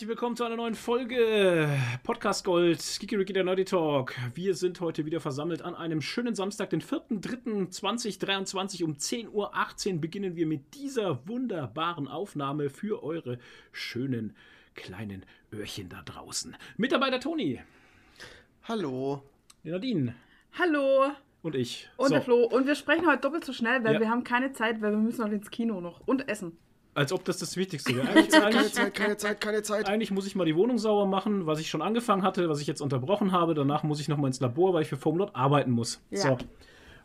herzlich willkommen zu einer neuen Folge Podcast Gold, Kikiriki der Nerdy Talk. Wir sind heute wieder versammelt an einem schönen Samstag, den 4.3.2023 um 10.18 Uhr beginnen wir mit dieser wunderbaren Aufnahme für eure schönen kleinen Öhrchen da draußen. Mitarbeiter Toni. Hallo. Die Nadine. Hallo. Und ich. Und So, der Flo. Und wir sprechen heute doppelt so schnell, weil Ja. wir haben keine Zeit, weil wir müssen noch ins Kino noch und essen. Als ob das das Wichtigste wäre. Keine Eigentlich, Zeit, keine Zeit, keine Zeit, keine Zeit. eigentlich muss ich mal die Wohnung sauber machen, was ich schon angefangen hatte, was ich jetzt unterbrochen habe. Danach muss ich noch mal ins Labor, weil ich für Foamlot arbeiten muss. Ja. So.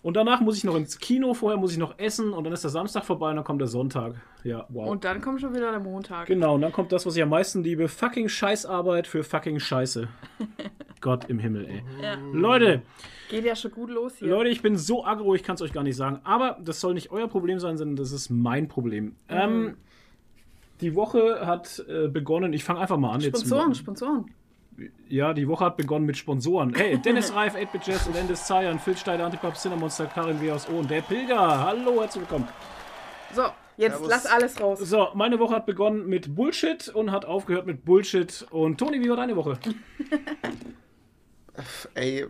Und danach muss ich noch ins Kino, vorher muss ich noch essen und dann ist der Samstag vorbei und dann kommt der Sonntag. Ja, wow. Und dann kommt schon wieder der Montag. genau, und dann kommt das, was ich am meisten liebe: fucking Scheißarbeit für fucking Scheiße. Gott im Himmel, ey. Ja. Leute, Geht ja schon gut los hier. Leute, ich bin so aggro, ich kann es euch gar nicht sagen. Aber das soll nicht euer Problem sein, sondern das ist mein Problem. Ähm, die Woche hat äh, begonnen, ich fange einfach mal an. jetzt. Sponsoren, Sponsoren. Ja, die Woche hat begonnen mit Sponsoren. Hey, Dennis Reif, 8-Bit Jazz, Lendes Zayan, Phil Steiler, Antipop, Cinnamonster, Karin W. aus O und der Pilger. Hallo, herzlich willkommen. So, jetzt Servus. lass alles raus. So, meine Woche hat begonnen mit Bullshit und hat aufgehört mit Bullshit. Und Toni, wie war deine Woche? Ey,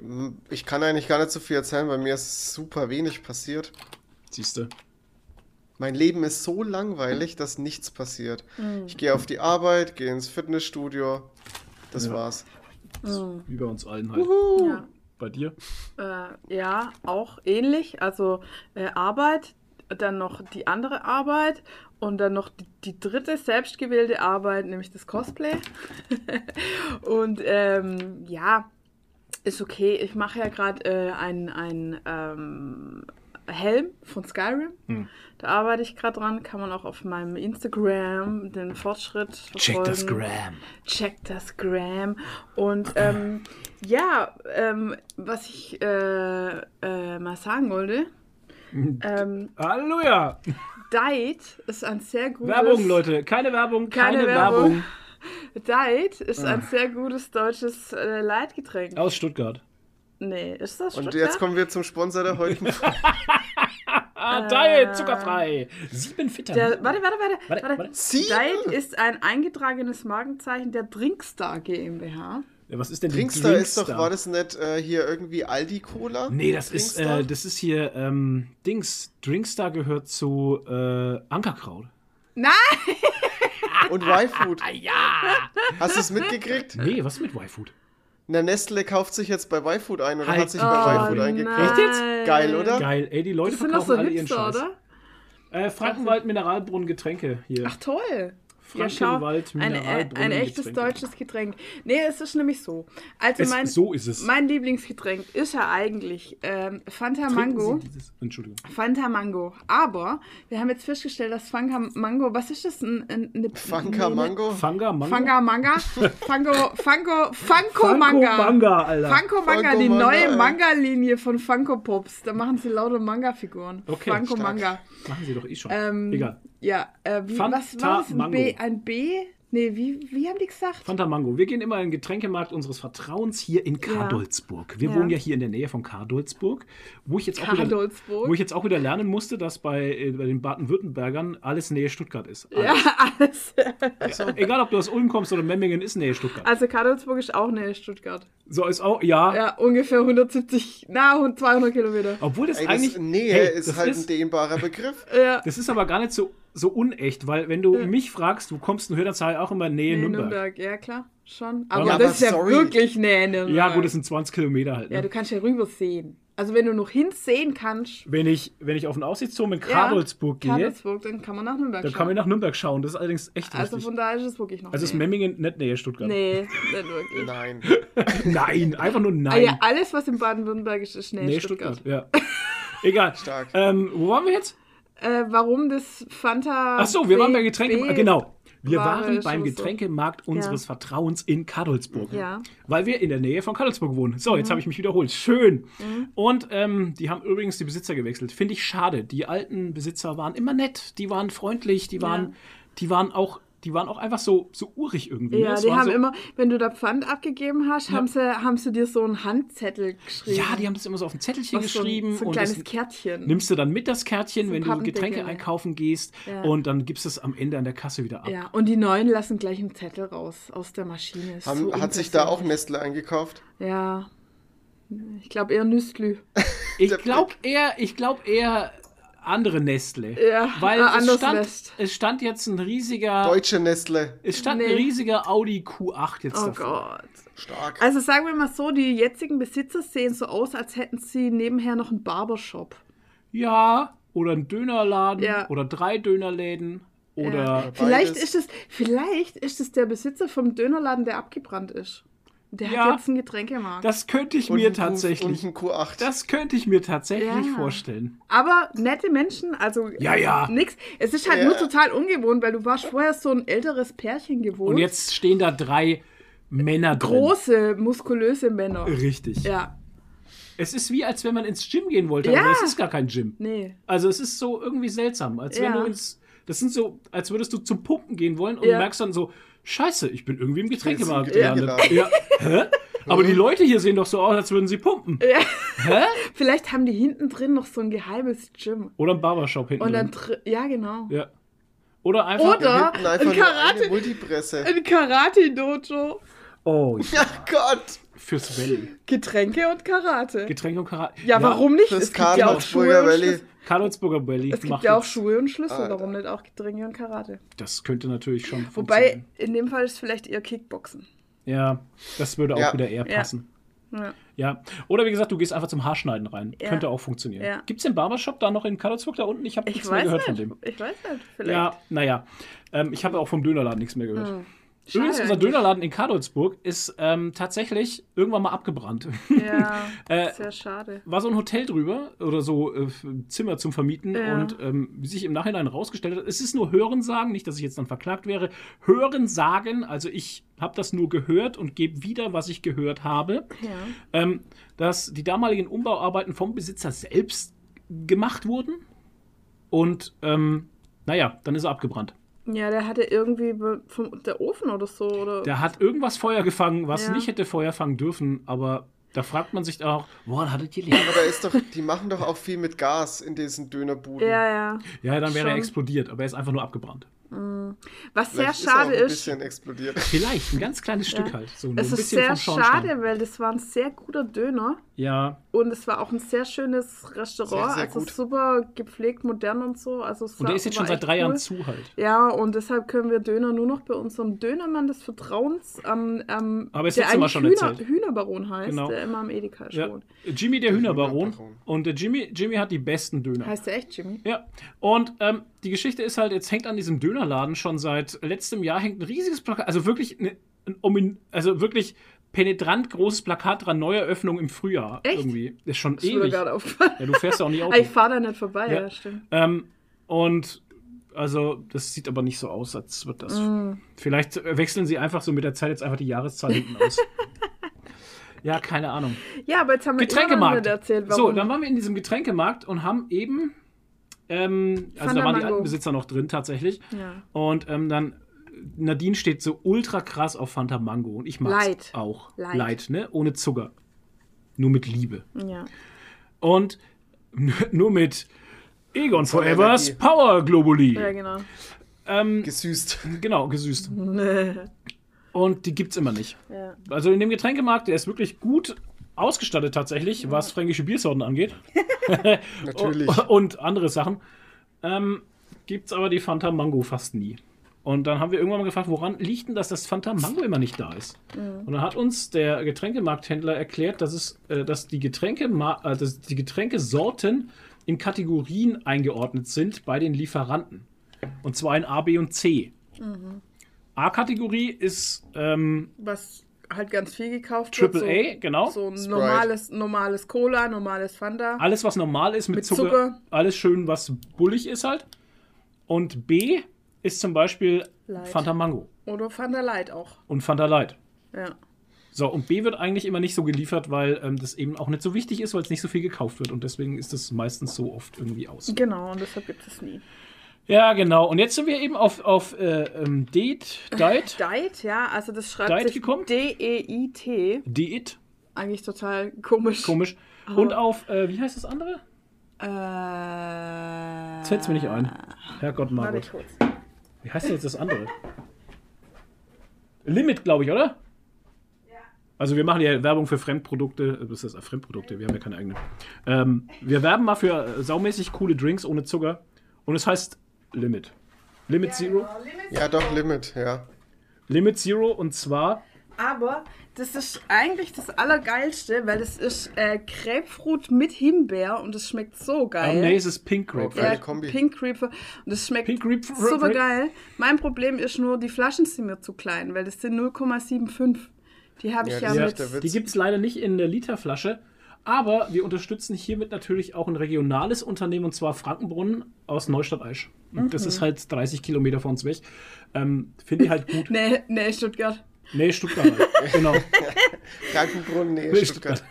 ich kann eigentlich gar nicht so viel erzählen, weil mir ist super wenig passiert. Siehste. Mein Leben ist so langweilig, dass nichts passiert. Ich gehe auf die Arbeit, gehe ins Fitnessstudio. Das Ja. war's. Wie bei uns allen halt. Ja. Bei dir? Äh, ja, auch ähnlich. Also äh, Arbeit, dann noch die andere Arbeit und dann noch die, die dritte selbstgewählte Arbeit, nämlich das Cosplay. und ähm, ja, ist okay. Ich mache ja gerade äh, einen ein, ähm, Helm von Skyrim. Hm. Da arbeite ich gerade dran. Kann man auch auf meinem Instagram den Fortschritt Check das verfolgen. Gram. Check das Gram. Und ähm, ja, ähm, was ich äh, äh, mal sagen wollte, ähm, Halleluja! Diet ist ein sehr gutes... Werbung, Leute. Keine Werbung, keine, Keine Werbung. Werbung. Diet ist Ah. ein sehr gutes deutsches äh, Leitgetränk. Aus Stuttgart. Nee, ist das Und Stuttgart? jetzt kommen wir zum Sponsor der heutigen Folge. Ah, Diet, zuckerfrei. Sieben Äh. Der, Vitamin. warte, warte, warte. Warte, warte. warte. Sie? Diet ist ein eingetragenes Markenzeichen der Drinkstar GmbH. Ja, Was ist denn die Drinkstar ist doch, Drinkstar? war das nicht äh, hier irgendwie Aldi-Cola? Nee, das ist, Drinkstar? äh, das ist hier, ähm, Dings. Drinkstar gehört zu äh, Ankerkraut. Nein! Und Y-Food. Ah, ja! Hast du es mitgekriegt? Nee, was ist mit Y-Food? Na, Nestle kauft sich jetzt bei Y-Food ein oder Halt. hat sich bei Oh, Y-Food eingekauft. Echt jetzt? Geil, oder? Geil, ey, die Leute Das sind doch verkaufen so alle ihren Hipster, Scheiß. oder? Äh, Frankenwald Mineralbrunnen Getränke hier. Ach toll. Frankenwald ein, ein, Mineralbrunnen ein echtes deutsches Getränk. Nee, es ist nämlich so. Also Es, mein, so ist es. mein Lieblingsgetränk ist ja eigentlich ähm, Fanta Trinken Mango. Entschuldigung. Fanta Mango. Aber wir haben jetzt festgestellt, dass Fanta Mango, was ist das? Ein, ein, eine, eine- Mango? Fanga, Mango. Fanga Manga? Fango, Fango, Funko Manga. Manga, Alter. Funko Manga, Funko die Manga, neue. Manga-Linie von Funko Pops. Da machen sie lauter Manga-Figuren. Okay, Funko stark. Manga. Machen Sie doch eh schon. Ähm, Egal. Ja, äh, wie, Fanta was war das? Ein Mango. B? Ein B? Nee, wie, wie haben die gesagt? Fanta Mango. Wir gehen immer in den Getränkemarkt unseres Vertrauens hier in Kadolzburg. Wir Ja. wohnen ja hier in der Nähe von Kadolzburg, wo ich jetzt auch wieder, wo ich jetzt auch wieder lernen musste, dass bei, äh, bei den Baden-Württembergern alles Nähe Stuttgart ist. Ja, Alles. alles. Egal, ob du aus Ulm kommst oder Memmingen, ist Nähe Stuttgart. Also Kadolzburg ist auch nähe Stuttgart. So ist auch, ja. Ja, ungefähr 170, na, 200 Kilometer. Obwohl das Ey, das eigentlich. Nähe hey, ist das halt ist, ein dehnbarer Begriff. Ja, Das ist aber gar nicht so, so unecht, weil wenn du mich fragst, du kommst in Hörnerzahl auch immer Nähe nee, Nürnberg. Nürnberg. Ja, klar, schon. Aber, Ja, das aber ist ja sorry. wirklich nähe Nürnberg. Ja, gut, das sind 20 Kilometer halt. Ne? Ja, du kannst ja rüber sehen. Also wenn du noch hinsehen kannst, wenn, ich, wenn ich auf den Aussichtsturm in Ja, Kadolzburg gehe, Kadolzburg, dann kann man nach Nürnberg dann schauen. kann man nach Nürnberg schauen. Das ist allerdings echt also richtig. von daher ist es wirklich noch Also ist. Memmingen nicht Nähe Stuttgart. Nee, nicht wirklich. Nein. Nein, einfach nur Ah, nein. ja, alles, was in Baden-Württemberg ist, ist nähe Nähe Stuttgart. Stuttgart, ja. Egal. Stark. Ähm, wo waren wir jetzt? Äh, warum das Fanta. Ach so, wir B- waren beim Getränkemarkt. Genau. Wir war waren beim. Getränkemarkt unseres Ja. Vertrauens in Kadolzburg. Ja. Weil wir in der Nähe von Kadolzburg wohnen. So, Mhm. jetzt habe ich mich wiederholt. Schön. Und ähm, die haben übrigens die Besitzer gewechselt. Finde ich schade. Die alten Besitzer waren immer nett, die waren freundlich, die waren, die waren auch, die waren auch einfach so, so urig irgendwie. Ja, ne? Die haben so, immer, wenn du da Pfand abgegeben hast, Ja. haben, sie, haben sie dir so einen Handzettel geschrieben. Ja, die haben das immer so auf ein Zettelchen Was so ein- geschrieben. So ein und kleines das Kärtchen. nimmst du dann mit das Kärtchen, So wenn du. Getränke einkaufen gehst. Ja. Und dann gibst du es am Ende an der Kasse wieder ab. Ja, und die Neuen lassen gleich einen Zettel raus aus der Maschine. Haben, so hat sich da auch. Nestle eingekauft? Ja. Ich glaube eher Nüstlü. Ich glaube eher, ich glaube eher andere Nestle. Ja, Weil äh, es, stand, Nest. es stand jetzt ein riesiger, Deutsche Nestle. es stand ein Nee. riesiger Audi Q8 jetzt Oh davor. Gott. Stark. Also sagen wir mal so, die jetzigen Besitzer sehen so aus, als hätten sie nebenher noch einen Barbershop. Ja, oder ein Dönerladen Ja. oder drei Dönerläden oder Ja. Vielleicht ist es, vielleicht ist es der Besitzer vom Dönerladen, der abgebrannt ist. Der Ja. hat jetzt einen Getränkemarkt. das könnte ich Und mir ein Q- tatsächlich, Und ein Q8. das könnte ich mir tatsächlich Ja. vorstellen. Aber nette Menschen, also Ja, ja. nix. Es ist halt Ja. nur total ungewohnt, weil du warst vorher so ein älteres Pärchen gewohnt. Und jetzt stehen da drei Männer drin. große, muskulöse Männer. Richtig. Ja, Es ist wie, als wenn man ins Gym gehen wollte, Ja. aber es ist gar kein Gym. nee. Also es ist so irgendwie seltsam, als wenn Ja. du ins. Das sind so, als würdest du zum Pumpen gehen wollen und Ja. merkst dann so, Scheiße, ich bin irgendwie im Getränkemarkt gelandet. Ja. Hä? Aber die Leute hier sehen doch so aus, als würden sie pumpen. Ja. Hä? Vielleicht haben die hinten drin noch so ein geheimes Gym. Oder ein Barbershop hinten Und dann, drin. dr- ja genau. Ja. Oder einfach. Oder- Hinten einfach ein Karate- eine Multipresse. Ein Karate-Dojo. Oh, Ja Gott. fürs Valley. Getränke und Karate. Getränke und Karate. ja, warum nicht? Das Es gibt ja auch Karlsburger Schuhe und Valley. Karlsburger Valley. Es gibt macht ja auch Schuhe und Schlüssel. Alter. Warum nicht auch Getränke und Karate? Das könnte natürlich schon Wobei, funktionieren. in dem Fall ist es vielleicht eher Kickboxen. Ja, das würde auch Ja. wieder eher passen. Ja. Ja. Oder wie gesagt, du gehst einfach zum Haarschneiden rein. Ja. Könnte auch funktionieren. Ja. Gibt es den Barbershop da noch in Karlsburg da unten? Ich habe Ich nichts mehr gehört nicht. von dem. Ich weiß nicht. Vielleicht. Ja, naja. Ähm, ich habe auch vom Dönerladen nichts mehr gehört. Hm. Übrigens, unser. Dönerladen in Karlsburg ist ähm, tatsächlich irgendwann mal abgebrannt. Ja, Äh, sehr schade. War so ein Hotel drüber oder so äh, Zimmer zum Vermieten Ja. und ähm, wie sich im Nachhinein rausgestellt hat, es ist nur Hörensagen, nicht, dass ich jetzt dann verklagt wäre. Hörensagen, also ich habe das nur gehört und gebe wieder, was ich gehört habe, Ja. ähm, dass die damaligen Umbauarbeiten vom Besitzer selbst gemacht wurden und ähm, naja, dann ist er abgebrannt. Ja, der hatte irgendwie vom, der Ofen oder so. Oder Der hat irgendwas Feuer gefangen, was Ja. nicht hätte Feuer fangen dürfen, aber da fragt man sich auch, woran hattet ihr liegen? Aber da ist doch, die machen doch auch viel mit Gas in diesen Dönerbuden. ja, ja. Ja, dann wäre er Schon. explodiert, aber er ist einfach nur abgebrannt. Was sehr Vielleicht ist schade ist. explodiert. Vielleicht, ein ganz kleines Stück Ja. halt. So Es ist sehr schade, weil das war ein sehr guter Döner Ja, und es war auch ein sehr schönes Restaurant, Sehr, sehr also gut. super gepflegt, modern und so. Also es und der ist jetzt schon seit drei cool. Jahren zu halt. Ja, und deshalb können wir Döner nur noch bei unserem Dönermann des Vertrauens, ähm, ähm, Aber das der eigentlich schon Hühner, erzählt. Hühnerbaron heißt, Genau. der immer am Edeka Ja. wohnt. Jimmy der, Der Hühnerbaron. Hühnerbaron. Und der Jimmy, Jimmy hat die besten Döner. Heißt der echt Jimmy? Ja, und ähm, die Geschichte ist halt, jetzt hängt an diesem Dönerladen schon seit letztem Jahr hängt ein riesiges Plakat, also wirklich, ne, ein, also wirklich penetrant großes Plakat dran, Neueröffnung im Frühjahr. Echt? Irgendwie. Ist schon Das mir ewig. gerade aufgefallen. Ja, du fährst ja auch nicht Auto. Ich fahre da nicht vorbei, Ja. ja, stimmt. Ähm, und also, das sieht aber nicht so aus, als wird das. Mm. Vielleicht wechseln sie einfach so mit der Zeit jetzt einfach die Jahreszahl hinten aus. ja, keine Ahnung. Ja, aber jetzt haben wir Getränkemarkt. erzählt, So, warum. dann waren wir in diesem Getränkemarkt und haben eben. Ähm, also da waren die alten Besitzer noch drin tatsächlich. ja. Und ähm, dann Nadine steht so ultra krass auf Fanta Mango und ich mag's Light. auch. Light. Light, ne? Ohne Zucker. Nur mit Liebe. ja. Und nur mit Egon Forevers. Power Globuli. Ja, genau. Ähm, Gesüßt. genau, gesüßt. Und die gibt's immer nicht. ja. Also in dem Getränkemarkt, der ist wirklich gut ausgestattet tatsächlich, was fränkische Biersorten angeht. Natürlich. Und andere Sachen. Ähm, gibt's aber die Fanta Mango fast nie. Und dann haben wir irgendwann mal gefragt, woran liegt denn das, dass Fanta Mango immer nicht da ist? Und dann hat uns der Getränkemarkthändler erklärt, dass, es, äh, dass, die Getränke, äh, dass die Getränkesorten in Kategorien eingeordnet sind bei den Lieferanten. Und zwar in A, B und C. A-Kategorie ist ähm, Was halt ganz viel gekauft Triple wird. A, genau. So, so ein Sprite. normales, normales Cola, normales Fanta. Alles, was normal ist mit, Mit Zucker, Zucker. Alles schön, was bullig ist halt. Und B ist zum Beispiel Light. Fanta Mango Oder Fanta Light auch. und Fanta Light. Ja. So, und B wird eigentlich immer nicht so geliefert, weil ähm, das eben auch nicht so wichtig ist, weil es nicht so viel gekauft wird. Und deswegen ist das meistens so oft irgendwie aus. Genau, und deshalb gibt es nie. Ja, genau. Und jetzt sind wir eben auf, auf äh, ähm, Date, Diet, Diet, ja, also das schreibt Diet sich? D-E-I-T. Diet, Eigentlich total komisch. komisch. Und auf, äh, wie heißt das andere? Äh, Jetzt mir nicht ein. Herrgott, Margot. Wie heißt denn jetzt das andere? Limit, glaube ich, oder? Also wir machen ja Werbung für Fremdprodukte, äh, das ist Fremdprodukte, wir haben ja keine eigene. Ähm, wir werben mal für äh, saumäßig coole Drinks ohne Zucker und es heißt Limit. Limit Zero. Ja, doch, Limit, ja. Limit Zero und zwar Aber das ist eigentlich das Allergeilste, weil das ist äh, Grapefruit mit Himbeer und das schmeckt so geil. ähm, nee, es ist Pink Oh, Grapefruit. ja, Kombi. Pink Grapefruit. Und das schmeckt super geil. Mein Problem ist nur, die Flaschen sind mir zu klein, weil das sind 0,75. Die habe ich Ja, ja, mit. Die gibt es leider nicht in der Literflasche, aber wir unterstützen hiermit natürlich auch ein regionales Unternehmen und zwar Frankenbrunnen aus Neustadt-Eisch. Und Das Mhm. ist halt 30 Kilometer von uns weg. Ähm, Finde ich halt gut. Nee, nee, Stuttgart. Nee, Stuttgart. halt. genau. Krankenbrunnen, nee, Nee, Stuttgart.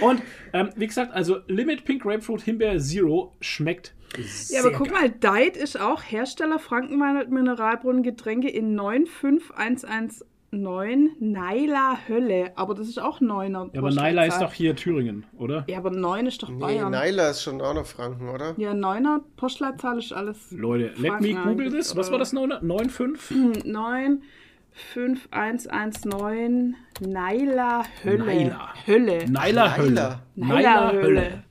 Und ähm, wie gesagt, also Limit Pink Grapefruit Himbeer Zero schmeckt Ja, sehr aber guck geil. mal, Diet ist auch Hersteller Frankenwald Mineralbrunnen Getränke in 95119 Naila Hölle. Aber das ist auch 9er. Ja, aber Naila ist doch hier Thüringen, oder? Ja, aber 9 ist doch Nee, Bayern. Naila ist schon auch noch Franken, oder? Ja, 9er Postleitzahl ist alles. Leute, let me google this. Was war das? 95? 9 5119 Naila Hölle. Naila. Hölle. Naila Hölle. Naila. Naila Hölle.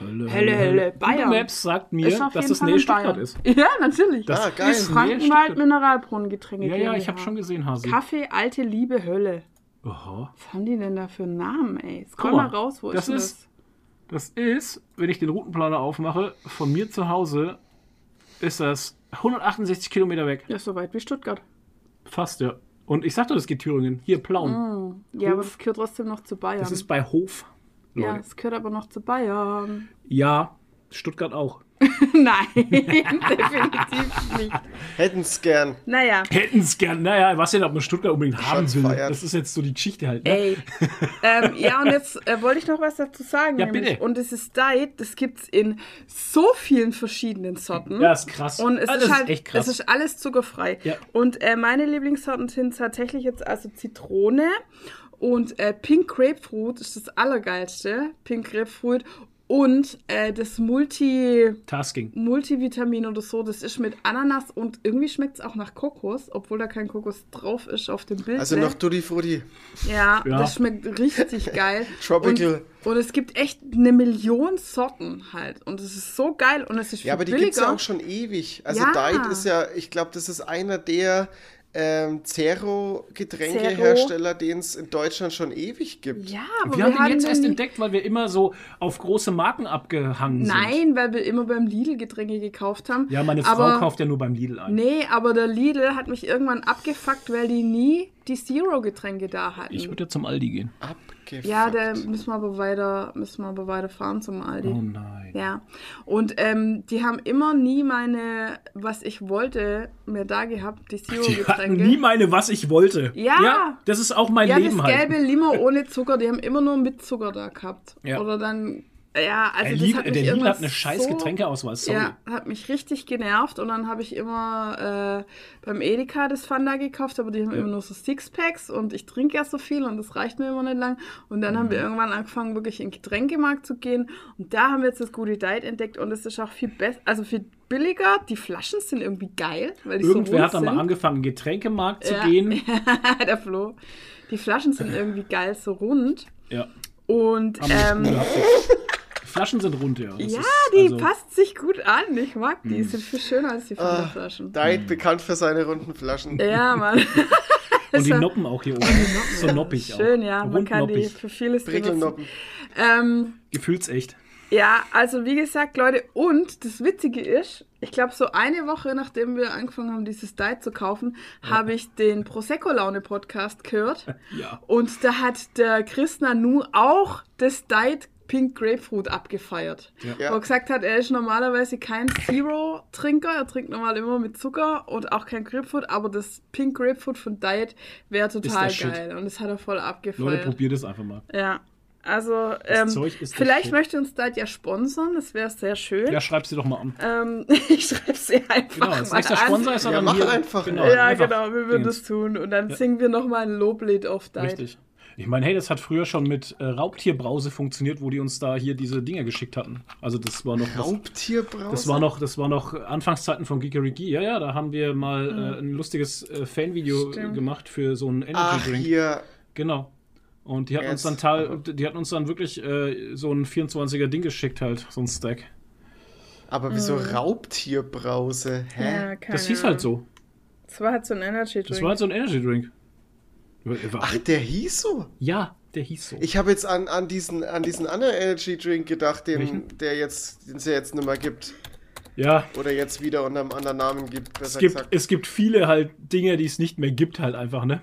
Hölle. Hölle, Hölle, Hölle. Google Bayern. Maps sagt mir, Ist dass das Fall Nähe Stuttgart Bayern. ist. Ja, natürlich. Ah, geil. ist Frankenwald Stuttgart. Mineralbrunnen Getränke. Ja, ja, ich habe schon gesehen, Hasi. Kaffee, alte Liebe, Hölle. Aha. Was haben die denn da für Namen, ey? Scroll mal mal, raus, wo das ist ist- Das ist, wenn ich den Routenplaner aufmache, von mir zu Hause ist das 168 Kilometer weg. Ja, so weit wie Stuttgart. Fast, ja. Und ich sagte, das geht Thüringen. Hier, Plauen. Ja, aber Hof. das gehört trotzdem noch zu Bayern. Das ist bei Hof. Ja, Leute. das gehört aber noch zu Bayern. Ja, Stuttgart auch. Nein, definitiv nicht. Hätten's gern. Naja, Hätten es gern. Naja, was denn, ob man Stuttgart unbedingt haben will. feiert. Das ist jetzt so die Geschichte halt. Ne? ey. ähm, ja, und jetzt äh, wollte ich noch was dazu sagen. Ja, nämlich. bitte. Und dieses Diet, das gibt es in so vielen verschiedenen Sorten. Ja, ist krass. Und es Ah, ist halt, echt krass. es ist alles zuckerfrei. Ja. Und äh, meine Lieblingssorten sind tatsächlich jetzt also Zitrone und äh, Pink Grapefruit ist das allergeilste. Pink Grapefruit und äh, das Multi Tasking. Multivitamin oder so, das ist mit Ananas und irgendwie schmeckt es auch nach Kokos, obwohl da kein Kokos drauf ist auf dem Bild. Also noch Tutti Frutti. ja, Ja. das schmeckt richtig geil. Tropical. Und, und es gibt echt eine Million Sorten halt. Und es ist so geil und es ist viel Ja, aber die billiger. gibt's ja auch schon ewig. Also Ja. Diet ist ja, ich glaube, das ist einer der ähm, Zero-Getränkehersteller, den es in Deutschland schon ewig gibt. ja, aber Wir haben den hatten jetzt erst entdeckt, weil wir immer so auf große Marken abgehangen sind. Nein, weil wir immer beim Lidl Getränke gekauft haben. Ja, meine Frau aber, kauft ja nur beim Lidl ein. Nee, aber der Lidl hat mich irgendwann abgefuckt, weil die nie die Zero-Getränke da hatten. Ich würde ja zum Aldi gehen. Ja, da müssen wir aber weiter, müssen wir aber weiter fahren zum Aldi. Oh nein. Ja, und ähm, die haben immer nie meine, was ich wollte, mir da gehabt, die Zero-Getränke. nie meine, was ich wollte. Ja. das ist auch mein ja, Leben das halt. gelbe Limo ohne Zucker, die haben immer nur mit Zucker da gehabt. Ja. Oder dann, ja, also der das hat mich der Lidl hat eine scheiß so- Getränkeauswahl, sorry. Ja, hat mich richtig genervt und dann habe ich immer äh, beim Edeka das Fanta gekauft, aber die haben immer nur so Sixpacks und ich trinke ja so viel und das reicht mir immer nicht lang. Und dann haben Mhm. wir irgendwann angefangen, wirklich in den Getränkemarkt zu gehen und da haben wir jetzt das gute Diet entdeckt und es ist auch viel besser, also viel billiger. Die Flaschen sind irgendwie geil, weil die Irgendwer so hat dann mal sind. angefangen, in den Getränkemarkt zu Ja. gehen. Der Flo. Die Flaschen sind irgendwie geil, so rund. Ja, Und haben ähm, Flaschen sind rund, ja. Das ja, ist, die also, passt sich gut an. Ich mag die. Hm. Sind viel schöner als die Ah, Fanta-Flaschen. Diet bekannt für seine runden Flaschen. Ja, Mann. Und die ja- Noppen auch hier oben. so noppig auch. Schön, ja. Man kann die für vieles benutzen. Ähm, Gefühlsecht. ja, also wie gesagt, Leute, und das Witzige ist, ich glaube, so eine Woche nachdem wir angefangen haben, dieses Diet zu kaufen, habe ich den Prosecco-Laune-Podcast gehört. Ja. Und da hat der Chris Nanu auch das Diet Pink Grapefruit abgefeiert. Ja. Wo er gesagt hat, er ist normalerweise kein Zero-Trinker, er trinkt normal immer mit Zucker und auch kein Grapefruit, aber das Pink Grapefruit von Diet wäre total der Shit. geil und das hat er voll Leute, abgefeiert. probiert es einfach mal. Ja, Also, ähm, vielleicht möchte uns Diet ja sponsern, das wäre sehr schön. Ja, schreib sie doch mal an. Ähm, ich schreibe sie einfach Genau, als mal nächster an. Sponsor ist er Ja, dann mach hier. einfach. Genau, Ja, einfach genau, wir würden das tun. Und dann Ja. singen wir nochmal ein Loblied auf Diet. Richtig. Ich meine, hey, das hat früher schon mit äh, Raubtierbrause funktioniert, wo die uns da hier diese Dinge geschickt hatten. Also das war noch das, Raubtierbrause? das war noch das war noch Anfangszeiten von Geekeriki. Ja, ja, da haben wir mal äh, ein lustiges äh, Fanvideo Stimmt. gemacht für so einen Energy Ach, Drink. hier. Genau. Und die hat uns dann die hatten uns dann wirklich äh, so ein 24er Ding geschickt halt, so ein Stack. Aber wieso Raubtierbrause? Hä? Mhm. Ja, keine Das hieß halt so. Das war halt so ein Energy Drink. Das war halt so ein Energy Drink. Ach, der hieß so. ja, der hieß so. Ich habe jetzt an, an, diesen, an diesen anderen Energy Drink gedacht, den, Welchen? der jetzt, den es ja jetzt nicht mehr gibt. ja, Oder jetzt wieder unter einem anderen Namen gibt, Es gibt, gesagt. es gibt viele halt Dinge, die es nicht mehr gibt, halt einfach, ne?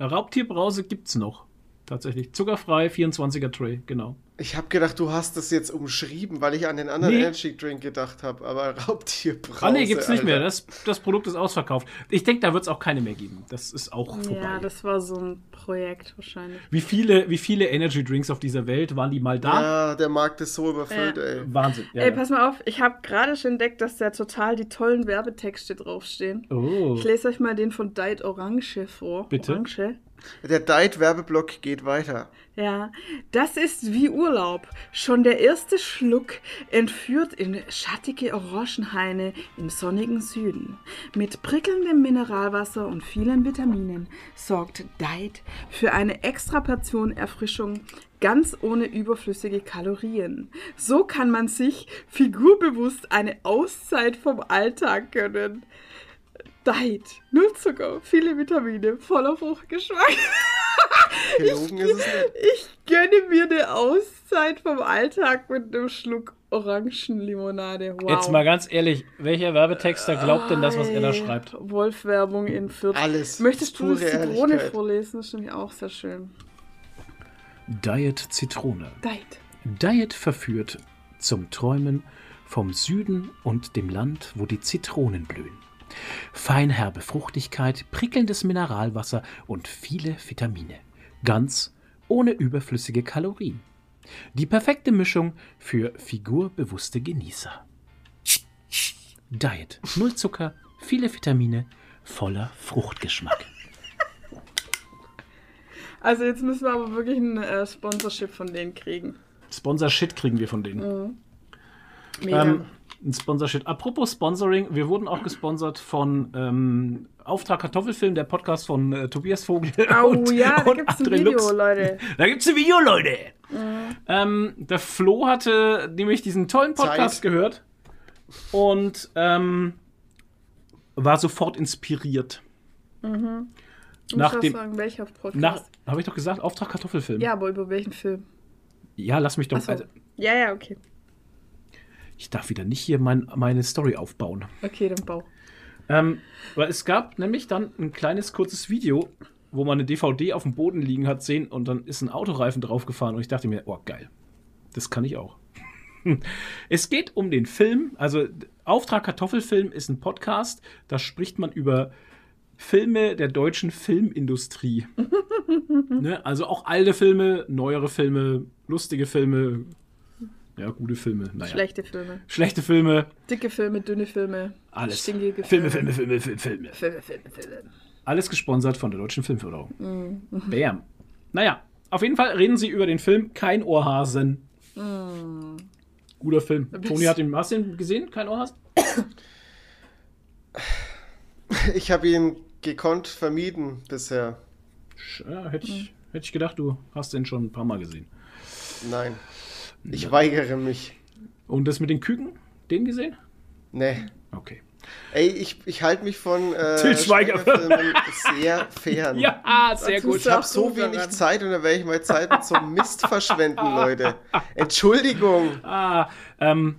Raubtierbrause gibt's noch. Tatsächlich. Zuckerfrei, 24er Tray, genau. Ich habe gedacht, du hast das jetzt umschrieben, weil ich an den anderen Nee. Energy Drink gedacht habe. Aber Raubtierbrause. Ah, nee, gibt's nicht Alter. mehr. Das, das Produkt ist ausverkauft. Ich denke, da wird's auch keine mehr geben. Das ist auch vorbei. ja, das war so ein Projekt wahrscheinlich. wie, viele, wie viele Energy Drinks auf dieser Welt waren die mal da? Ja, der Markt ist so überfüllt, Ja. ey. Wahnsinn. Ja, Ey, ja. pass mal auf, ich habe gerade schon entdeckt, dass da total die tollen Werbetexte draufstehen. Oh. Ich lese euch mal den von Diet Orange vor. Bitte? Orange. Der Diet-Werbeblock geht weiter. Ja, das ist wie Urlaub. Schon der erste Schluck entführt in schattige Orangenhaine im sonnigen Süden. Mit prickelndem Mineralwasser und vielen Vitaminen sorgt Diet für eine extra Portion Erfrischung ganz ohne überflüssige Kalorien. So kann man sich figurbewusst eine Auszeit vom Alltag gönnen. Diet, null Zucker, viele Vitamine, voller Fruchtgeschmack. Gelogen ist es nicht. Ich gönne mir eine Auszeit vom Alltag mit einem Schluck Orangenlimonade. Wow. Jetzt mal ganz ehrlich, welcher Werbetexter glaubt denn das, was er da Ei, schreibt? Wolf-Werbung in Fürth. Alles. Möchtest du das Zitrone vorlesen? Das ist nämlich auch sehr schön. Diet Zitrone. Diet. Diet verführt zum Träumen vom Süden und dem Land, wo die Zitronen blühen. Feinherbe Fruchtigkeit, prickelndes Mineralwasser und viele Vitamine. Ganz ohne überflüssige Kalorien. Die perfekte Mischung für figurbewusste Genießer. Diet. Null Zucker, viele Vitamine, voller Fruchtgeschmack. Also jetzt müssen wir aber wirklich ein äh, Sponsorship von denen kriegen. Sponsor-Shit kriegen wir von denen. Mega. Ähm, ein Sponsorship. Apropos Sponsoring, wir wurden auch gesponsert von ähm, Auftrag Kartoffelfilm, der Podcast von äh, Tobias Vogel. oh und, ja, da gibt es ein Video, Lux. Leute. Da gibt's ein Video, Leute. Ähm, der Flo hatte nämlich diesen tollen Podcast Zeit. gehört und ähm, war sofort inspiriert. Du musst Nach auch dem- sagen, welcher Podcast. Habe ich doch gesagt, Auftrag Kartoffelfilm. ja, aber über welchen Film? Ja, lass mich doch. Achso. Also, Ja, ja, okay. Ich darf wieder nicht hier mein, meine Story aufbauen. Okay, dann bau. Ähm, weil es gab nämlich dann ein kleines kurzes Video, wo man eine DVD auf dem Boden liegen hat sehen und dann ist ein Autoreifen draufgefahren und ich dachte mir, oh geil, das kann ich auch. Es geht um den Film, also Auftrag Kartoffelfilm ist ein Podcast, da spricht man über Filme der deutschen Filmindustrie. ne? Also auch alte Filme, neuere Filme, lustige Filme, ja, gute Filme, naja. Schlechte Filme. Schlechte Filme, Dicke Filme, dünne Filme. alles. Stinkige Filme, Filme, Filme, Filme, Filme. Filme, Filme, Filme. Alles gesponsert von der Deutschen Filmförderung. Mhm. Bam. Naja, auf jeden Fall reden sie über den Film Kein Ohrhasen. Mhm. Guter Film. Toni hat den, hast du den gesehen? Kein Ohrhasen? Ich habe ihn gekonnt vermieden bisher. Ja, hätte ich, hätte ich gedacht, du hast den schon ein paar Mal gesehen. Nein. Ich weigere mich. Und das mit den Küken? Den gesehen? Nee. Okay. Ey, ich, ich halte mich von äh, Til Schweiger. Sehr fern. Ja, sehr Dazu gut. Ich habe so wenig daran. Zeit und da werde ich meine Zeit einem Mist verschwenden, Leute. Entschuldigung. Ah, ähm,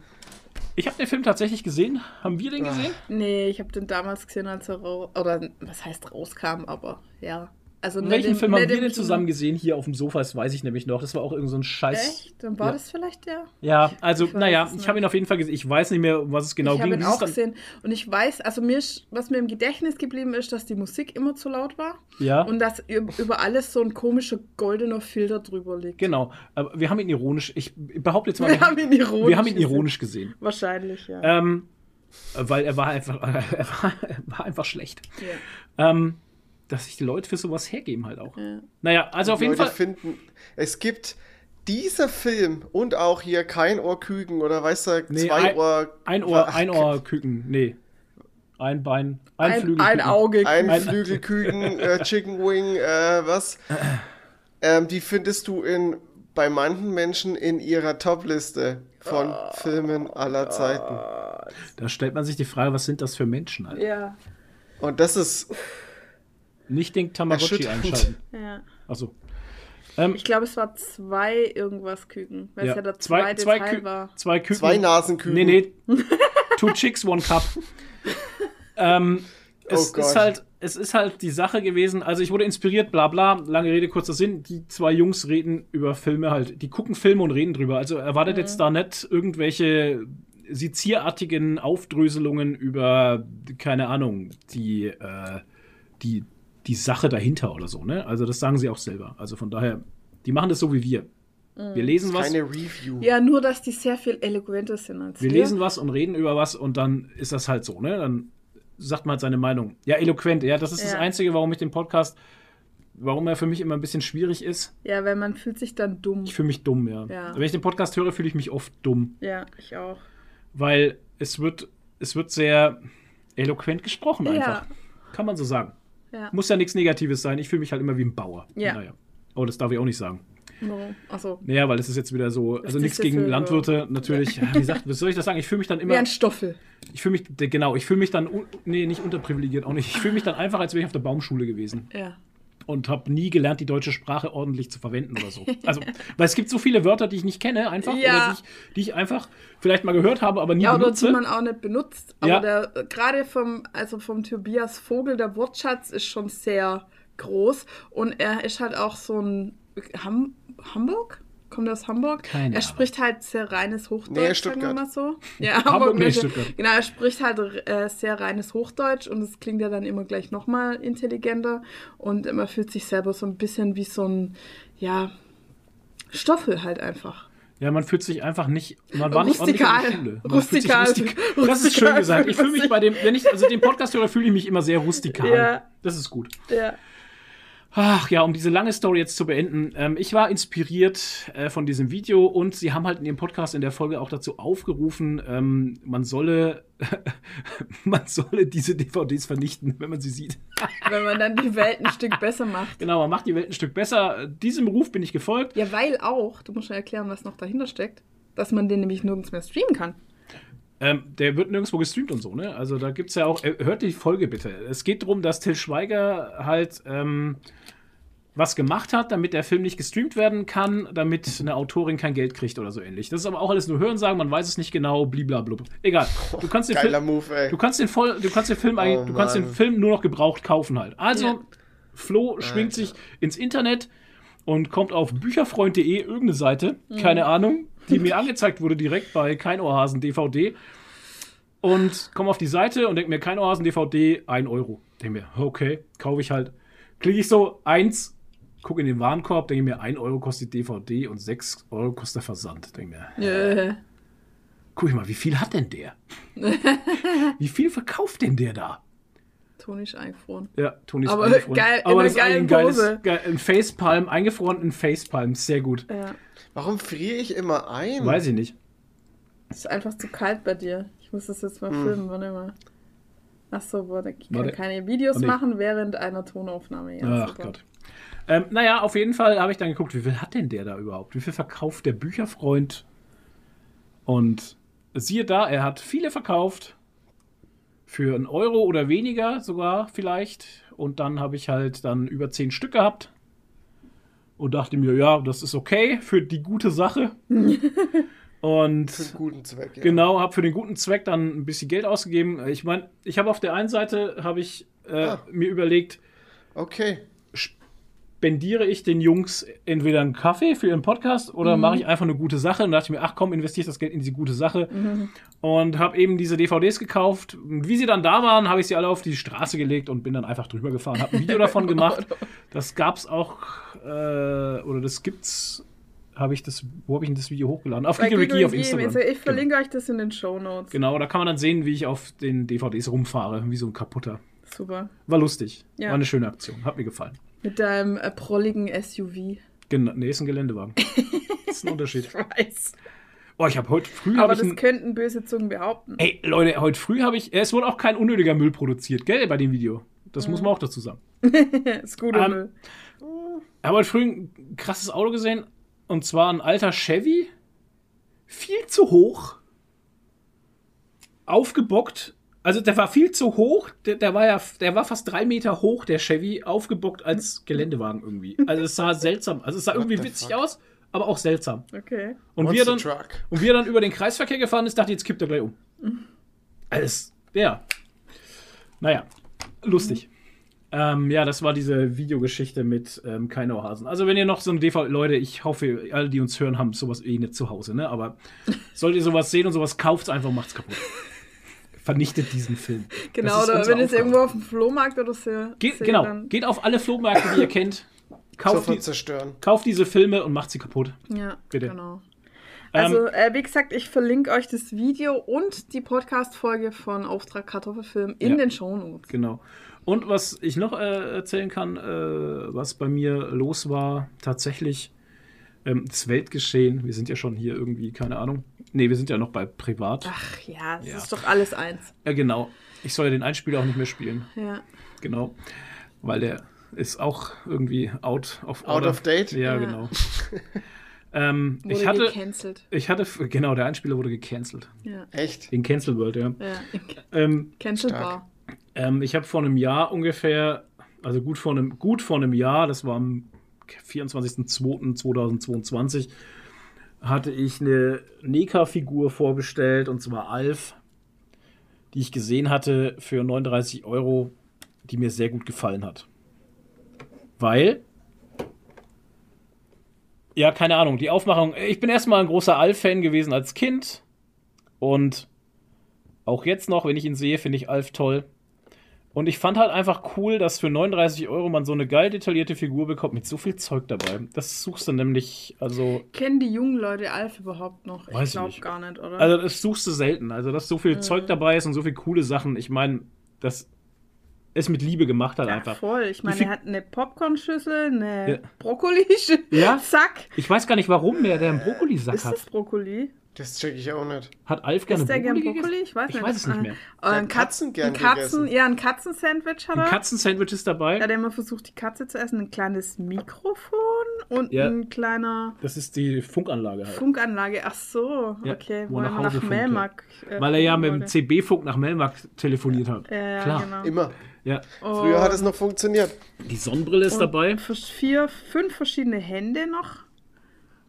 ich habe den Film tatsächlich gesehen. Haben wir den Ah. gesehen? Nee, ich habe den damals gesehen, als er raus. Oder was heißt rauskam, aber ja. Also Welchen im- Film haben wir denn zusammen gesehen hier auf dem Sofa? Das weiß ich nämlich noch. Das war auch irgend so ein Scheiß. Echt? Dann war Ja. das vielleicht der? Ja, also, Ich naja, ich habe ihn auf jeden Fall gesehen. Ich weiß nicht mehr, was es genau ich habe ging. ihn Wie ist auch gesehen. Und ich weiß, also mir was mir im Gedächtnis geblieben ist, dass die Musik immer zu laut war. Ja, Und dass üb- über alles so ein komischer goldener Filter drüber liegt. genau. Aber wir haben ihn ironisch, ich behaupte jetzt mal, Wir haben ihn ironisch. wir haben ihn gesehen. ironisch gesehen. Wahrscheinlich, ja. Ähm, weil er war einfach, er war, er war einfach schlecht. ja. Ähm, dass sich die Leute für sowas hergeben halt auch. ja. Naja, also auf jeden Leute Fall. finden, es gibt dieser Film und auch hier kein Ohrküken oder weißt du, Nee, zwei ein- Ohr. Ein Ohr, Ach, ein Ohr Küken. Nee. Ein Bein. Ein, Ein, Flügel. ein. Auge. Ein Ein- Flügelküken, äh, Chicken Wing, äh, was? Ähm, die findest du in, bei manchen Menschen in ihrer Topliste von Oh. Filmen aller Zeiten. Da stellt man sich die Frage, was sind das für Menschen? Alter? Ja. Und das ist, Nicht den Tamagotchi einschalten. ja. Achso. Ähm, Ich glaube, es war zwei irgendwas Küken. Weil es ja der zwei, zweite zwei, Teil Kü war. zwei Küken. zwei Nasenküken. Nee, nee. Two Chicks, One Cup. ähm, es Oh ist halt, es ist halt die Sache gewesen. Also ich wurde inspiriert, bla bla, lange Rede, kurzer Sinn. Die zwei Jungs reden über Filme halt. Die gucken Filme und reden drüber. Also erwartet jetzt da nicht irgendwelche sezierartigen Aufdröselungen über, keine Ahnung, die, äh, die, die Sache dahinter oder so, ne? Also das sagen sie auch selber. Also von daher, die machen das so wie wir. Wir lesen was. Keine Review. Ja, nur, dass die sehr viel eloquenter sind als Wir lesen was und reden über was und dann ist das halt so, ne? Dann sagt man halt seine Meinung. Ja, eloquent, ja, das ist das Ja. Einzige, warum ich den Podcast, warum er für mich immer ein bisschen schwierig ist. Ja, weil man fühlt sich dann dumm. Ich fühle mich dumm, ja. Ja. Wenn ich den Podcast höre, fühle ich mich oft dumm, Ja, ich auch. weil es wird, es wird sehr eloquent gesprochen einfach. Ja. Kann man so sagen. Ja. Muss ja nichts Negatives sein. Ich fühle mich halt immer wie ein Bauer. Ja. Naja. Oh, das darf ich auch nicht sagen. Warum? Achso. Naja, weil es ist jetzt wieder so, also nichts gegen so- Landwirte, natürlich. Wie gesagt, was soll ich das sagen? Ich fühle mich dann Wie immer. ein Stoffel. Ich fühle mich, genau, ich fühle mich dann, nee, nicht unterprivilegiert, auch nicht. Ich fühle mich dann einfach, als wäre ich auf der Baumschule gewesen Ja. Und habe nie gelernt, die deutsche Sprache ordentlich zu verwenden oder so. Also, weil es gibt so viele Wörter, die ich nicht kenne, einfach, Ja. oder die ich, die ich einfach vielleicht mal gehört habe, aber nie Ja, oder benutze. die man auch nicht benutzt. Aber Ja. der gerade vom, also vom Tobias Vogel, der Wortschatz ist schon sehr groß. Und er ist halt auch so ein Ham Hamburg? Kommt er aus Hamburg? Keine er spricht halt sehr reines Hochdeutsch, Nee, sagen wir Stuttgart. mal so. Ja, Hamburg, nee, nee, Stuttgart. Genau, er spricht halt äh, sehr reines Hochdeutsch und es klingt ja dann immer gleich nochmal intelligenter. Und man fühlt sich selber so ein bisschen wie so ein, ja, Stoffel halt einfach. Ja, man fühlt sich einfach nicht, man war nicht ordentlich Rustikal. in der Schule. Man fühlt sich Rustikal. rustik- Das ist schön gesagt. Ich fühle mich bei dem, wenn ich also den Podcast höre, fühle ich mich immer sehr rustikal. Ja. Das ist gut. Ja. Ach ja, um diese lange Story jetzt zu beenden. Ähm, ich war inspiriert äh, von diesem Video und sie haben halt in ihrem Podcast in der Folge auch dazu aufgerufen, ähm, man solle, man solle diese DVDs vernichten, wenn man sie sieht. Wenn man dann die Welt ein Stück besser macht. Genau, man macht die Welt ein Stück besser. Diesem Ruf bin ich gefolgt. Ja, weil auch, du musst ja erklären, was noch dahinter steckt, dass man den nämlich nirgends mehr streamen kann. Ähm, der wird nirgendwo gestreamt und so, ne? Also da gibt es ja auch, äh, hört die Folge bitte. Es geht darum, dass Till Schweiger halt ähm, was gemacht hat, damit der Film nicht gestreamt werden kann, damit eine Autorin kein Geld kriegt oder so ähnlich. Das ist aber auch alles nur Hörensagen, man weiß es nicht genau, bliblablub. Egal. Du kannst den, Geiler Film, Move, ey. du kannst den, voll, du kannst den Film Oh, du kannst den. Film nur noch gebraucht kaufen halt. Also, Ja. Flo schwingt Alter. sich ins Internet und kommt auf bücherfreund.de, irgendeine Seite, keine Ahnung, die mir angezeigt wurde direkt bei Kein Ohrhasen DVD. Und komme auf die Seite und denke mir, Kein Ohrhasen DVD, 1 Euro. Denke mir, okay, kaufe ich halt. Klicke ich so, 1, gucke in den Warenkorb, denke mir, 1 Euro kostet die DVD und 6 Euro kostet der Versand. Denke mir, Äh, guck ich mal, wie viel hat denn der? wie viel verkauft denn der da? Toni ist eingefroren. Ja, Toni ist Aber eingefroren. geil- in Aber das ist ein geiles, Pose. geil, ein Facepalm, eingefroren in Facepalm, sehr gut. Ja. Warum friere ich immer ein? Weiß ich nicht. Es ist einfach zu kalt bei dir. Ich muss das jetzt mal filmen, warte mal. Achso, warte, ich kann Warte. keine Videos nee. machen während einer Tonaufnahme. Ja, Ach super. Gott. Ähm, naja, auf jeden Fall habe ich dann geguckt, wie viel hat denn der da überhaupt? Wie viel verkauft der Bücherfreund? Und siehe da, er hat viele verkauft. Für einen Euro oder weniger sogar vielleicht. Und dann habe ich halt dann über zehn Stück gehabt. Und dachte mir, ja, das ist okay für die gute Sache. Und Für einen guten Zweck, ja. Genau, habe für den guten Zweck dann ein bisschen Geld ausgegeben. Ich meine, ich habe auf der einen Seite habe ich äh, Ah. mir überlegt, Okay. Spendiere ich den Jungs entweder einen Kaffee für ihren Podcast oder mache ich einfach eine gute Sache. Und da dachte ich mir, ach komm, investiere ich das Geld in diese gute Sache. Und habe eben diese DVDs gekauft. Und wie sie dann da waren, habe ich sie alle auf die Straße gelegt und bin dann einfach drüber gefahren. Habe ein Video davon gemacht. Das gab's auch, äh, oder das gibt's. Habe ich das, wo habe ich denn das Video hochgeladen? Auf Kiki Gigi auf Instagram. Also ich verlinke euch das in den Show Notes. Genau. genau, da kann man dann sehen, wie ich auf den DVDs rumfahre, wie so ein kaputter. Super. War lustig. Ja. War eine schöne Aktion. Hat mir gefallen. Mit deinem äh, prolligen SUV. Genau, nee, ist ein Geländewagen. das ist ein Unterschied. Weiß. Oh, ich habe heute früh Aber ich das ein, könnten böse Zungen behaupten. Ey, Leute, heute früh habe ich. Es wurde auch kein unnötiger Müll produziert, gell, bei dem Video. Das muss man auch dazu sagen. ist gut, Ähm, Müll. Ich habe heute früh ein krasses Auto gesehen. Und zwar ein alter Chevy. Viel zu hoch. Aufgebockt. Also der war viel zu hoch. Der, der war ja, der war fast drei Meter hoch, der Chevy, aufgebockt als Geländewagen irgendwie. Also es sah seltsam. Also es sah irgendwie the witzig fuck? aus, aber auch seltsam. Okay. Und wie, er Monster dann, Truck. und wie er dann über den Kreisverkehr gefahren ist, dachte ich, jetzt kippt er gleich um. Alles, ja. Naja, lustig. Ähm, ja, das war diese Videogeschichte mit ähm, Keinauhasen. Also, wenn ihr noch so ein DVD, Leute, ich hoffe, alle, die uns hören, haben sowas eh nicht zu Hause, ne? Aber solltet ihr sowas sehen und sowas kauft, einfach macht's kaputt. Vernichtet diesen Film. Genau, oder wenn ihr es irgendwo auf dem Flohmarkt oder so Geht, seht, genau, dann- geht auf alle Flohmärkte, die ihr kennt. Kauft, die, zerstören. kauft diese Filme und macht sie kaputt. Ja, Bitte. genau. Ähm, Also, äh, wie gesagt, ich verlinke euch das Video und die Podcast-Folge von Auftrag Kartoffelfilm in Ja. den Shownotes. Genau. Und was ich noch äh, erzählen kann, äh, was bei mir los war, tatsächlich ähm, das Weltgeschehen. Wir sind ja schon hier irgendwie, keine Ahnung. Nee, wir sind ja noch bei Privat. Ach ja, es Ja. ist doch alles eins. Ja, genau. Ich soll ja den Einspieler auch nicht mehr spielen. Ja. Genau. Weil der ist auch irgendwie out of Out order. of date? Ja, Ja. genau. ähm, Wurde ich hatte, gecancelt. ich hatte, genau, der Einspieler wurde gecancelt. Ja. Echt? In Cancel World, ja. ja. Ähm, Cancelbar. Ähm, ich habe vor einem Jahr ungefähr, also gut vor einem, gut vor einem Jahr, das war am 24.02.2022, hatte ich eine Neka-Figur vorbestellt, und zwar Alf, die ich gesehen hatte für 39 Euro, die mir sehr gut gefallen hat. Weil, ja, keine Ahnung, die Aufmachung, ich bin erstmal ein großer Alf-Fan gewesen als Kind und auch jetzt noch, wenn ich ihn sehe, finde ich Alf toll. Und ich fand halt einfach cool, dass für 39 Euro man so eine geil detaillierte Figur bekommt mit so viel Zeug dabei. Das suchst du nämlich, also, Kennen die jungen Leute Alf überhaupt noch? Weiß ich glaube gar nicht, oder? also das suchst du selten. Also, dass so viel Zeug dabei ist und so viele coole Sachen. Ich meine, das ist mit Liebe gemacht halt ja, einfach. voll. Ich meine, er hat eine Popcornschüssel, eine Ja. Brokkoli-Sack. Ja? Ich weiß gar nicht, warum der, der einen Brokkolisack Ist hat. das Brokkoli? Das check ich auch nicht. Hat Alf gerne Ist der gern Brokkoli Brokkoli? gegessen? Ich weiß Ich nicht. weiß es nicht mehr. Äh, Der ein Katzen gern ein Katzen, gegessen. Ja, ein Katzensandwich hat Ein er. Katzensandwich ist dabei. Er hat immer versucht, die Katze zu essen. Ein kleines Mikrofon und Ja. ein kleiner Das ist die Funkanlage halt. Funkanlage. Ach so, Ja, okay. wo Wo er er nach nach Melmark. äh, Weil er ja mit dem. CB-Funk nach Melmark telefoniert hat. Ja, ja, Klar. genau. Immer. Ja. Früher hat es Und- noch funktioniert. Die Sonnenbrille ist und dabei. Vier, fünf verschiedene Hände noch.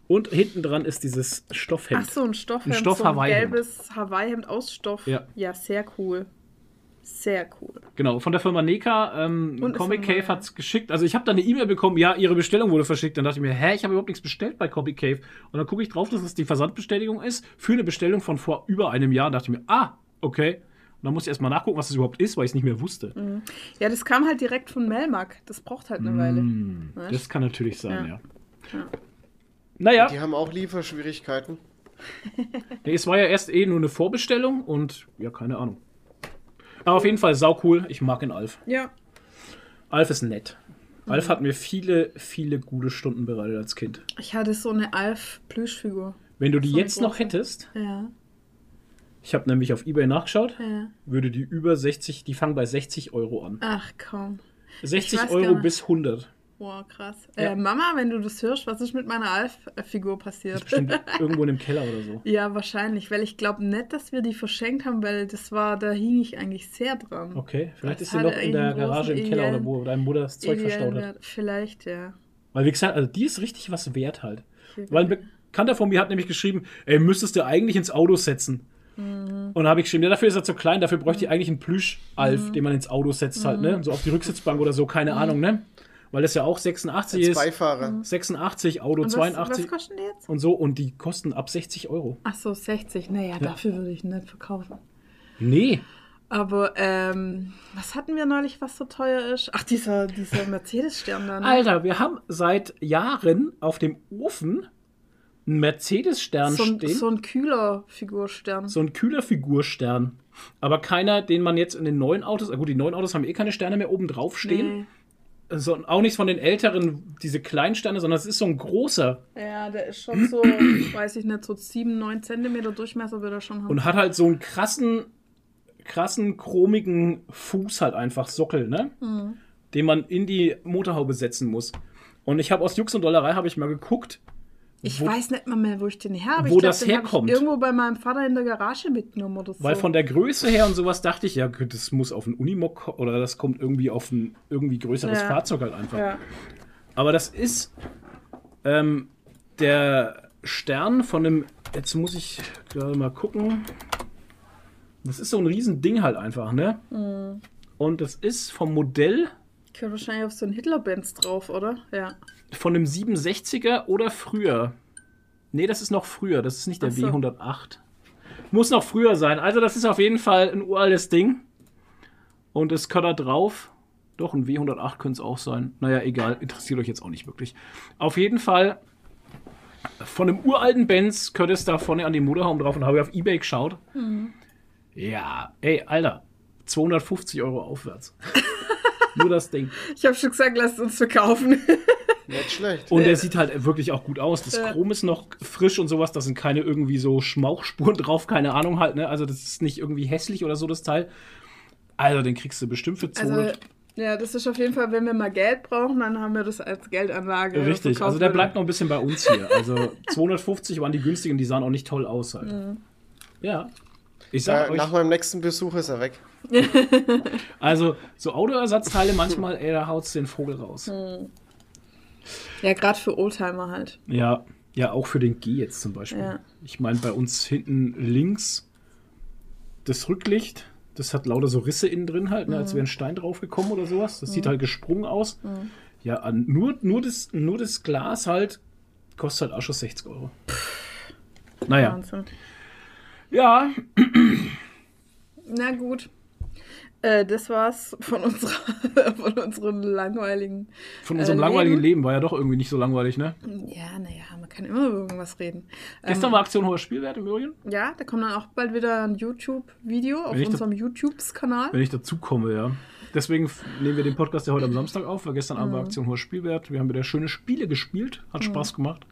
Und hinten dran ist dieses Stoffhemd. Ach so, ein Stoffhemd. Ein Stoff so ein gelbes Hawaii-Hemd aus Stoff. Ja. ja, sehr cool. Sehr cool. Genau, von der Firma Neka. Ähm, Comic Cave hat es geschickt. Also ich habe da eine E-Mail bekommen, ja, ihre Bestellung wurde verschickt. Dann dachte ich mir, hä, ich habe überhaupt nichts bestellt bei Comic Cave. Und dann gucke ich drauf, dass es die Versandbestätigung ist für eine Bestellung von vor über einem Jahr. Und dachte ich mir, ah, okay. Und dann musste ich erstmal nachgucken, was das überhaupt ist, weil ich es nicht mehr wusste. Ja, das kam halt direkt von Melmark. Das braucht halt eine Weile. Hm, Weißt? das kann natürlich sein, ja. Ja. Ja. Naja, Die haben auch Lieferschwierigkeiten. nee, es war ja erst eh nur eine Vorbestellung und ja, keine Ahnung. Aber auf jeden Fall sau cool. Ich mag den Alf. Ja. Alf ist nett. Mhm. Alf hat mir viele, viele gute Stunden bereitet als Kind. Ich hatte so eine Alf-Plüschfigur. Wenn du die So jetzt noch hättest, Ja, ich habe nämlich auf Ebay nachgeschaut, ja. würde die über 60, die fangen bei 60 Euro an. Ach komm. 60 weiß Euro bis 100. Wow, krass. Ja. Äh, Mama, wenn du das hörst, was ist mit meiner Alf-Figur Ist passiert? bestimmt irgendwo in dem Keller oder so. Ja, wahrscheinlich, weil ich glaube nicht, dass wir die verschenkt haben, weil das war, da hing ich eigentlich sehr dran. Okay, vielleicht Das ist sie noch in der Garage im Keller oder wo deine Mutter das Zeug verstaut hat. Vielleicht, ja. Weil wie gesagt, also die ist richtig was wert halt. Weil ein Bekannter von mir hat nämlich geschrieben, ey, müsstest du eigentlich ins Auto setzen. Mhm. Und da habe ich geschrieben, ja, dafür ist er zu klein, dafür bräuchte ich eigentlich einen Plüsch-Alf, Mhm. den man ins Auto setzt halt, ne? So auf die Rücksitzbank oder so, keine Ahnung, ne? Weil das ja auch 86 Als ist. Beifahrer. 86, Auto Und was, 82 was kosten die jetzt? und so und die kosten ab 60 Euro. Ach so, 60. Naja, dafür würde ich nicht verkaufen. Nee, Aber, ähm, was hatten wir neulich, was so teuer ist? Ach, dieser, dieser Mercedes-Stern da, ne? Alter, wir haben seit Jahren auf dem Ofen einen Mercedes-Stern so, ein, stehen. so ein kühler Figurstern. so ein kühler Figurstern. Aber keiner, den man jetzt in den neuen Autos, ah gut, die neuen Autos haben eh keine Sterne mehr oben drauf stehen. Nee. Also auch nichts von den älteren, diese kleinen Sterne, sondern es ist so ein großer Ja, der ist schon so, weiß ich nicht, so 7, 9 Zentimeter Durchmesser wird er schon haben. und hat halt so einen krassen, krassen, chromigen Fuß halt einfach, Sockel, ne? Mhm. Den man in die Motorhaube setzen muss. Und ich habe aus Jux und Dollerei habe ich mal geguckt, ich wo- weiß nicht mal mehr, wo ich den her habe. wo ich glaub, das herkommt. Ich irgendwo bei meinem Vater in der Garage mitgenommen oder so. weil von der Größe her und sowas dachte ich, ja, das muss auf ein Unimog oder das kommt irgendwie auf ein irgendwie größeres Ja. Fahrzeug halt einfach. Ja. Aber das ist ähm, der Stern von einem. Jetzt muss ich gerade mal gucken. Das ist so ein Riesending halt einfach, ne? Mhm. Und das ist vom Modell Gehört wahrscheinlich auf so einen Hitler-Benz drauf, oder? Ja. Von einem 67er oder früher. Nee, das ist noch früher. Das ist nicht der so. W108. Muss noch früher sein. Also, das ist auf jeden Fall ein uraltes Ding. Und es kann da drauf. Doch, ein W108 könnte es auch sein. Naja, egal. Interessiert euch jetzt auch nicht wirklich. Auf jeden Fall von einem uralten Benz könnte es da vorne an die Motorhaube drauf und habe ich auf Ebay geschaut. Ja, ey, Alter. 250 Euro aufwärts. Nur das Ding. Ich habe schon gesagt, lasst uns verkaufen. Nicht schlecht. Und der sieht halt wirklich auch gut aus. Das Ja. Chrom ist noch frisch und sowas. Da sind keine irgendwie so Schmauchspuren drauf, keine Ahnung halt. Ne? Also das ist nicht irgendwie hässlich oder so, das Teil. Also den kriegst du bestimmt für 200. Also, ja, das ist auf jeden Fall, wenn wir mal Geld brauchen, dann haben wir das als Geldanlage. Richtig, also der bleibt noch ein bisschen bei uns hier. Also 250 waren die günstigen, die sahen auch nicht toll aus halt. Ja. Ich sag Äh, euch, nach meinem nächsten Besuch ist er weg. also so Autoersatzteile manchmal, ey, da haut's den Vogel raus. Ja, gerade für Oldtimer halt. Ja, ja, auch für den G jetzt zum Beispiel. Ja. Ich meine, bei uns hinten links das Rücklicht, das hat lauter so Risse innen drin halt, ne, als wäre ein Stein draufgekommen oder sowas. Das sieht halt gesprungen aus. Ja, an, nur, nur, das, nur das Glas halt kostet halt auch schon 60 Euro. Naja, Wahnsinn. ja, Na gut. Äh, das war's von unserer, von unseren langweiligen. von unserem Äh, langweiligen Leben. Leben war ja doch irgendwie nicht so langweilig, ne? Ja, naja, man kann immer über irgendwas reden. Gestern war Aktion hoher Spielwert im Übrigen. Ja, da kommt dann auch bald wieder ein YouTube-Video auf unserem YouTube-Kanal. Wenn ich dazu komme, ja. Deswegen nehmen wir den Podcast ja heute am Samstag auf, weil gestern Abend war Aktion hoher Spielwert. Wir haben wieder schöne Spiele gespielt, hat Spaß gemacht.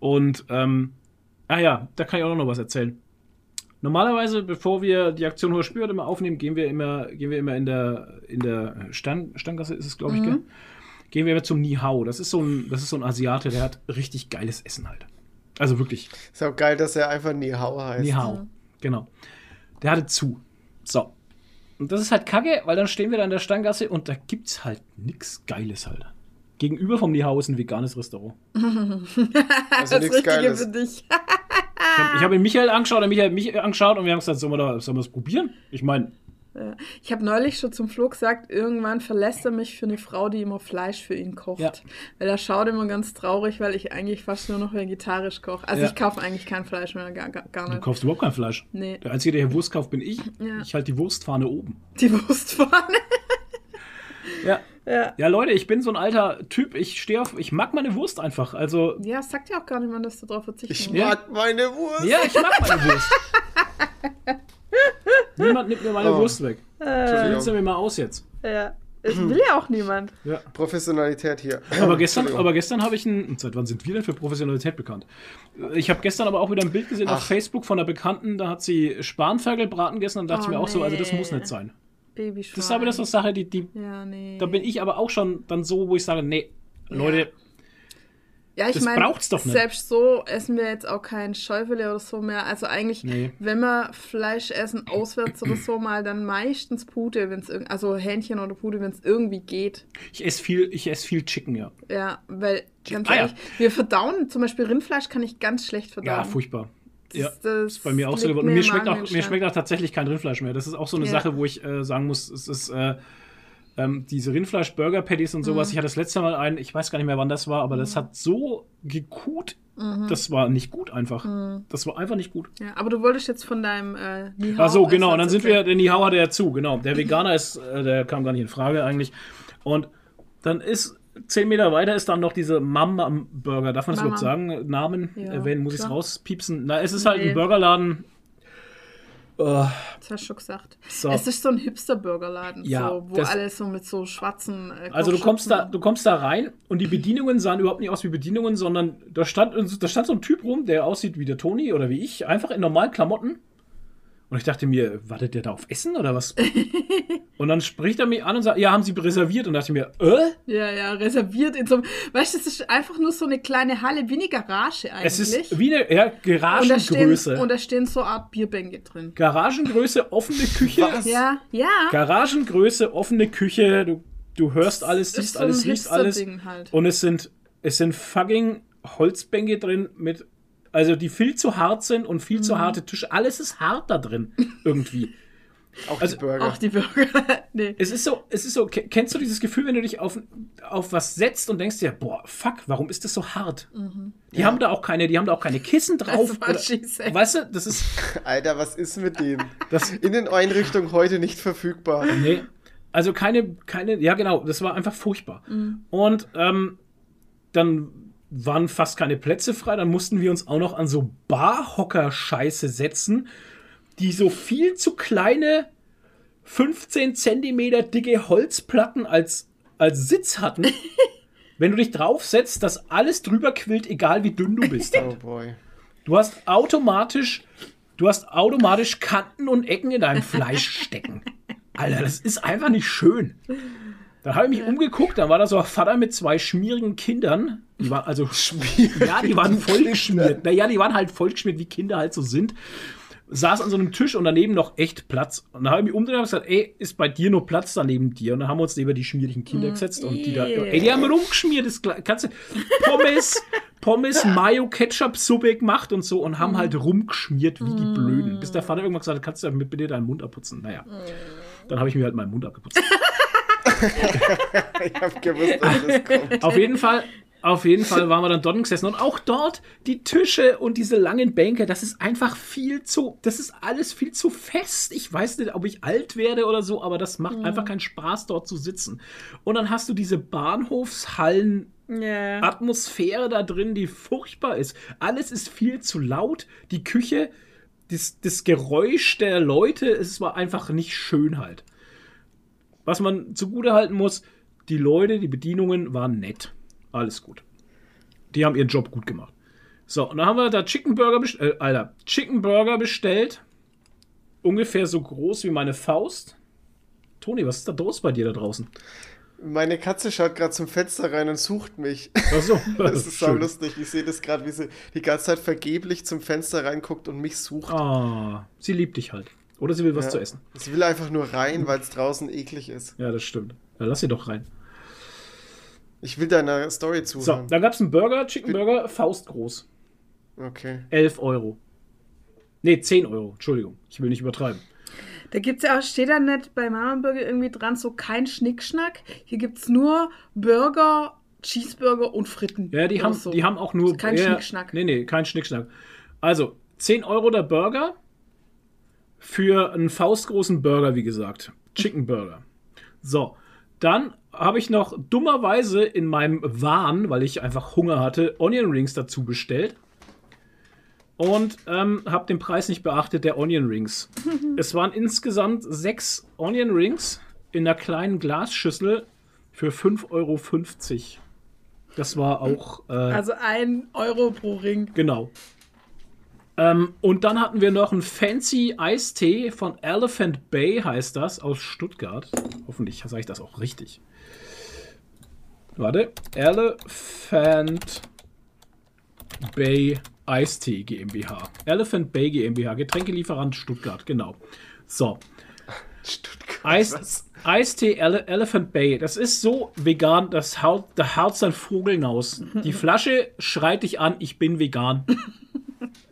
Und, ähm, ah ja, da kann ich auch noch was erzählen. Normalerweise, bevor wir die Aktion hoher Spielwert immer aufnehmen, gehen wir immer, gehen wir immer in der, in der Stern, Sterngasse, ist es, glaube ich, gell? Gehen wir immer zum Nihao. Das ist so ein, das ist so ein Asiate, der hat richtig geiles Essen halt. Also wirklich. Ist auch geil, dass er einfach Nihau heißt. Nihao. Genau. Der hatte zu. So. Und das ist halt kacke, weil dann stehen wir da in der Stanggasse und da gibt's halt nix Geiles halt. Gegenüber vom Nihao ist ein veganes Restaurant. Also das nichts Richtige Geiles. für dich. Ich habe hab ihn Michael angeschaut, der Michael hat mich angeschaut und wir haben gesagt, sollen wir, da, sollen wir das probieren? Ich meine. Ich habe neulich schon zum Flo gesagt, irgendwann verlässt er mich für eine Frau, die immer Fleisch für ihn kocht. Ja. Weil er schaut immer ganz traurig, weil ich eigentlich fast nur noch vegetarisch koche. Also Ja. ich kaufe eigentlich kein Fleisch mehr, gar, gar, gar du nicht. kaufst überhaupt kein Fleisch. Nee. Der Einzige, der hier Wurst kauft, bin ich. Ja. Ich halte die Wurstfahne oben. Die Wurstpfanne. Ja. Ja. Ja, Leute, ich bin so ein alter Typ. Ich stehe auf, ich mag meine Wurst einfach. Also, Ja, es sagt ja auch gar niemand, dass du drauf verzichten Ich. Ja. mag meine Wurst. ja, ich mag meine Wurst. Niemand nimmt mir meine Oh. Wurst weg. Entschuldigung. Nimmst du mir mal aus jetzt. Ja. Es will ja auch niemand. Ja. Professionalität hier. Aber gestern, aber gestern habe ich ein. Seit wann sind wir denn für Professionalität bekannt? Ich habe gestern aber auch wieder ein Bild gesehen auf Ach. Facebook von einer Bekannten, da hat sie Spanferkelbraten gegessen und dachte Oh, ich mir auch so, also das muss nicht sein. Babyschwein. Das ist aber das so eine Sache, die, die, Ja, nee. da bin ich aber auch schon dann so, wo ich sage, nee, Leute, Ja, ich Das meine, braucht's doch nicht. selbst so essen wir jetzt auch kein Schäufele oder so mehr. Also eigentlich, Nee. wenn wir Fleisch essen, auswärts oder so mal, dann meistens Pute, wenn es also Hähnchen oder Pute, wenn es irgendwie geht. ich esse viel, ich esse viel Chicken, ja. Ja, weil ganz Ah, ja. ehrlich, wir verdauen, zum Beispiel Rindfleisch kann ich ganz schlecht verdauen. Ja, furchtbar. Das- Ja, das ist bei mir auch so geworden. mir Mir schmeckt, auch, mir schmeckt auch tatsächlich kein Rindfleisch mehr. Das ist auch so eine Ja. Sache, wo ich äh, sagen muss, es ist, äh, Ähm, diese Rindfleisch-Burger-Patties und sowas. Ich hatte das letzte Mal einen, ich weiß gar nicht mehr, wann das war, aber das hat so gekut. Das war nicht gut einfach. Das war einfach nicht gut. Ja, aber du wolltest jetzt von deinem äh, Ach so, genau. Und dann sind wir, erzählen. der Nihau hatte ja zu, genau. Der Veganer ist, äh, der kam gar nicht in Frage eigentlich. Und dann ist, zehn Meter weiter ist dann noch diese Mama-Burger. Darf man das Mama. überhaupt sagen? Namen Ja, erwähnen? Muss ich es rauspiepsen? Na, es ist halt Nee. ein Burgerladen. Äh, Das hast du schon gesagt. So. Es ist so ein Hipster-Burgerladen, Ja, so, wo alles so mit so schwarzen. Äh, also du kommst da, du kommst da rein und die Bedienungen sahen überhaupt nicht aus wie Bedienungen, sondern da stand, da stand so ein Typ rum, der aussieht wie der Toni oder wie ich, einfach in normalen Klamotten. Und ich dachte mir, wartet der da auf Essen oder was? und dann spricht er mich an und sagt, ja, haben Sie reserviert? Und dachte ich mir, äh? Ja, ja, reserviert in so einem. Weißt du, das ist einfach nur so eine kleine Halle, wie eine Garage eigentlich. Es ist wie eine ja, und, Garagengröße. und da stehen so eine Art Bierbänke drin. Garagengröße, offene Küche. Was? Ja, ja. Garagengröße, offene Küche. Du, du hörst alles, siehst so alles, riechst alles. Halt. Und es sind, es sind fucking Holzbänke drin mit, also die viel zu hart sind und viel Mhm. zu harte Tische. Alles ist hart da drin. Irgendwie. Auch Also, die Burger. Auch die Burger. nee. Es ist so, es ist so, ke- kennst du dieses Gefühl, wenn du dich auf, auf was setzt und denkst dir, boah, fuck, warum ist das so hart? Die haben da auch keine, die haben da auch keine Kissen drauf. Mhm. Scheiße. weißt du, das ist, Alter, was ist mit dem? das, In den Einrichtungen heute nicht verfügbar. Nee. Also keine, keine, ja genau, das war einfach furchtbar. Und ähm, dann waren fast keine Plätze frei, dann mussten wir uns auch noch an so Barhocker-Scheiße setzen, die so viel zu kleine 15 Zentimeter dicke Holzplatten als, als Sitz hatten. Wenn du dich draufsetzt, dass alles drüber quillt, egal wie dünn du bist. Oh boy. Du hast automatisch, du hast automatisch Kanten und Ecken in deinem Fleisch stecken. Alter, das ist einfach nicht schön. Dann habe ich mich umgeguckt, dann war da so ein Vater mit zwei schmierigen Kindern. Die waren also ja, die waren voll geschmiert. Naja, die waren halt voll geschmiert, wie Kinder halt so sind. Saß an so einem Tisch und daneben noch echt Platz. Und dann habe ich mich umgedreht und gesagt, ey, ist bei dir nur Platz daneben dir? Und dann haben wir uns neben die schmierigen Kinder gesetzt und die da, ey, die haben rumgeschmiert. Das kannst du, Pommes, Pommes, Mayo, Ketchup, Suppe gemacht und so und haben halt rumgeschmiert wie die Blöden. Bis der Vater irgendwann gesagt hat, kannst du damit bitte deinen Mund abputzen? Naja, dann habe ich mir halt meinen Mund abgeputzt. Ich hab gewusst, dass das kommt. Auf jeden Fall, auf jeden Fall waren wir dann dort gesessen und auch dort die Tische und diese langen Bänke, das ist einfach viel zu, das ist alles viel zu fest. Ich weiß nicht, ob ich alt werde oder so, aber das macht einfach keinen Spaß, dort zu sitzen. Und dann hast du diese Bahnhofshallen. Ja. Atmosphäre da drin, die furchtbar ist. Alles ist viel zu laut. Die Küche, das, das Geräusch der Leute, es war einfach nicht schön halt. Was man zugute halten muss, die Leute, die Bedienungen waren nett. Alles gut. Die haben ihren Job gut gemacht. So, und dann haben wir da Chicken Burger bestellt. Äh, Alter, Chicken Burger bestellt. Ungefähr so groß wie meine Faust. Toni, was ist da los bei dir da draußen? Meine Katze schaut gerade zum Fenster rein und sucht mich. Ach so, Das ist so lustig. Ich sehe das gerade, wie sie die ganze Zeit vergeblich zum Fenster reinguckt und mich sucht. Ah, sie liebt dich halt. Oder sie will was Ja. zu essen. Sie will einfach nur rein, weil es draußen eklig ist. Ja, das stimmt. Ja, lass sie doch rein. Ich will deiner Story So, zuhören. da gab es einen Burger, Chicken Burger, faustgroß. Okay. 11 Euro. Nee, 10 Euro. Entschuldigung. Ich will nicht übertreiben. Da gibt's ja auch, steht da nicht bei Mama Burger irgendwie dran, so kein Schnickschnack. Hier gibt's nur Burger, Cheeseburger und Fritten. Ja, die haben, so. die haben auch nur. Ist kein ja, Schnickschnack. Nee, nee, kein Schnickschnack. Also, 10 Euro der Burger für einen faustgroßen Burger, wie gesagt. Chicken Burger. So, dann habe ich noch dummerweise in meinem Wahn, weil ich einfach Hunger hatte, Onion Rings dazu bestellt. Und ähm, habe den Preis nicht beachtet der Onion Rings. es waren insgesamt sechs Onion Rings in einer kleinen Glasschüssel für 5,50 Euro. Das war auch. Äh, Also ein Euro pro Ring. Genau. Ähm, und dann hatten wir noch einen fancy Eistee von Elephant Bay, heißt das, aus Stuttgart. Hoffentlich sage ich das auch richtig. Warte. Elephant Bay Eistee GmbH. Elephant Bay GmbH, Getränkelieferant Stuttgart, genau. So. Stuttgart. Eis, was? Eistee Ele Elephant Bay. Das ist so vegan, das haut, da haut sein Vogel hinaus. Die Flasche schreit dich an, ich bin vegan.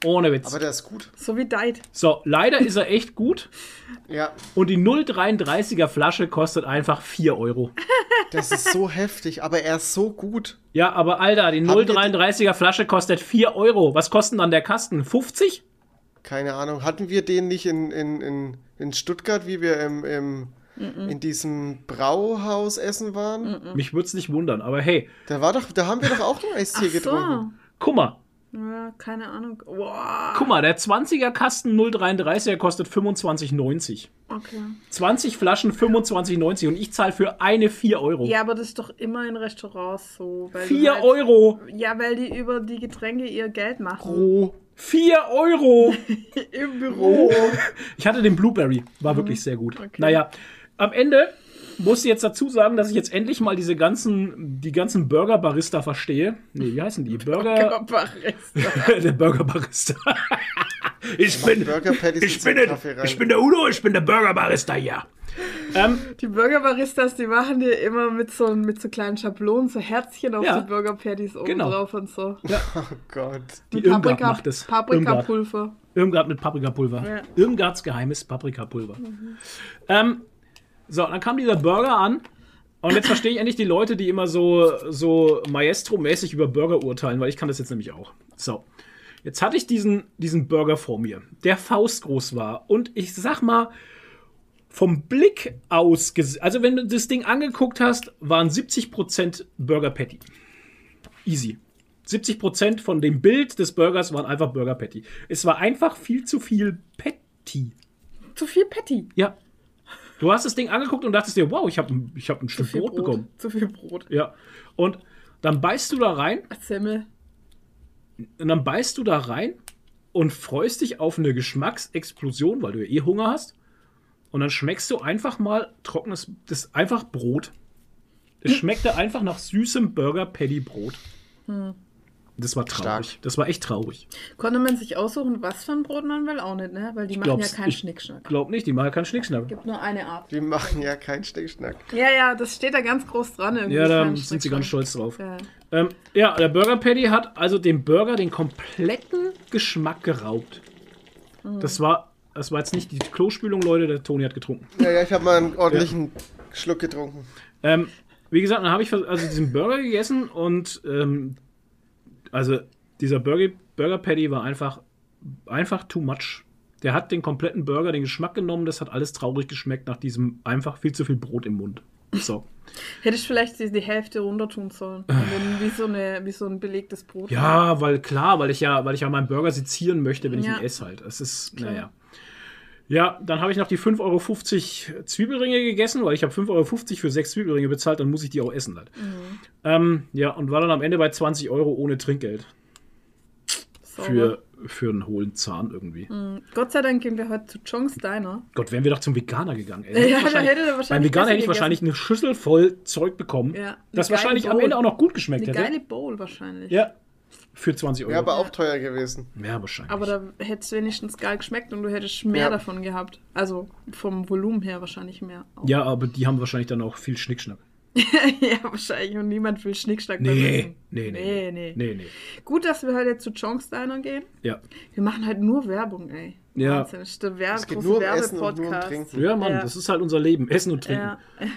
Ohne Witz. Aber der ist gut. So wie Diet. So, leider ist er echt gut. Ja, Und die 0,33er Flasche kostet einfach 4 Euro. das ist so heftig, aber er ist so gut. Ja, aber Alter, die Haben wir die- 0,33er Flasche kostet 4 Euro. Was kostet dann der Kasten? 50? Keine Ahnung. Hatten wir den nicht in, in, in, in Stuttgart, wie wir im, im, in diesem Brauhaus essen waren? Mich würde es nicht wundern, aber hey, Da war doch, da haben wir doch auch einen Ach Eistee so. getrunken. guck mal. Ja, keine Ahnung. Wow. Guck mal, der 20er Kasten 0,33er kostet 25,90. Okay. 20 Flaschen 25,90 und ich zahle für eine 4 Euro. Ja, aber das ist doch immer in Restaurants so. Weil du 4 halt- Euro Ja, weil die über die Getränke ihr Geld machen. Pro. 4 Euro! Im Büro. Ich hatte den Blueberry, war wirklich sehr gut. Okay. Naja, am Ende muss jetzt dazu sagen, dass ich jetzt endlich mal diese ganzen, die ganzen Burger-Barista verstehe. Nee, wie heißen die? Burger. Körperreste. der Burger-Barista. ich bin. Burger Ich bin, der, ich bin der Udo, ich bin der Burger-Barista hier. Ähm, Die Burgerbaristas, die machen dir immer mit so, mit so kleinen Schablonen so Herzchen auf Ja. die Burger Patties oben Genau. drauf und so. Oh Gott. die Mit Irmgard Paprika, macht es. Irmgard. Paprikapulver. Irmgard mit Paprikapulver. Ja. Irmgards geheimes Paprikapulver. Ähm, so, dann kam dieser Burger an. Und jetzt verstehe ich endlich die Leute, die immer so, so Maestro-mäßig über Burger urteilen, weil ich kann das jetzt nämlich auch. So. Jetzt hatte ich diesen, diesen Burger vor mir, der faustgroß war. Und ich sag mal, vom Blick aus, also wenn du das Ding angeguckt hast, waren 70% Burger Patty. Easy. 70% von dem Bild des Burgers waren einfach Burger Patty. Es war einfach viel zu viel Patty. Zu viel Patty. Ja. Du hast das Ding angeguckt und dachtest dir, wow, ich habe ich hab ein Stück Brot, Brot. bekommen. Zu viel Brot. Ja. Und dann beißt du da rein Semmel. und dann beißt du da rein und freust dich auf eine Geschmacksexplosion, weil du ja eh Hunger hast. Und dann schmeckst du einfach mal trockenes, das ist einfach Brot. Es schmeckte einfach nach süßem Burger Patty Brot. Das war traurig. Stark. Das war echt traurig. Konnte man sich aussuchen, was für ein Brot man will? Auch nicht, ne? Weil die machen glaub's- ja keinen ich- Schnickschnack. Glaub nicht, die machen ja keinen Schnickschnack. Gibt nur eine Art. Die machen ja keinen Stickschnack. Ja, ja, das steht da ganz groß dran. Irgendwie Ja, da sind sie ganz Schnickschnack. stolz drauf. Ja. Ähm, ja, der Burger Patty hat also dem Burger den kompletten Geschmack geraubt. Das war, das war jetzt nicht die Klospülung, Leute, der Toni hat getrunken. Ja, ja, ich habe mal einen ordentlichen Schluck getrunken. Ähm, wie gesagt, dann habe ich also diesen Burger gegessen und ähm, also dieser Burger, Burger Patty war einfach, einfach too much. Der hat den kompletten Burger, den Geschmack genommen, das hat alles traurig geschmeckt nach diesem einfach viel zu viel Brot im Mund. So. Hätte ich vielleicht die, die Hälfte runter tun sollen. Wie so, eine, wie so ein belegtes Brot. Ja, weil klar, weil ich ja, weil ich ja meinen Burger sezieren möchte, wenn ich Ja. ihn esse halt. Es ist, Klar. naja. Ja, dann habe ich noch die 5,50 Euro Zwiebelringe gegessen, weil ich habe 5,50 Euro für sechs Zwiebelringe bezahlt, dann muss ich die auch essen halt. Mhm. Ähm, ja, und war dann am Ende bei 20 Euro ohne Trinkgeld. Sauber. Für, für einen hohlen Zahn irgendwie. Mhm. Gott sei Dank gehen wir heute zu John's Diner. Gott, wären wir doch zum Veganer gegangen. Ey. Ja, da wahrscheinlich- hätte er Beim wahrscheinlich Veganer hätte ich wahrscheinlich eine Schüssel voll Zeug bekommen, Ja, das eine wahrscheinlich am Bowl. Ende auch noch gut geschmeckt Eine hätte. geile Bowl wahrscheinlich. Ja, für 20 Euro. Wäre aber auch teuer gewesen. ja, wahrscheinlich. Aber da hätte es wenigstens geil geschmeckt und du hättest mehr Ja. davon gehabt. Also vom Volumen her wahrscheinlich mehr. auch. ja, aber die haben wahrscheinlich dann auch viel Schnickschnack. ja, wahrscheinlich. Und niemand will Schnickschnack Nee, nee, nee. nee, nee. Nee, nee. Gut, dass wir heute zu John's Diner gehen. Ja. Wir machen halt nur Werbung, ey. Ja. Wahnsinn, das ist der Werb Es geht große nur um Essen und nur um Werbepodcast. Trinken. Ja, Mann, Ja. das ist halt unser Leben. Essen und trinken. Ja.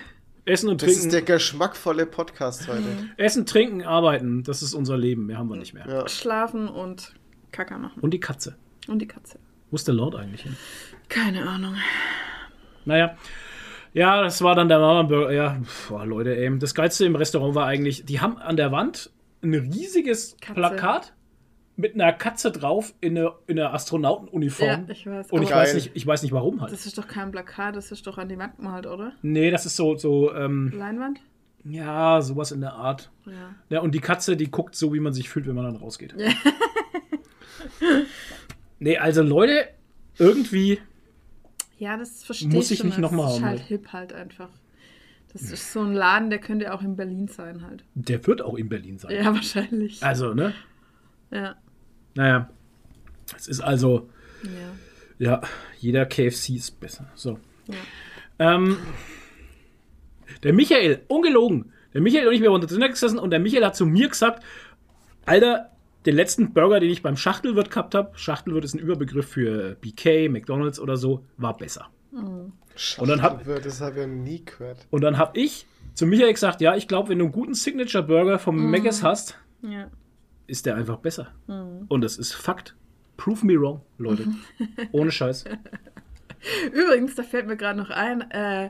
Essen und Das trinken. ist der geschmackvolle Podcast heute. Essen, trinken, arbeiten. Das ist unser Leben. Mehr haben wir nicht mehr. Ja. Schlafen und Kacker machen. Und die Katze. Und die Katze. Wo ist der Lord eigentlich hin? Keine Ahnung. Naja. Ja, das war dann der Mama Burger. Ja, boah, Leute, ey. Das Geilste im Restaurant war eigentlich, die haben an der Wand ein riesiges Katze. Plakat mit einer Katze drauf in einer, in einer Astronautenuniform. Ja, ich weiß. Und ich weiß, nicht, ich weiß nicht warum halt. das ist doch kein Plakat, das ist doch an die Wand gemalt, oder? nee, das ist so, so ähm, Leinwand? ja, sowas in der Art. Ja. Ja, und die Katze, die guckt so, wie man sich fühlt, wenn man dann rausgeht. nee, also Leute, irgendwie, Ja, das verstehe Muss ich schon. nicht noch mal Das ist haben, halt halt. hip halt einfach. Das ist so ein Laden, der könnte auch in Berlin sein halt. der wird auch in Berlin sein. Ja, wahrscheinlich. Also, ne? Ja. Naja. Es ist also, Ja. ja, jeder KFC ist besser. So. Ja. Ähm, der Michael, ungelogen. Der Michael und ich, wir waren unter gesessen und der Michael hat zu mir gesagt, Alter, den letzten Burger, den ich beim Schachtelwirt gehabt habe, Schachtelwirt ist ein Überbegriff für BK, McDonalds oder so, war besser. Und dann hab- Schachtelwirt, das habe ich nie gehört. Und dann habe ich zu Michael gesagt, ja, ich glaube, wenn du einen guten Signature-Burger vom Mc's hast, Ja. Ist der einfach besser. Und das ist Fakt. Prove me wrong, Leute. Ohne Scheiß. Übrigens, da fällt mir gerade noch ein, äh,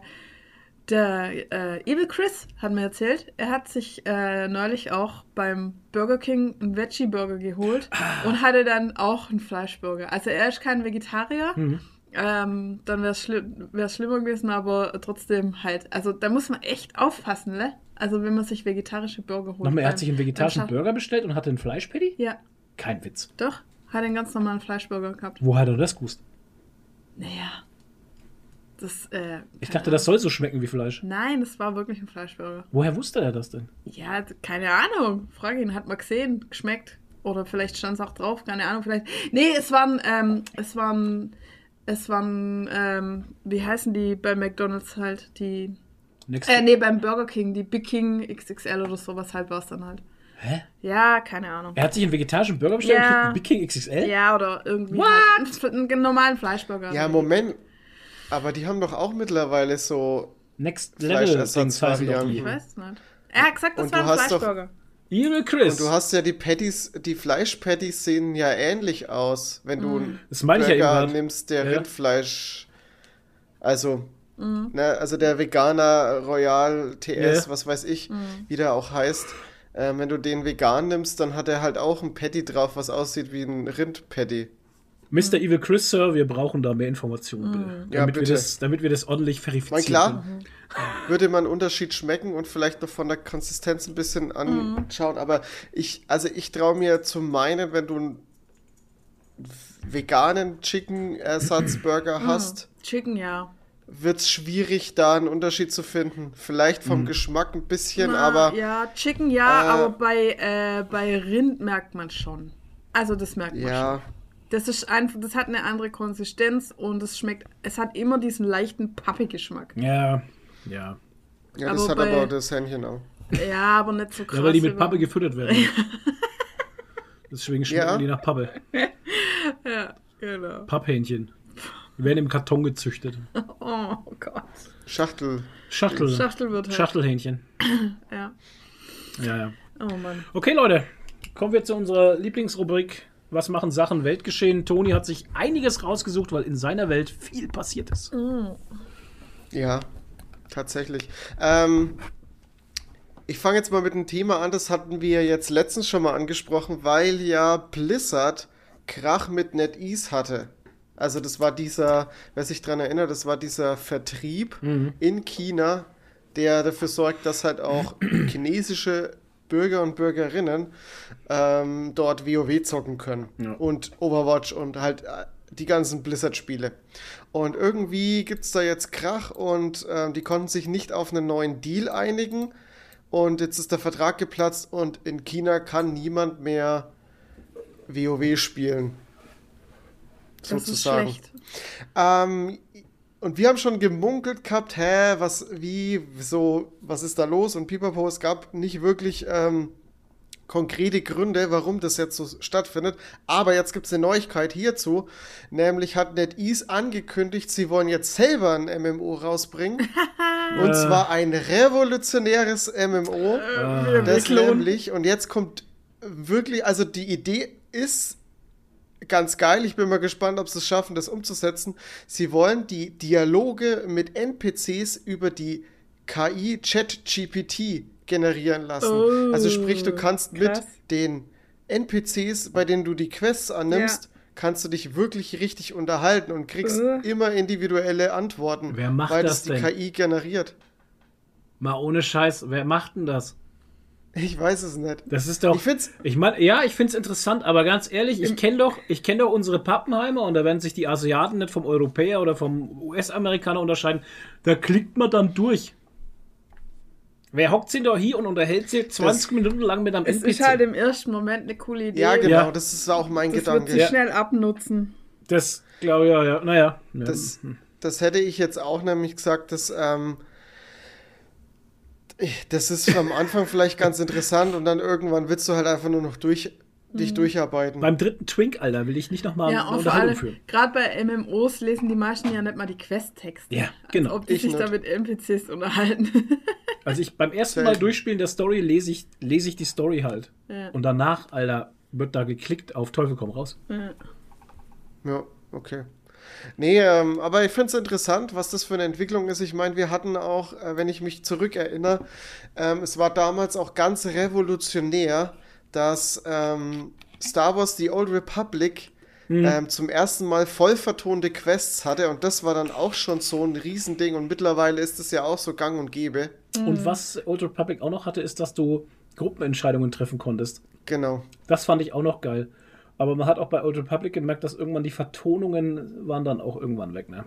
der äh, Evil Chris hat mir erzählt, er hat sich äh, neulich auch beim Burger King einen Veggie-Burger geholt und hatte dann auch einen Fleischburger. Also er ist kein Vegetarier. Mhm. Ähm, dann wäre es schli wär's schlimmer gewesen, aber trotzdem halt. Also da muss man echt aufpassen, ne? Also wenn man sich vegetarische Burger holt. Nochmal, er hat sich einen vegetarischen Burger bestellt und hatte einen Fleischpatty? Ja, Kein Witz. doch. Hat einen ganz normalen Fleischburger gehabt. Wo hat er das gewusst? Naja. Das, äh, Ich dachte, das soll so schmecken wie Fleisch. Nein, das war wirklich ein Fleischburger. Woher wusste er das denn? Ja, keine Ahnung. Frage ihn, hat man gesehen, geschmeckt. Oder vielleicht stand es auch drauf, keine Ahnung, vielleicht. Nee, es waren, ähm, es waren, es waren, ähm, wie heißen die bei McDonalds halt, die, Next äh, nee, beim Burger King, die Big King XXL oder sowas halt war es dann halt. Hä? Ja, keine Ahnung. Er hat sich einen vegetarischen Burger bestellt und Ja. kriegt einen Big King XXL? Ja, oder irgendwie What? halt einen, einen normalen Fleischburger. Ja, Moment. Aber die haben doch auch mittlerweile so. Next Level Dings heißen doch die. Ich weiß es nicht. Er hat gesagt, das Und war ein hast doch- Evil Chris. Und du hast ja die Patties, die Fleischpatties sehen ja ähnlich aus, wenn du einen ich ja Burger eben grad. nimmst, der Ja. Rindfleisch. Also, ne, also der Veganer Royal TS, Ja. was weiß ich, wie der auch heißt. Ähm, wenn du den vegan nimmst, dann hat er halt auch ein Patty drauf, was aussieht wie ein Rindpatty. Mr. Evil Chris, Sir, wir brauchen da mehr Informationen, bitte. Ja, damit, bitte. Wir das, damit wir das ordentlich verifizieren. Mein klar, können. würde man einen Unterschied schmecken und vielleicht noch von der Konsistenz ein bisschen anschauen. Aber ich, also ich traue mir zu meinen, wenn du einen veganen Chicken-Ersatzburger hast, Chicken, ja. wird es schwierig, da einen Unterschied zu finden. Vielleicht vom Geschmack ein bisschen, Na, aber Ja, Chicken ja, Äh, aber bei, äh, bei Rind merkt man schon. Also das merkt man ja, schon. Das ist einfach, das hat eine andere Konsistenz und es schmeckt, es hat immer diesen leichten Pappe-Geschmack. Ja, ja. ja, das Aber hat bei- aber das Hähnchen auch. Ja, aber nicht so krass. Ja, weil die mit Pappe gefüttert werden. Deswegen schmecken Ja. die nach Pappe. Ja, genau. Papphähnchen. Die werden im Karton gezüchtet. Oh Gott. Schachtel. Schachtel. Schachtel wird halt. Schachtelhähnchen. Ja. Ja, ja. Oh Mann. Okay, Leute. Kommen wir zu unserer Lieblingsrubrik. Was machen Sachen Weltgeschehen? Toni hat sich einiges rausgesucht, weil in seiner Welt viel passiert ist. Ja, tatsächlich. Ähm, ich fange jetzt mal mit einem Thema an, das hatten wir jetzt letztens schon mal angesprochen, weil ja Blizzard Krach mit NetEase hatte. Also das war dieser, wer sich daran erinnert, das war dieser Vertrieb in China, der dafür sorgt, dass halt auch chinesische Bürger und Bürgerinnen ähm, dort WoW zocken können. Ja. Und Overwatch und halt äh, die ganzen Blizzard-Spiele. Und irgendwie gibt es da jetzt Krach und ähm, die konnten sich nicht auf einen neuen Deal einigen. Und jetzt ist der Vertrag geplatzt und in China kann niemand mehr WoW spielen. Das ist Sozusagen. schlecht. Ähm, und wir haben schon gemunkelt gehabt, hä, was, wie, so, was ist da los? Und Pipapo, es gab nicht wirklich ähm, konkrete Gründe, warum das jetzt so stattfindet. Aber jetzt gibt es eine Neuigkeit hierzu, nämlich hat NetEase angekündigt, sie wollen jetzt selber ein MMO rausbringen. und Äh. zwar ein revolutionäres MMO. Wir Das klonen. nämlich, und jetzt kommt wirklich, also die Idee ist ganz geil. Ich bin mal gespannt, ob sie es schaffen, das umzusetzen. Sie wollen die Dialoge mit NPCs über die KI ChatGPT generieren lassen. Oh, also sprich, du kannst mit krass. den NPCs, bei denen du die Quests annimmst, kannst du dich wirklich richtig unterhalten und kriegst Äh. immer individuelle Antworten, Wer macht weil das das die denn? KI generiert. Mal ohne Scheiß, wer macht denn das? Ich weiß es nicht. Das ist doch. Ich find's- Ich meine, ja, ich finde es interessant, aber ganz ehrlich, ich kenne doch, ich kenne doch unsere Pappenheimer und da werden sich die Asiaten nicht vom Europäer oder vom US-Amerikaner unterscheiden. Da klickt man dann durch. Wer hockt sich doch hier und unterhält sich 20 Minuten lang mit einem Es NPC? ist halt im ersten Moment eine coole Idee. Ja, genau, Ja. das ist auch mein Das Gedanke. wird sich Ja. schnell abnutzen. das glaube ich, ja, ja. Naja. Ja. Das, das hätte ich jetzt auch nämlich gesagt, dass ähm, das ist am Anfang vielleicht ganz interessant und dann irgendwann willst du halt einfach nur noch durch, dich durcharbeiten. Beim dritten Twink, Alter, will ich nicht nochmal Ja, eine Unterhaltung allem, führen. gerade bei MMOs lesen die meisten ja nicht mal die Questtexte. Ja, genau. Als ob die Ich sich nicht. da mit NPCs unterhalten. Also ich beim ersten. Mal durchspielen der Story lese ich, lese ich die Story halt. Ja. Und danach, Alter, wird da geklickt auf Teufel komm raus. Ja. Ja, okay. Nee, ähm, aber ich finde es interessant, was das für eine Entwicklung ist. Ich meine, wir hatten auch, äh, wenn ich mich zurückerinnere, ähm, es war damals auch ganz revolutionär, dass ähm, Star Wars The Old Republic ähm, zum ersten Mal voll vertonte Quests hatte und das war dann auch schon so ein Riesending und mittlerweile ist es ja auch so gang und gäbe. Und was Old Republic auch noch hatte, ist, dass du Gruppenentscheidungen treffen konntest. Genau. Das fand ich auch noch geil. Aber man hat auch bei Old Republic gemerkt, dass irgendwann die Vertonungen waren dann auch irgendwann weg, ne?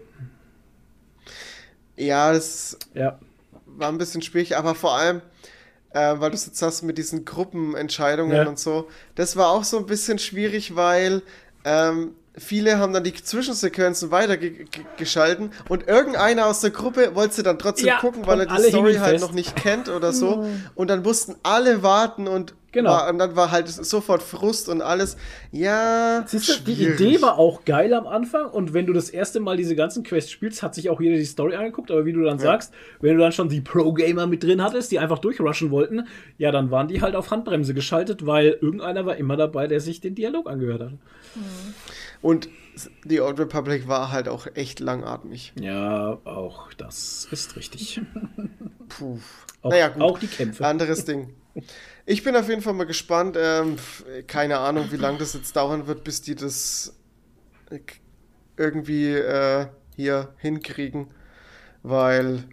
Ja, das Ja. war ein bisschen schwierig, aber vor allem, äh, weil du es jetzt hast mit diesen Gruppenentscheidungen Ja. und so, das war auch so ein bisschen schwierig, weil ähm, viele haben dann die Zwischensequenzen weitergeschalten und irgendeiner aus der Gruppe wollte dann trotzdem Ja, gucken, weil er die Story halt noch nicht kennt oder so. Und dann mussten alle warten und Genau. war, und dann war halt sofort Frust und alles. Ja, Siehst du, die. Idee war auch geil am Anfang und wenn du das erste Mal diese ganzen Quests spielst, hat sich auch jeder die Story angeguckt, aber wie du dann sagst, wenn du dann schon die Pro-Gamer mit drin hattest, die einfach durchrushen wollten, ja, dann waren die halt auf Handbremse geschaltet, weil irgendeiner war immer dabei, der sich den Dialog angehört hat. Und die Old Republic war halt auch echt langatmig. Ja, auch das ist richtig. Puh. Auch, naja, gut. auch die Kämpfe. Anderes Ding. Ich bin auf jeden Fall mal gespannt. Ähm, keine Ahnung, wie lange das jetzt dauern wird, bis die das äh, irgendwie äh, hier hinkriegen. Weil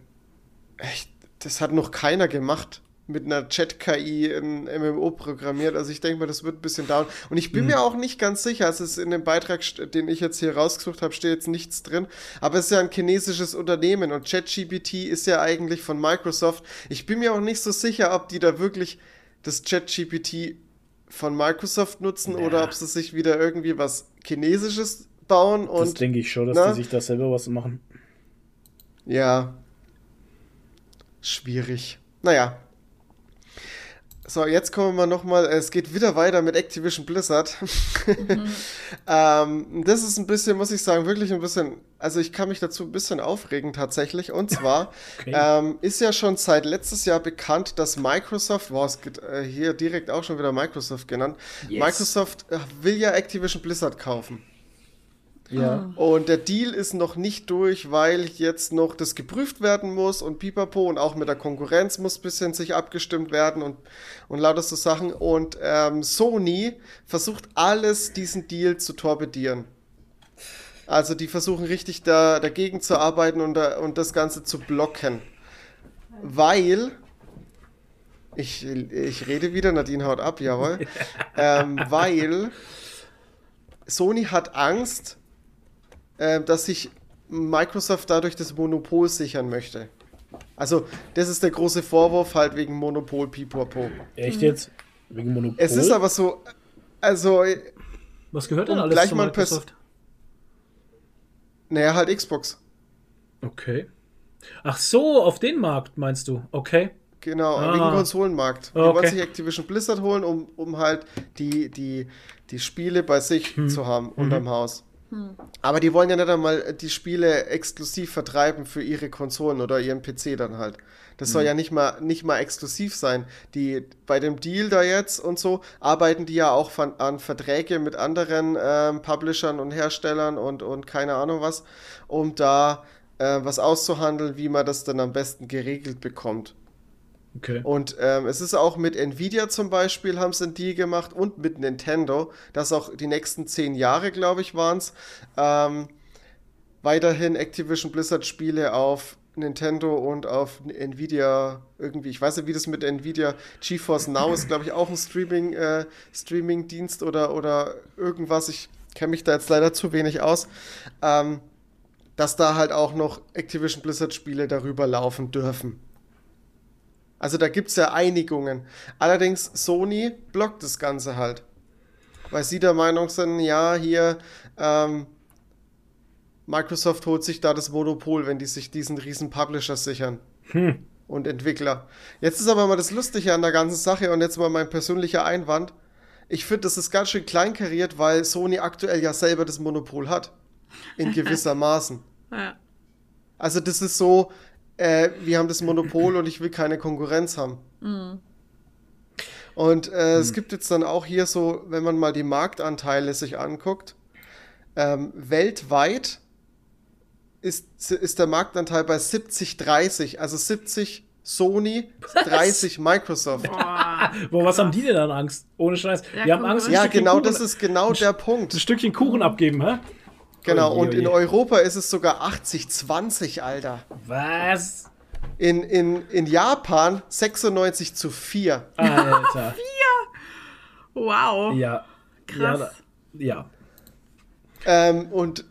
echt, das hat noch keiner gemacht. Mit einer Chat-KI ein MMO programmiert. Also ich denke mal, das wird ein bisschen dauern. Und ich bin Mhm. mir auch nicht ganz sicher, es ist in dem Beitrag, den ich jetzt hier rausgesucht habe, steht jetzt nichts drin. Aber es ist ja ein chinesisches Unternehmen und ChatGPT ist ja eigentlich von Microsoft. Ich bin mir auch nicht so sicher, ob die da wirklich das ChatGPT von Microsoft nutzen Ja. oder ob sie sich wieder irgendwie was Chinesisches bauen das und denke ich schon, dass na? die sich da selber was machen. ja, schwierig. Naja. So, jetzt kommen wir nochmal, es geht wieder weiter mit Activision Blizzard. ähm, das ist ein bisschen, muss ich sagen, wirklich ein bisschen, also ich kann mich dazu ein bisschen aufregen tatsächlich. Und zwar Okay. ähm, ist ja schon seit letztes Jahr bekannt, dass Microsoft, wow, es geht äh, hier direkt auch schon wieder Microsoft genannt, Yes. Microsoft äh, will ja Activision Blizzard kaufen. Ja. Und der Deal ist noch nicht durch, weil jetzt noch das geprüft werden muss und pipapo und auch mit der Konkurrenz muss ein bisschen sich abgestimmt werden und, und lauter so Sachen. Und ähm, Sony versucht alles, diesen Deal zu torpedieren. Also die versuchen richtig da, dagegen zu arbeiten und, da, und das Ganze zu blocken. Weil, ich, ich rede wieder, Nadine haut ab, jawohl. ähm, weil Sony hat Angst, äh, dass sich Microsoft dadurch das Monopol sichern möchte. Also, das ist der große Vorwurf halt wegen Monopol Pipapo. Echt jetzt? Wegen Monopol? Es ist aber so, also, Was gehört denn alles gleich zu Microsoft? naja, halt Xbox. Okay. Ach so, auf den Markt meinst du? Okay. Genau, Ah. wegen Konsolenmarkt. Die Okay. wollen sich Activision Blizzard holen, um, um halt die, die, die Spiele bei sich Hm. zu haben, Mhm. unterm Aber die wollen ja nicht einmal die Spiele exklusiv vertreiben für ihre Konsolen oder ihren PC dann halt. Das Mhm. soll ja nicht mal, nicht mal exklusiv sein. Die, bei dem Deal da jetzt und so arbeiten die ja auch von, an Verträge mit anderen ähm, Publishern und Herstellern und, und keine Ahnung was, um da äh, was auszuhandeln, wie man das dann am besten geregelt bekommt. Okay. Und ähm, es ist auch mit Nvidia zum Beispiel, haben sie einen Deal gemacht und mit Nintendo, das auch die nächsten zehn Jahre, glaube ich, waren es, ähm, weiterhin Activision Blizzard Spiele auf Nintendo und auf Nvidia irgendwie, ich weiß nicht, wie das mit Nvidia GeForce Now ist, glaube ich, auch ein Streaming, äh, Streaming-Dienst oder, oder irgendwas. Ich kenne mich da jetzt leider zu wenig aus. Ähm, dass da halt auch noch Activision Blizzard Spiele darüber laufen dürfen. Also da gibt es ja Einigungen. Allerdings Sony blockt das Ganze halt. Weil sie der Meinung sind, ja, hier ähm, Microsoft holt sich da das Monopol, wenn die sich diesen riesen Publisher sichern. Hm. Und Entwickler. Jetzt ist aber mal das Lustige an der ganzen Sache und jetzt mal mein persönlicher Einwand. ich finde, das ist ganz schön kleinkariert, weil Sony aktuell ja selber das Monopol hat. In gewisser Maßen. Ja. Also das ist so, äh, wir haben das Monopol und ich will keine Konkurrenz haben. Und äh, es gibt jetzt dann auch hier so, wenn man mal die Marktanteile sich anguckt, ähm, weltweit ist, ist der Marktanteil bei 70-30, also 70 Sony, 30 Microsoft. Boah. Wo, was haben die denn dann Angst? Ohne Scheiß. Ja, die haben Angst, ein Ja, genau, Kuchen, das ist genau der ein Punkt. Stückchen Kuchen abgeben, hä? Genau, Oje, und in oje. Europa ist es sogar 80-20, Alter. Was? In, in, in Japan 96 zu 4. Alter. Wow. ja. Krass. Ja, ja. Ähm, und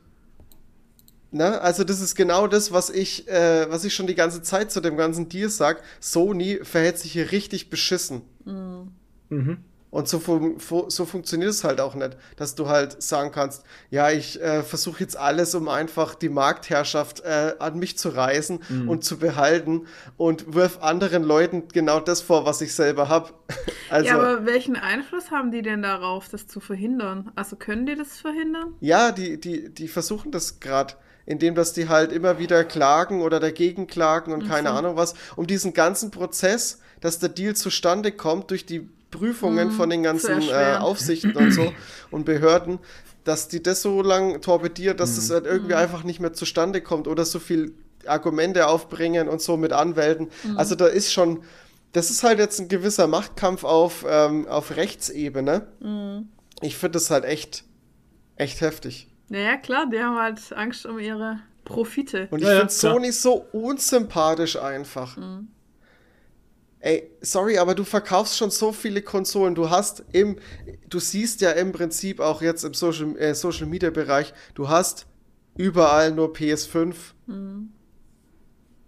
ne, also das ist genau das, was ich, äh, was ich schon die ganze Zeit zu dem ganzen Deal sag. Sony verhält sich hier richtig beschissen. Mhm. Und so, fun fu so funktioniert es halt auch nicht, dass du halt sagen kannst, ja, ich äh, versuche jetzt alles, um einfach die Marktherrschaft äh, an mich zu reißen und zu behalten und wirf anderen Leuten genau das vor, was ich selber habe. Also, ja, ja, aber welchen Einfluss haben die denn darauf, das zu verhindern? Also können die das verhindern? die, die, die versuchen das gerade, indem dass die halt immer wieder klagen oder dagegen klagen und keine Ahnung was, um diesen ganzen Prozess, dass der Deal zustande kommt durch die Prüfungen von den ganzen äh. Aufsichten und so und Behörden, dass die das so lang torpediert, dass das halt irgendwie einfach nicht mehr zustande kommt oder so viel Argumente aufbringen und so mit Anwälten. Also da ist schon, das ist halt jetzt ein gewisser Machtkampf auf, ähm, auf Rechtsebene. Ich finde das halt echt, echt heftig. Naja, klar, die haben halt Angst um ihre Profite. Und ich Ja, ja, finde klar. Sony so unsympathisch einfach. Ey, sorry, aber du verkaufst schon so viele Konsolen. Du hast im, du siehst ja im Prinzip auch jetzt im Social, äh, Social Media Bereich, du hast überall nur PS5.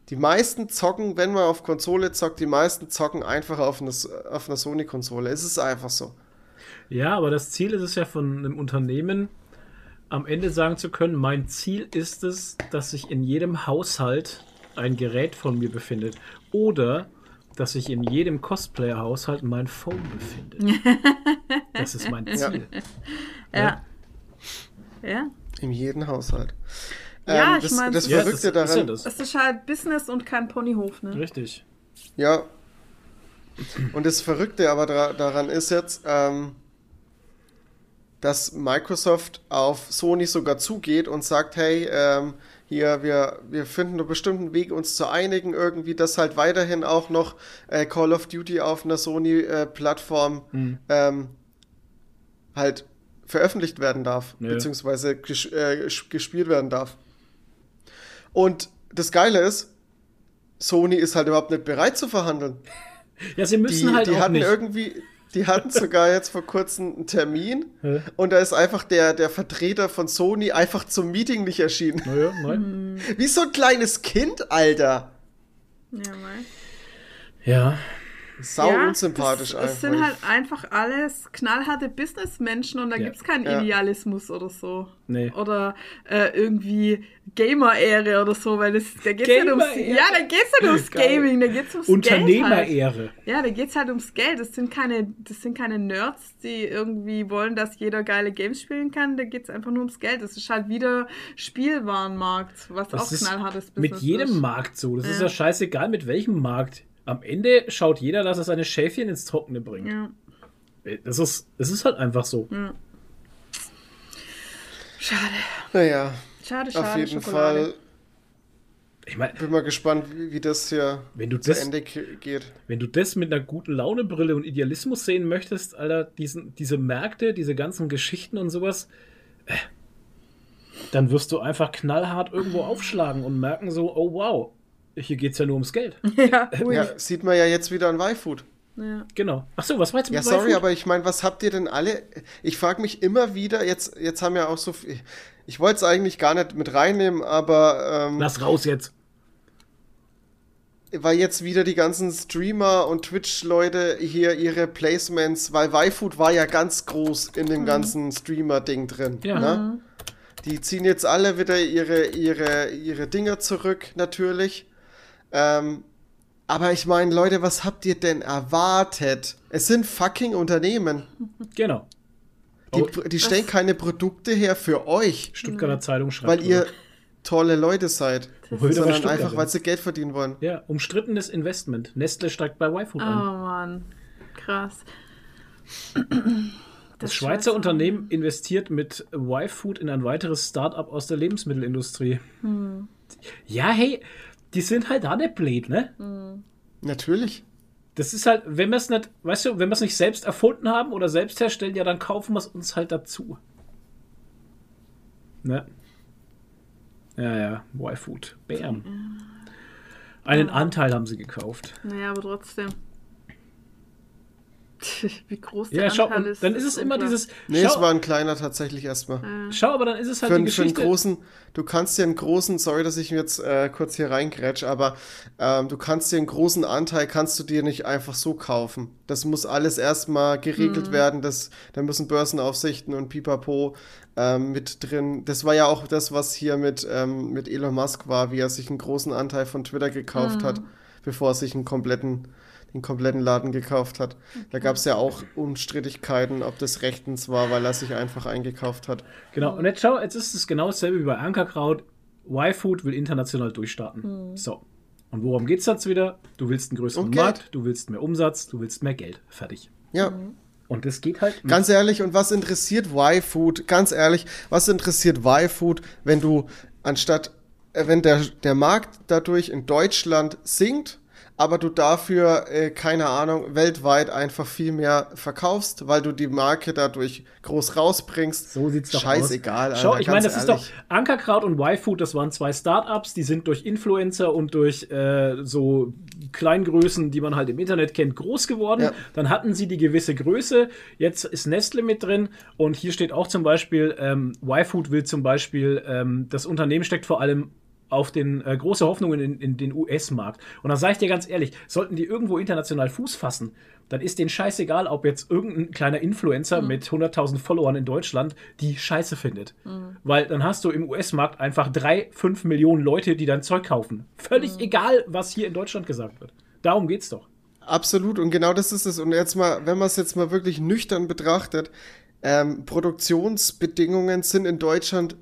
Die meisten zocken, wenn man auf Konsole zockt, die meisten zocken einfach auf einer, auf einer Sony-Konsole. Es ist einfach so. Ja, aber das Ziel ist es ja von einem Unternehmen, am Ende sagen zu können, mein Ziel ist es, dass sich in jedem Haushalt ein Gerät von mir befindet. Oder dass sich in jedem Cosplayer-Haushalt mein Phone befindet. Das ist mein Ziel. Ja. Ja. In jedem Haushalt. Ja, Ähm, ich das, mein, das Ja, Verrückte das ist ja daran, das. Es ist halt Business und kein Ponyhof, ne? Richtig. Ja. Und das Verrückte aber daran ist jetzt, ähm, dass Microsoft auf Sony sogar zugeht und sagt, hey, ähm, hier, wir, wir finden einen bestimmten Weg, uns zu einigen, irgendwie, dass halt weiterhin auch noch äh, Call of Duty auf einer Sony-Plattform Mhm. ähm, halt veröffentlicht werden darf, Ja. beziehungsweise ges äh, ges- gespielt werden darf. Und das Geile ist, Sony ist halt überhaupt nicht bereit zu verhandeln. Ja, sie müssen Die, halt die auch hatten nicht. irgendwie, die hatten sogar jetzt vor kurzem einen Termin Hä? und da ist einfach der, der Vertreter von Sony einfach zum Meeting nicht erschienen. Naja, nein. Wie so ein kleines Kind, Alter. Ja, mei. Ja. Sau ja, unsympathisch das, einfach. Es sind halt einfach alles knallharte Businessmenschen und da Ja. gibt's keinen Ja. Idealismus oder so. Nee. Oder äh, irgendwie Gamer-Ehre oder so, weil das, da geht's nicht ums, Gamer-Ehre. ja, da geht's nicht ums Geil. Gaming, da geht's ums Geld halt. Unternehmerehre. Ja, da geht's halt ums Geld. Das sind keine, das sind keine Nerds, die irgendwie wollen, dass jeder geile Games spielen kann. Da geht's einfach nur ums Geld. Das ist halt wieder Spielwarenmarkt, was Das auch ist knallhartes mit Business jedem ist. Markt so. Das ist Ja. ja scheißegal, mit welchem Markt. Am Ende schaut jeder, dass er seine Schäfchen ins Trockene bringt. Ja, Das, ist, das ist halt einfach so. ja. Schade. naja, Schade, schade. auf jeden Schokolade. Fall Ich meine, bin mal gespannt, wie, das hier wenn du zu das, Ende geht. wenn du das mit einer guten Launebrille und Idealismus sehen möchtest, Alter, diesen, diese Märkte, diese ganzen Geschichten und sowas, äh, dann wirst du einfach knallhart irgendwo aufschlagen und merken so, oh wow, hier geht's ja nur ums Geld. Ja, ui. Ja, sieht man ja jetzt wieder an YFood. Ja. Genau. Ach so, was war jetzt Ja, mit sorry, aber ich meine, was habt ihr denn alle? Ich frage mich immer wieder, jetzt, jetzt haben ja auch so viel. Ich wollte es eigentlich gar nicht mit reinnehmen, aber ähm, Lass raus jetzt. weil jetzt wieder die ganzen Streamer und Twitch-Leute hier ihre Placements, weil YFood war ja ganz groß in dem ganzen Streamer-Ding drin. Ja. Ne? Die ziehen jetzt alle wieder ihre, ihre, ihre Dinger zurück, natürlich. Ähm, Aber ich meine, Leute, was habt ihr denn erwartet? Es sind fucking Unternehmen. Genau. Die, Oh. die stellen keine Produkte her für euch, Stuttgarter Zeitung schreibt. weil ihr tolle Leute seid. Sondern einfach, weil sie Geld verdienen wollen. Ja, umstrittenes Investment. Nestle steigt bei YFood Oh ein. Mann, krass. Das Schweizer Unternehmen investiert mit YFood in ein weiteres Start-up aus der Lebensmittelindustrie. Hm. Ja, hey, die sind halt da der Blade, ne? Natürlich. Das ist halt, wenn wir es nicht, weißt du, wenn wir es nicht selbst erfunden haben oder selbst herstellen, ja, dann kaufen wir es uns halt dazu. Ne? Ja, ja, Y-Food. Bam. Einen Anteil haben sie gekauft. Naja, aber trotzdem. Wie groß der Ja, schau, Anteil ist. dann ist es immer dieses. Nee, es schau, war ein kleiner tatsächlich erstmal. schau, aber dann ist es halt Für, die einen- für einen Geschichte. großen, du kannst dir einen großen, sorry, dass ich mir jetzt äh, kurz hier reingrätsch, aber ähm, du kannst dir einen großen Anteil, kannst du dir nicht einfach so kaufen. Das muss alles erstmal geregelt werden, das, da müssen Börsenaufsichten und Pipapo ähm, mit drin. Das war ja auch das, was hier mit, ähm, mit Elon Musk war, wie er sich einen großen Anteil von Twitter gekauft hat, bevor er sich einen kompletten den kompletten Laden gekauft hat. Da gab es ja auch Unstrittigkeiten, ob das rechtens war, weil er sich einfach eingekauft hat. Genau, und jetzt schau, jetzt ist es genau dasselbe wie bei Ankerkraut. Y-Food will international durchstarten. Hm. So. Und worum geht's jetzt wieder? Du willst einen größeren Geld. Markt, du willst mehr Umsatz, du willst mehr Geld. Fertig. Ja. Und das geht halt. Ganz ehrlich, und was interessiert Y-Food? Ganz ehrlich, was interessiert Y-Food, wenn du anstatt, äh, wenn der, der Markt dadurch in Deutschland sinkt, aber du dafür, äh, keine Ahnung, weltweit einfach viel mehr verkaufst, weil du die Marke dadurch groß rausbringst. So sieht's doch Scheißegal, aus. Schau, Alter, ich meine, das ist doch ehrlich. Ankerkraut und Y-Food, das waren zwei Startups, die sind durch Influencer und durch äh, so Kleingrößen, die man halt im Internet kennt, groß geworden. Ja. Dann hatten sie die gewisse Größe. Jetzt ist Nestle mit drin und hier steht auch zum Beispiel, ähm, Y-Food will zum Beispiel, ähm, das Unternehmen steckt vor allem auf den äh, große Hoffnungen in, in den US-Markt. Und da sage ich dir ganz ehrlich, sollten die irgendwo international Fuß fassen, dann ist denen scheißegal, ob jetzt irgendein kleiner Influencer mit 100.000 Followern in Deutschland die Scheiße findet. Weil dann hast du im US-Markt einfach drei, fünf Millionen Leute, die dein Zeug kaufen. Völlig egal, was hier in Deutschland gesagt wird. Darum geht's doch. Absolut, und genau das ist es. Und jetzt mal, wenn man es jetzt mal wirklich nüchtern betrachtet, ähm, Produktionsbedingungen sind in Deutschland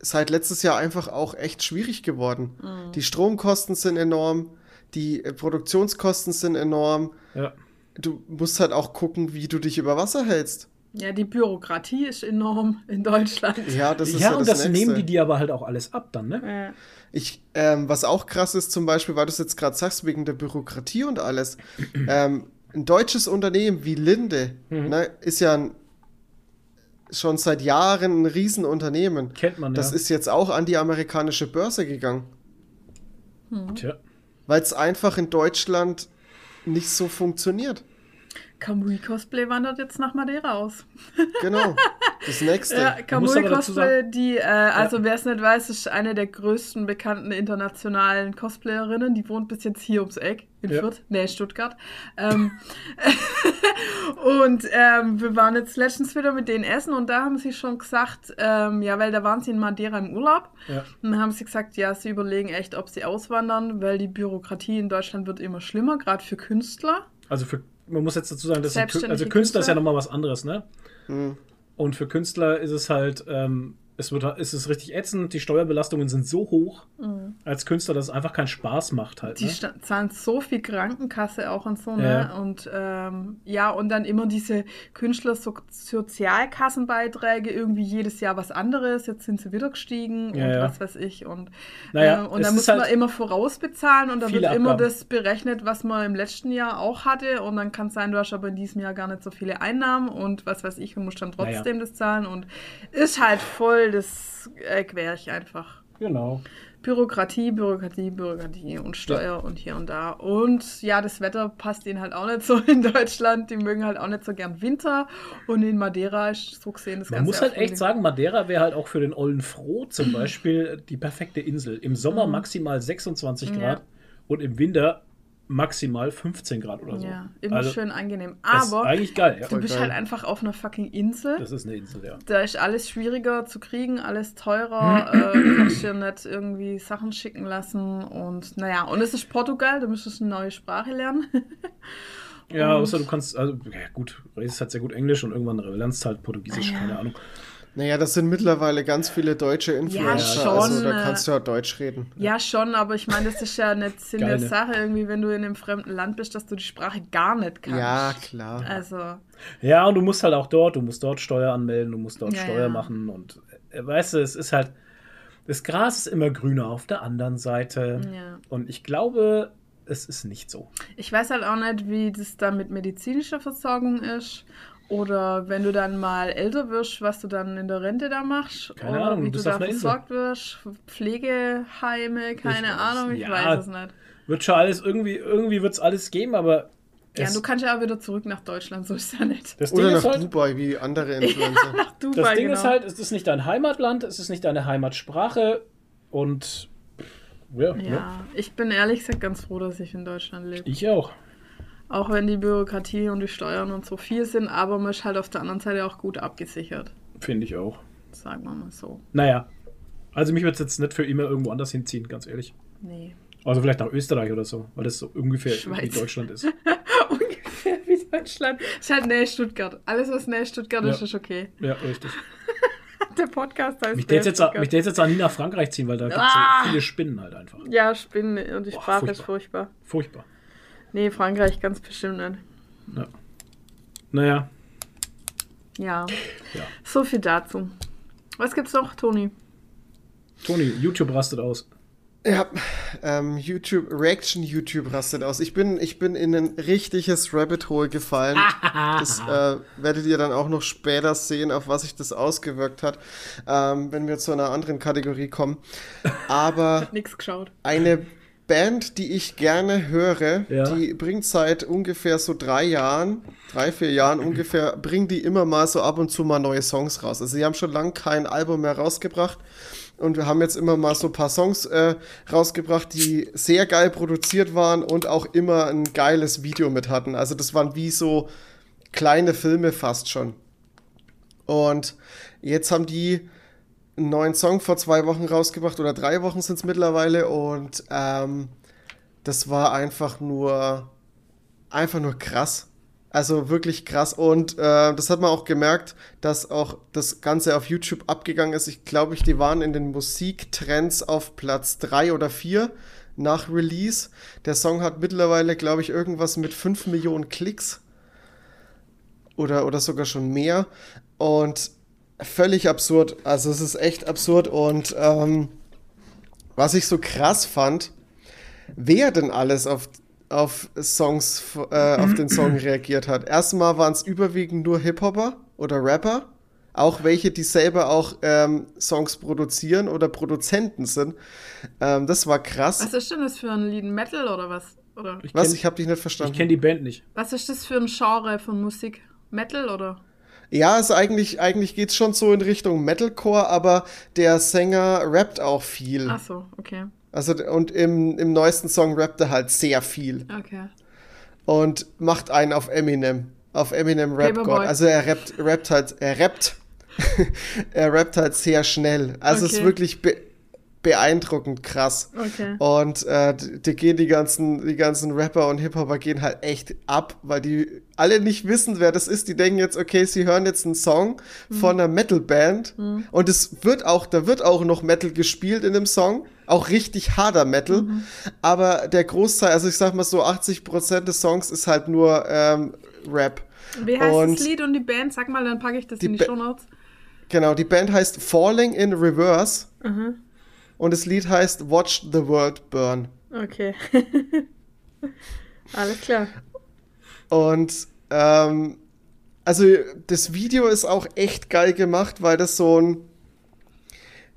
seit letztes Jahr einfach auch echt schwierig geworden. Die Stromkosten sind enorm, die äh, Produktionskosten sind enorm. Ja. Du musst halt auch gucken, wie du dich über Wasser hältst. Ja, die Bürokratie ist enorm in Deutschland. Ja, das ist ja, ja, und das, das nehmen die dir aber halt auch alles ab dann, ne? Ja. Ich, ähm, was auch krass ist, zum Beispiel, weil du es jetzt gerade sagst, wegen der Bürokratie und alles, ähm, ein deutsches Unternehmen wie Linde Mhm. ne, ist ja ein, schon seit Jahren ein Riesenunternehmen. Kennt man, Das ja. ist jetzt auch an die amerikanische Börse gegangen, Tja. weil es einfach in Deutschland nicht so funktioniert. Kamui Cosplay wandert jetzt nach Madeira aus. Genau. Das nächste. Ja, Kamui Cosplay, die, äh, also wer es nicht weiß, ist eine der größten bekannten internationalen Cosplayerinnen. Die wohnt bis jetzt hier ums Eck in Ja. Fürth, nee, Stuttgart. Ähm, und ähm, wir waren jetzt letztens wieder mit denen essen und da haben sie schon gesagt, ähm, ja, weil da waren sie in Madeira im Urlaub. Ja. Und dann haben sie gesagt, ja, sie überlegen echt, ob sie auswandern, weil die Bürokratie in Deutschland wird immer schlimmer, gerade für Künstler. Also für, man muss jetzt dazu sagen, dass also Künstler ist ja Künstler. nochmal was anderes, ne? Hm. Und für Künstler ist es halt, ähm, es wird, es ist richtig ätzend, die Steuerbelastungen sind so hoch als Künstler, dass es einfach keinen Spaß macht halt. Die Ne? zahlen so viel Krankenkasse auch und so, Ja. ne? Und ähm, ja, und dann immer diese Künstler-Sozialkassenbeiträge, irgendwie jedes Jahr was anderes. Jetzt sind sie wieder gestiegen Ja, und ja. was weiß ich. Und, Naja, äh, und dann muss man halt immer vorausbezahlen und dann wird viele immer Abgaben. das berechnet, was man im letzten Jahr auch hatte. Und dann kann es sein, du hast aber in diesem Jahr gar nicht so viele Einnahmen und was weiß ich und musst dann Naja. trotzdem das zahlen. Und ist halt voll das äh, Querch einfach. Genau. Bürokratie, Bürokratie, Bürokratie und Steuer und hier und da. Und ja, das Wetter passt ihnen halt auch nicht so in Deutschland. Die mögen halt auch nicht so gern Winter. Und in Madeira ist so gesehen das Man ganze muss halt echt sagen, Madeira wäre halt auch für den Ollen Froh zum Beispiel die perfekte Insel. Im Sommer maximal 26 Mhm. Ja. Grad und im Winter maximal 15 Grad oder so. Ja, immer Also, schön angenehm. Aber eigentlich geil, ja. du bist geil. halt einfach auf einer fucking Insel. Das ist eine Insel, ja. Da ist alles schwieriger zu kriegen, alles teurer. äh, du kannst dir nicht irgendwie Sachen schicken lassen. Und naja, und es ist Portugal, du müsstest eine neue Sprache lernen. Ja, außer du kannst, also, ja, gut, du redest halt sehr gut Englisch und irgendwann lernst halt Portugiesisch, Ah, ja. keine Ahnung. Naja, das sind mittlerweile ganz viele deutsche Influencer. schon, also da äh, kannst du ja Deutsch reden. ja, schon, aber ich meine, das ist ja nicht Sinn der? Sache, irgendwie, wenn du in einem fremden Land bist, dass du die Sprache gar nicht kannst. Ja, klar. Also, Ja, und du musst halt auch dort, du musst dort Steuer anmelden, du musst dort Ja, Steuer ja. machen und äh, weißt du, es ist halt, das Gras ist immer grüner auf der anderen Seite. ja. Und ich glaube, es ist nicht so. Ich weiß halt auch nicht, wie das da mit medizinischer Versorgung ist. Oder wenn du dann mal älter wirst, was du dann in der Rente da machst. Keine oder Ahnung, wie du da versorgt wirst. Pflegeheime, keine weiß- Ahnung, ich ja. weiß es nicht. Wird schon alles, irgendwie, irgendwie wird es alles geben, aber Ja, du kannst ja auch wieder zurück nach Deutschland, so ist ja nicht. das Ding, Oder ist nach halt, Dubai, wie andere Influencer. Nach Dubai, das Ding genau. ist halt, es ist nicht dein Heimatland, es ist nicht deine Heimatsprache und ja, ne? Ja, ich bin ehrlich gesagt ganz froh, dass ich in Deutschland lebe. ich auch. Auch wenn die Bürokratie und die Steuern und so viel sind, aber man ist halt auf der anderen Seite auch gut abgesichert. Finde ich auch. Sagen wir mal so. Naja, also mich wird es jetzt nicht für immer irgendwo anders hinziehen, ganz ehrlich. Nee. Also vielleicht nach Österreich oder so, weil das so ungefähr Schweiz. wie Deutschland ist. Ungefähr wie Deutschland. Ist halt nähe Stuttgart. Alles, was nähe Stuttgart ist, Ja. ist okay. Ja, richtig. Der Podcast heißt Mich täte jetzt, jetzt auch nie nach Frankreich ziehen, weil da gibt es Ah! so viele Spinnen halt einfach. Ja, Spinnen und die Boah, Sprache ist furchtbar. furchtbar. Nee, Frankreich ganz bestimmt nicht. Ja. Naja, Ja. Ja. So viel dazu. Was gibt's noch, Toni? Toni, YouTube rastet aus. Ja, ähm, YouTube, Reaction YouTube rastet aus. Ich bin, ich bin in ein richtiges Rabbit Hole gefallen. Das äh, werdet ihr dann auch noch später sehen, auf was sich das ausgewirkt hat, ähm, wenn wir zu einer anderen Kategorie kommen. Aber Nix geschaut. eine Band, die ich gerne höre, Ja. die bringt seit ungefähr so drei Jahren, drei, vier Jahren ungefähr, bringen die immer mal so ab und zu mal neue Songs raus. Also sie haben schon lange kein Album mehr rausgebracht und wir haben jetzt immer mal so ein paar Songs äh, rausgebracht, die sehr geil produziert waren und auch immer ein geiles Video mit hatten. Also das waren wie so kleine Filme fast schon. Und jetzt haben die einen neuen Song vor zwei Wochen rausgebracht oder drei Wochen sind es mittlerweile und ähm, das war einfach nur einfach nur krass. Also wirklich krass und äh, das hat man auch gemerkt, dass auch das Ganze auf YouTube abgegangen ist. Ich glaube, ich, die waren in den Musiktrends auf Platz drei oder vier nach Release. Der Song hat mittlerweile, glaube ich, irgendwas mit 5 Millionen Klicks oder, oder sogar schon mehr. Und völlig absurd. Also es ist echt absurd. Und ähm, was ich so krass fand, wer denn alles auf, auf Songs, äh, auf den Song reagiert hat. Erstmal waren es überwiegend nur Hip-Hopper oder Rapper. Auch welche, die selber auch ähm, Songs produzieren oder Produzenten sind. Ähm, das war krass. Was ist denn das für ein Lied? Metal oder was? Oder Ich Was? kenn- Ich habe dich nicht Ich verstanden. kenne die Band nicht. was ist das für ein Genre von Musik? Metal oder? Ja, also eigentlich, eigentlich geht's schon so in Richtung Metalcore, aber der Sänger rappt auch viel. Ach so, okay. Also, und im, im neuesten Song rappt er halt sehr viel. Okay. Und macht einen auf Eminem. Auf Eminem Rap Paperboy. God. Also er rappt, rappt halt, er rappt. er rappt halt sehr schnell. Also es ist Okay. wirklich beeindruckend krass. Okay. Und äh, die, gehen die ganzen, die ganzen Rapper und Hip-Hopper gehen halt echt ab, weil die alle nicht wissen, wer das ist. Die denken jetzt, okay, sie hören jetzt einen Song von einer Metal-Band und es wird auch, da wird auch noch Metal gespielt in dem Song. Auch richtig harter Metal. Aber der Großteil, also ich sag mal so 80% des Songs ist halt nur ähm, Rap. Wie heißt Und das Lied und die Band? Sag mal, dann packe ich das in die Ba- Show Notes. Genau, die Band heißt Falling in Reverse und das Lied heißt Watch the World Burn. Okay. Alles klar. Und ähm, also das Video ist auch echt geil gemacht, weil das so ein,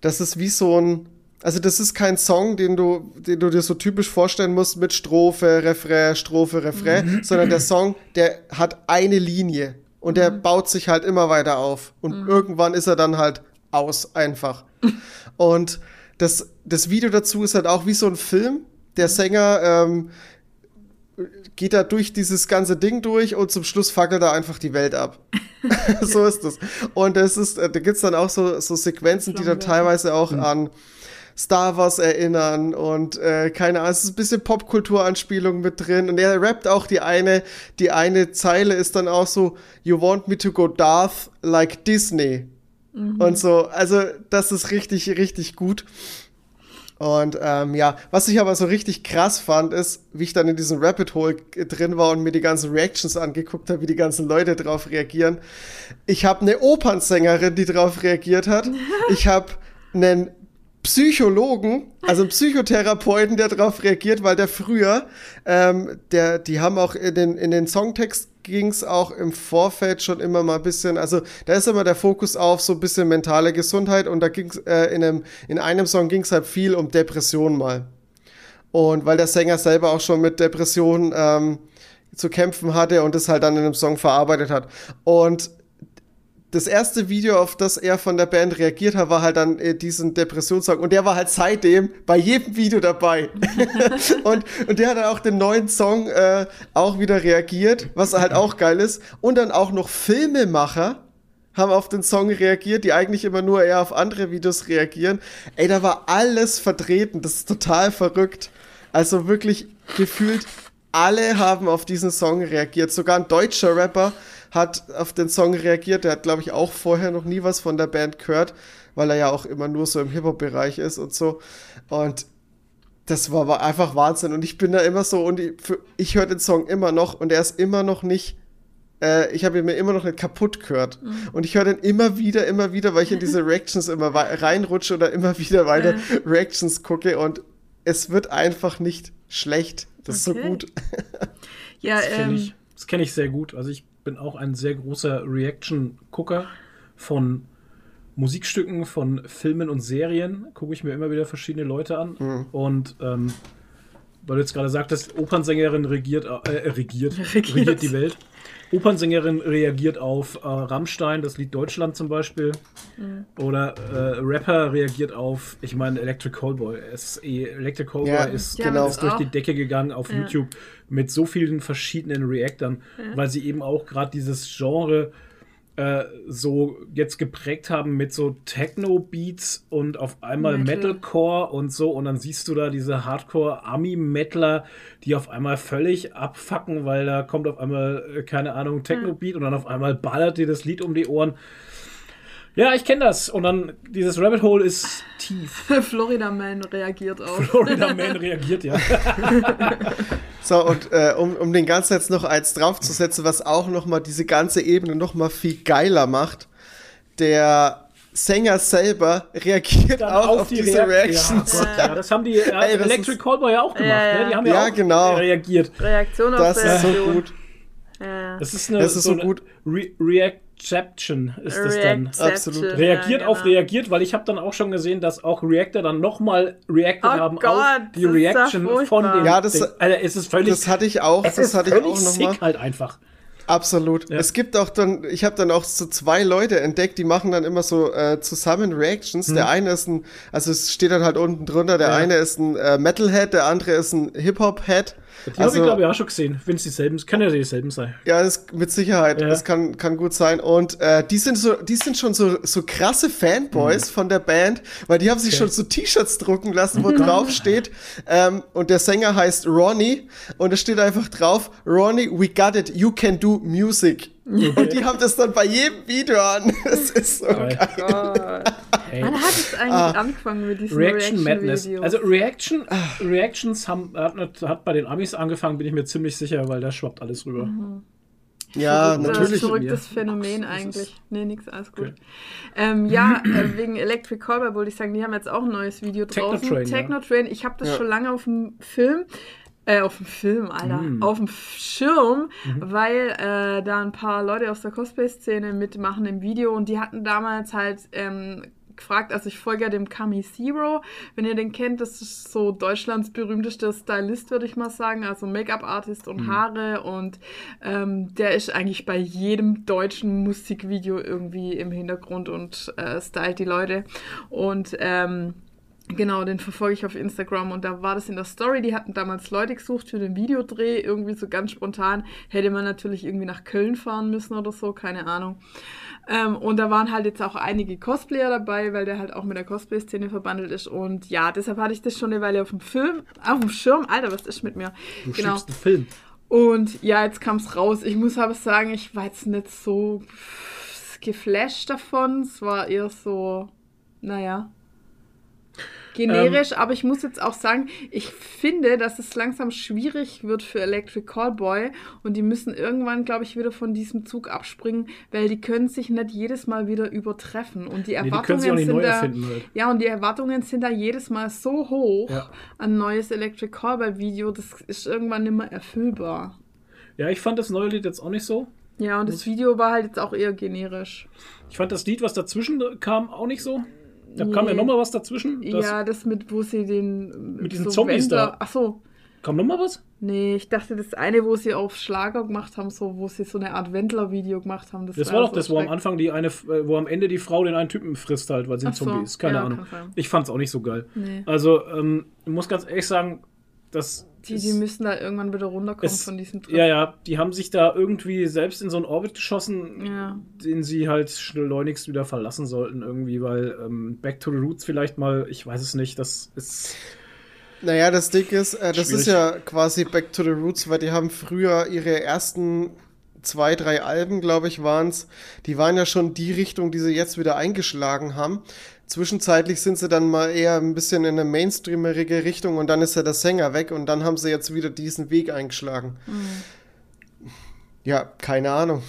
das ist wie so ein, also das ist kein Song, den du, den du dir so typisch vorstellen musst mit Strophe, Refrain, Strophe, Refrain, sondern der Song, der hat eine Linie und der baut sich halt immer weiter auf und irgendwann ist er dann halt aus einfach. und das, das Video dazu ist halt auch wie so ein Film. Der Sänger ähm, geht er durch dieses ganze Ding durch und zum Schluss fackelt er einfach die Welt ab. so ist das. Und es ist, da gibt's dann auch so, so Sequenzen, die dann teilweise auch mhm. an Star Wars erinnern und äh, keine Ahnung, es ist ein bisschen Popkulturanspielung mit drin und er rappt auch die eine, die eine Zeile ist dann auch so, you want me to go Darth like Disney mhm. und so, also das ist richtig, richtig gut. Und ähm, ja, was ich aber so richtig krass fand, ist, wie ich dann in diesem Rapid Hole drin war und mir die ganzen Reactions angeguckt habe, wie die ganzen Leute drauf reagieren. Ich habe eine Opernsängerin, die drauf reagiert hat. Ich habe einen Psychologen, also einen Psychotherapeuten, der darauf reagiert, weil der früher, ähm, der, die haben auch in den, in den Songtext ging es auch im Vorfeld schon immer mal ein bisschen, also da ist immer der Fokus auf so ein bisschen mentale Gesundheit und da ging es äh, in, einem, in einem Song ging es halt viel um Depression mal. Und weil der Sänger selber auch schon mit Depressionen ähm, zu kämpfen hatte und das halt dann in einem Song verarbeitet hat. Und das erste Video, auf das er von der Band reagiert hat, war halt dann äh, diesen Depressionssong. Und der war halt seitdem bei jedem Video dabei. und, und der hat dann auch den neuen Song äh, auch wieder reagiert, was halt auch geil ist. Und dann auch noch Filmemacher haben auf den Song reagiert, die eigentlich immer nur eher auf andere Videos reagieren. Ey, da war alles vertreten. Das ist total verrückt. Also wirklich gefühlt alle haben auf diesen Song reagiert. Sogar ein deutscher Rapper hat auf den Song reagiert. Der hat, glaube ich, auch vorher noch nie was von der Band gehört, weil er ja auch immer nur so im Hip-Hop-Bereich ist und so. Und das war, einfach Wahnsinn. Und ich bin da immer so, und ich, ich höre den Song immer noch und er ist immer noch nicht äh, ich habe ihn mir immer noch nicht kaputt gehört. Mhm. Und ich höre den immer wieder, immer wieder, weil ich in diese Reactions immer reinrutsche oder immer wieder weiter mhm. Reactions gucke und es wird einfach nicht schlecht. Das okay. ist so gut. ja, das kenne ähm, ich, kenn ich sehr gut. Also ich bin auch ein sehr großer Reaction-Gucker von Musikstücken, von Filmen und Serien. Gucke ich mir immer wieder verschiedene Leute an. Mhm. Und ähm, weil du jetzt gerade sagtest, Opernsängerin regiert, äh, regiert, regiert, regiert die Welt. Opernsängerin reagiert auf äh, Rammstein, das Lied Deutschland zum Beispiel. Mhm. Oder äh, Rapper reagiert auf, ich meine, Electric Callboy. Eh, Electric Callboy ja, ist, genau. ist durch die Decke gegangen auf ja. YouTube mit so vielen verschiedenen Reactern, ja. weil sie eben auch gerade dieses Genre äh, so jetzt geprägt haben mit so Techno-Beats und auf einmal Metal. Metalcore und so. Und dann siehst du da diese Hardcore-Ami-Metaler, die auf einmal völlig abfacken, weil da kommt auf einmal, äh, keine Ahnung, Techno-Beat und dann auf einmal ballert dir das Lied um die Ohren. Ja, ich kenne das. Und dann dieses Rabbit Hole ist tief. Florida Man reagiert auch. Florida Man reagiert, ja. so, und äh, um, um den Ganzen jetzt noch eins draufzusetzen, was auch nochmal diese ganze Ebene nochmal viel geiler macht, der Sänger selber reagiert Dann auch auf, auf die diese Reactions. Ja, ja, das haben die äh, Ey, Electric Callboy ja auch gemacht. Ja, ne? Die haben ja, ja auch genau. reagiert. Reaktion auf Das ist so gut. Das ist, eine, das ist so, so gut. Re Reaction ist das dann. Absolut. Reagiert ja, genau. auf reagiert, weil ich habe dann auch schon gesehen, dass auch Reactor dann nochmal reacted oh haben Gott, auf die Reaction von dem. Ja, das, Ding. Also, es ist völlig, das hatte ich auch. Es das ist hatte ich auch noch mal. halt einfach. Absolut. Ja. Es gibt auch dann, ich habe dann auch so zwei Leute entdeckt, die machen dann immer so äh, zusammen Reactions. Hm. Der eine ist ein, also es steht dann halt unten drunter, der ja. eine ist ein äh, Metalhead, der andere ist ein Hip-Hop-Head. Die also, habe ich, glaube ich, auch schon gesehen. Wenn es dieselben sind, können ja dieselben sein. Ja, das, mit Sicherheit. Ja. Das kann, kann gut sein. Und äh, die sind so, die sind schon so, so krasse Fanboys mhm. von der Band, weil die haben sich okay. schon so T-Shirts drucken lassen, wo drauf steht. Ähm, und der Sänger heißt Ronnie. Und es steht einfach drauf, Ronnie, we got it, you can do music. Und die haben das dann bei jedem Video an. Das ist so geil. geil. Hey. Wann hat es eigentlich ah. angefangen mit diesen Reaction, Reaction Madness? Videos? Also Reaction, Reactions haben, hat, hat, bei den Amis angefangen, bin ich mir ziemlich sicher, weil da schwappt alles rüber. Mhm. Ja, Verrückt, natürlich. Verrücktes Phänomen Ach, eigentlich. Nee, nix, alles gut. Okay. Ähm, ja, äh, wegen Electric Callboy wollte ich sagen, die haben jetzt auch ein neues Video draußen. Technotrain. Technotrain. Ja. Ich habe das ja. schon lange auf dem Film. Äh, auf dem Film, Alter. Mm. Auf dem Schirm, mhm. weil äh, da ein paar Leute aus der Cosplay-Szene mitmachen im Video und die hatten damals halt ähm, gefragt, also ich folge ja dem Kami Zero, wenn ihr den kennt, das ist so Deutschlands berühmtester Stylist, würde ich mal sagen, also Make-up-Artist und mhm. Haare und ähm, der ist eigentlich bei jedem deutschen Musikvideo irgendwie im Hintergrund und äh, stylt die Leute und ähm, Genau, den verfolge ich auf Instagram und da war das in der Story. Die hatten damals Leute gesucht für den Videodreh, irgendwie so ganz spontan. Hätte man natürlich irgendwie nach Köln fahren müssen oder so, keine Ahnung. Ähm, und da waren halt jetzt auch einige Cosplayer dabei, weil der halt auch mit der Cosplay-Szene verbandelt ist. Und ja, deshalb hatte ich das schon eine Weile auf dem Film, auf dem Schirm. Alter, was ist mit mir? Du genau. schickst einen Film. Und ja, jetzt kam es raus. Ich muss aber sagen, ich war jetzt nicht so geflasht davon. Es war eher so, naja, generisch. aber ich muss jetzt auch sagen, ich finde, dass es langsam schwierig wird für Electric Callboy. Und die müssen irgendwann, glaube ich, wieder von diesem Zug abspringen, weil die können sich nicht jedes Mal wieder übertreffen. Und die Nee, die Erwartungen auch nicht sind da. Halt. Ja, und die Erwartungen sind da jedes Mal so hoch Ja. an ein neues Electric Callboy Video, das ist irgendwann nicht mehr erfüllbar. Ja, ich fand das neue Lied jetzt auch nicht so. Ja, und das Video war halt jetzt auch eher generisch. Ich fand das Lied, was dazwischen kam, auch nicht so. Da kam ja nochmal was dazwischen. Ja, das mit, wo sie den. Mit diesen Zombies da. Ach so. Kam nochmal was? Nee, ich dachte, das eine, wo sie auf Schlager gemacht haben, so, wo sie so eine Art Wendler-Video gemacht haben. Das, Das war doch so das, wo am Anfang die eine, äh, wo am Ende die Frau den einen Typen frisst halt, weil sie ein Ach so, Zombie ist. Keine ja, Ahnung. Ich fand's auch nicht so geil. Nee. Also, ähm, ich muss ganz ehrlich sagen, das. Die, die müssen da irgendwann wieder runterkommen es- von diesem Trip. Ja, ja, die haben sich da irgendwie selbst in so einen Orbit geschossen, Ja. den sie halt schleunigst wieder verlassen sollten, irgendwie, weil ähm, Back to the Roots vielleicht mal, ich weiß es nicht, das ist. Naja, das Ding ist, äh, das ist ja quasi Back to the Roots, weil die haben früher ihre ersten zwei, drei Alben, glaube ich, waren's. Die waren ja schon die Richtung, die sie jetzt wieder eingeschlagen haben. Zwischenzeitlich sind sie dann mal eher ein bisschen in eine mainstreamerige Richtung und dann ist ja der Sänger weg und dann haben sie jetzt wieder diesen Weg eingeschlagen. Ja, keine Ahnung.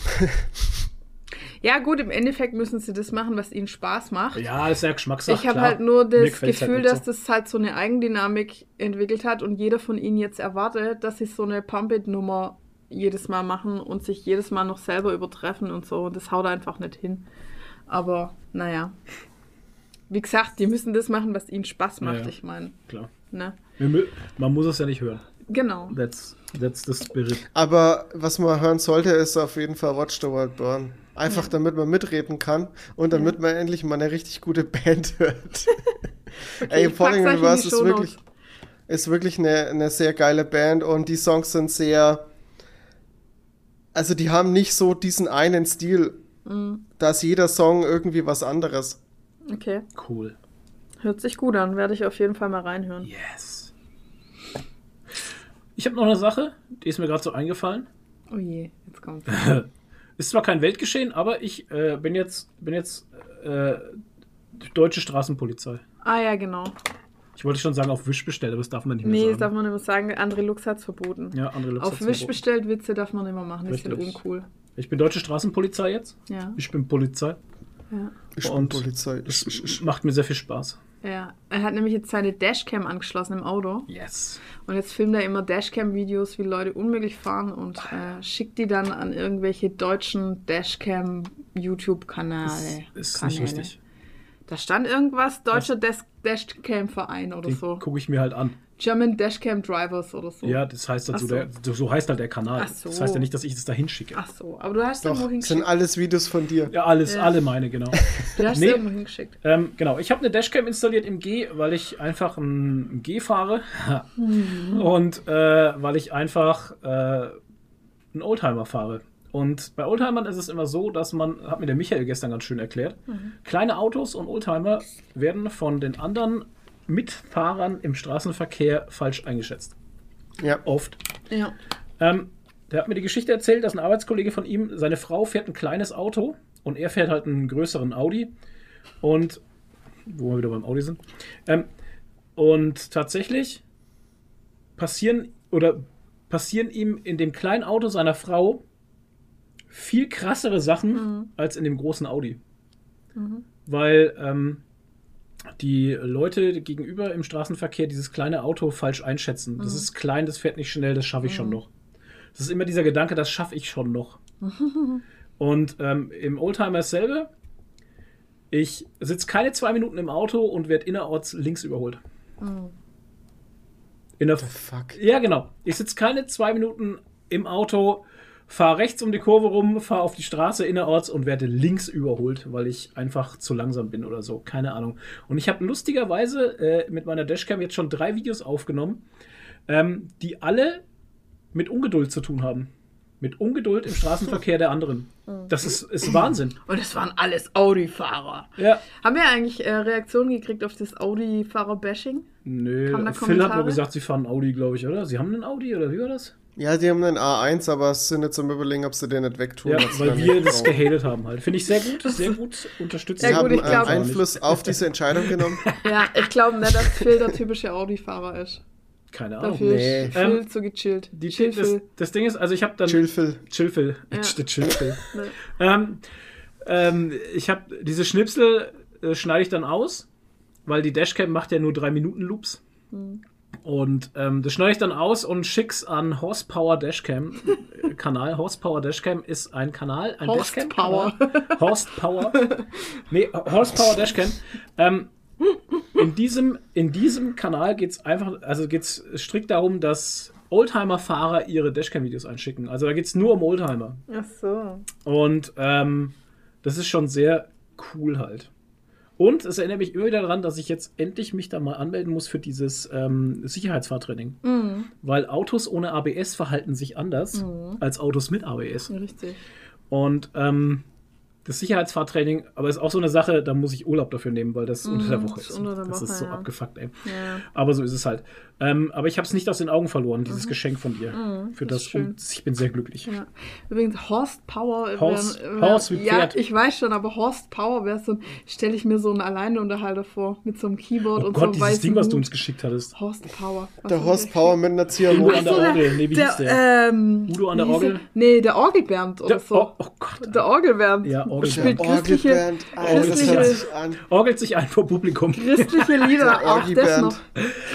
ja, gut, im Endeffekt müssen sie das machen, was ihnen Spaß macht. Ja, das ist ja Geschmackssache. Ich habe halt nur das gefällt's Gefühl, halt dass das halt so eine Eigendynamik entwickelt hat und jeder von ihnen jetzt erwartet, dass sie so eine Pump-It-Nummer jedes Mal machen und sich jedes Mal noch selber übertreffen und so. Und das haut einfach nicht hin. Aber naja. Wie gesagt, die müssen das machen, was ihnen Spaß macht, Ja, ja. ich meine. Klar. Ne? Man muss es ja nicht hören. Genau. That's, that's the spirit. Aber was man hören sollte, ist auf jeden Fall Watch the World Burn. Einfach damit man mitreden kann und damit man endlich mal eine richtig gute Band hört. Ey, ich Falling die ist wirklich, ist wirklich eine, eine sehr geile Band und die Songs sind sehr. Also, die haben nicht so diesen einen Stil. Mhm. Da ist jeder Song irgendwie was anderes. Okay. Cool. Hört sich gut an. Werde ich auf jeden Fall mal reinhören. Yes. Ich habe noch eine Sache, die ist mir gerade so eingefallen. Oh je, jetzt kommt's. Ist zwar kein Weltgeschehen, aber ich äh, bin jetzt, bin jetzt äh, deutsche Straßenpolizei. Ah ja, genau. Ich wollte schon sagen, auf Wisch bestellt, aber das darf man nicht mehr Nee, sagen. das darf man nicht mehr sagen. André Lux hat's verboten. ja, andere Lux Auf verboten. bestellt Witze darf man immer machen. Die sind Richtig. uncool. Ich bin deutsche Straßenpolizei jetzt. Ja, Ich bin Polizei. Ja. Ich bin Und Polizei. Es macht mir sehr viel Spaß. Ja, er hat nämlich jetzt seine Dashcam angeschlossen im Auto Yes. und jetzt filmt er immer Dashcam-Videos, wie Leute unmöglich fahren und äh, schickt die dann an irgendwelche deutschen Dashcam-YouTube-Kanäle. Ist Kanäle. nicht richtig. Da stand irgendwas, deutscher Dash- Dashcam-Verein oder Den so. gucke ich mir halt an. German Dashcam Drivers oder so. Ja, das heißt dazu, Ach so. der, so heißt halt der Kanal. Ach so. Das heißt ja nicht, dass ich das da hinschicke. Ach so, aber du hast Doch, irgendwo sind hingeschickt. alles Videos von dir. Ja, alles, Ja. alle meine, genau. Du hast Nee. irgendwo hingeschickt. ähm, genau, ich habe eine Dashcam installiert im G, weil ich einfach ein G fahre und äh, weil ich einfach äh, einen Oldtimer fahre. Und bei Oldtimern ist es immer so, dass man, hat mir der Michael gestern ganz schön erklärt, kleine Autos und Oldtimer werden von den anderen Mitfahrern im Straßenverkehr falsch eingeschätzt. Ja. Oft. Ja. Ähm, der hat mir die Geschichte erzählt, dass ein Arbeitskollege von ihm, seine Frau fährt ein kleines Auto und er fährt halt einen größeren Audi. Und, wo wir wieder beim Audi sind. Ähm, und tatsächlich passieren oder passieren ihm in dem kleinen Auto seiner Frau viel krassere Sachen Mhm. als in dem großen Audi. Weil ähm, die Leute gegenüber im Straßenverkehr dieses kleine Auto falsch einschätzen. Das ist klein, das fährt nicht schnell, das schaffe ich schon noch. Das ist immer dieser Gedanke, das schaffe ich schon noch. und ähm, im Oldtimer dasselbe. Ich sitze keine zwei Minuten im Auto und werde innerorts links überholt. In der Fuck. ja, genau. Ich sitze keine zwei Minuten im Auto, fahre rechts um die Kurve rum, fahre auf die Straße innerorts und werde links überholt, weil ich einfach zu langsam bin oder so. Keine Ahnung. Und ich habe lustigerweise äh, mit meiner Dashcam jetzt schon drei Videos aufgenommen, ähm, die alle mit Ungeduld zu tun haben. Mit Ungeduld im Straßenverkehr der anderen. Das ist, ist Wahnsinn. Und es waren alles Audi-Fahrer. Ja. Haben wir eigentlich äh, Reaktionen gekriegt auf das Audi-Fahrer-Bashing? Nö, Phil hat nur gesagt, sie fahren Audi, glaube ich, oder? Sie haben einen Audi, oder wie war das? Ja, die haben einen A1, aber es sind jetzt am überlegen, ob sie den nicht wegtun. Ja, weil wir nicht das brauchen. gehatet haben halt. Finde ich sehr gut, sehr gut unterstützt. Sie Ja, gut, haben ich glaub- Einfluss auf diese Entscheidung genommen. Ja, ich glaube nicht, dass Phil der typische Audi-Fahrer ist. Keine Ahnung. Dafür nee. ist Phil Ähm, zu gechillt. Die, Chill das, das Ding ist, also ich habe dann. Chillfil. Chillfil. Ja. Der Chillfil. Ne. ähm, ähm, ich habe diese Schnipsel äh, schneide ich dann aus, weil die Dashcam macht ja nur 3 Minuten Loops. Hm. Und ähm, das schneide ich dann aus und schick's an Horsepower Dashcam Kanal. Horsepower Dashcam ist ein Kanal, ein Horsepower. Dashcam-Kanal. Horsepower. Nee, Horsepower Dashcam. Ähm, in diesem, in diesem Kanal geht es einfach, also geht es strikt darum, dass Oldtimer-Fahrer ihre Dashcam-Videos einschicken. Also da geht es nur um Oldtimer. Ach so. Und ähm, das ist schon sehr cool halt. Und es erinnert mich immer wieder daran, dass ich jetzt endlich mich da mal anmelden muss für dieses ähm, Sicherheitsfahrtraining. Mhm. Weil Autos ohne ABS verhalten sich anders als Autos mit ABS. Richtig. Und ähm, das Sicherheitsfahrtraining, aber ist auch so eine Sache, da muss ich Urlaub dafür nehmen, weil das unter der Woche ist ist. unter der das Woche, ist so ja. abgefuckt, ey. Ja. Aber so ist es halt. Ähm, aber ich habe es nicht aus den Augen verloren, dieses Geschenk von dir. für Mhm. das das, und ich bin sehr glücklich. Ja. Übrigens, Horsepower. Horse- wär- Horse wie ja, Pferd. ich weiß schon, aber Horsepower wäre so ein, stelle ich mir so einen Alleinunterhalter vor, mit so einem Keyboard Oh und Gott, so einem dieses weißen Ding, was du uns geschickt hattest. Horsepower. Was Der Horst das? Power mit einer Udo Ziehharmonika. an der Orgel. Nee, wie hieß der? Ähm, Udo an der Orgel? Nee, der Orgelbernd oder Der, so. oh, oh Gott. Der Orgelbernd. Ja, Orgelbernd. Spielt Der christliche, das. Orgelt sich ein vor Publikum. christliche Lieder. Der Auch das noch.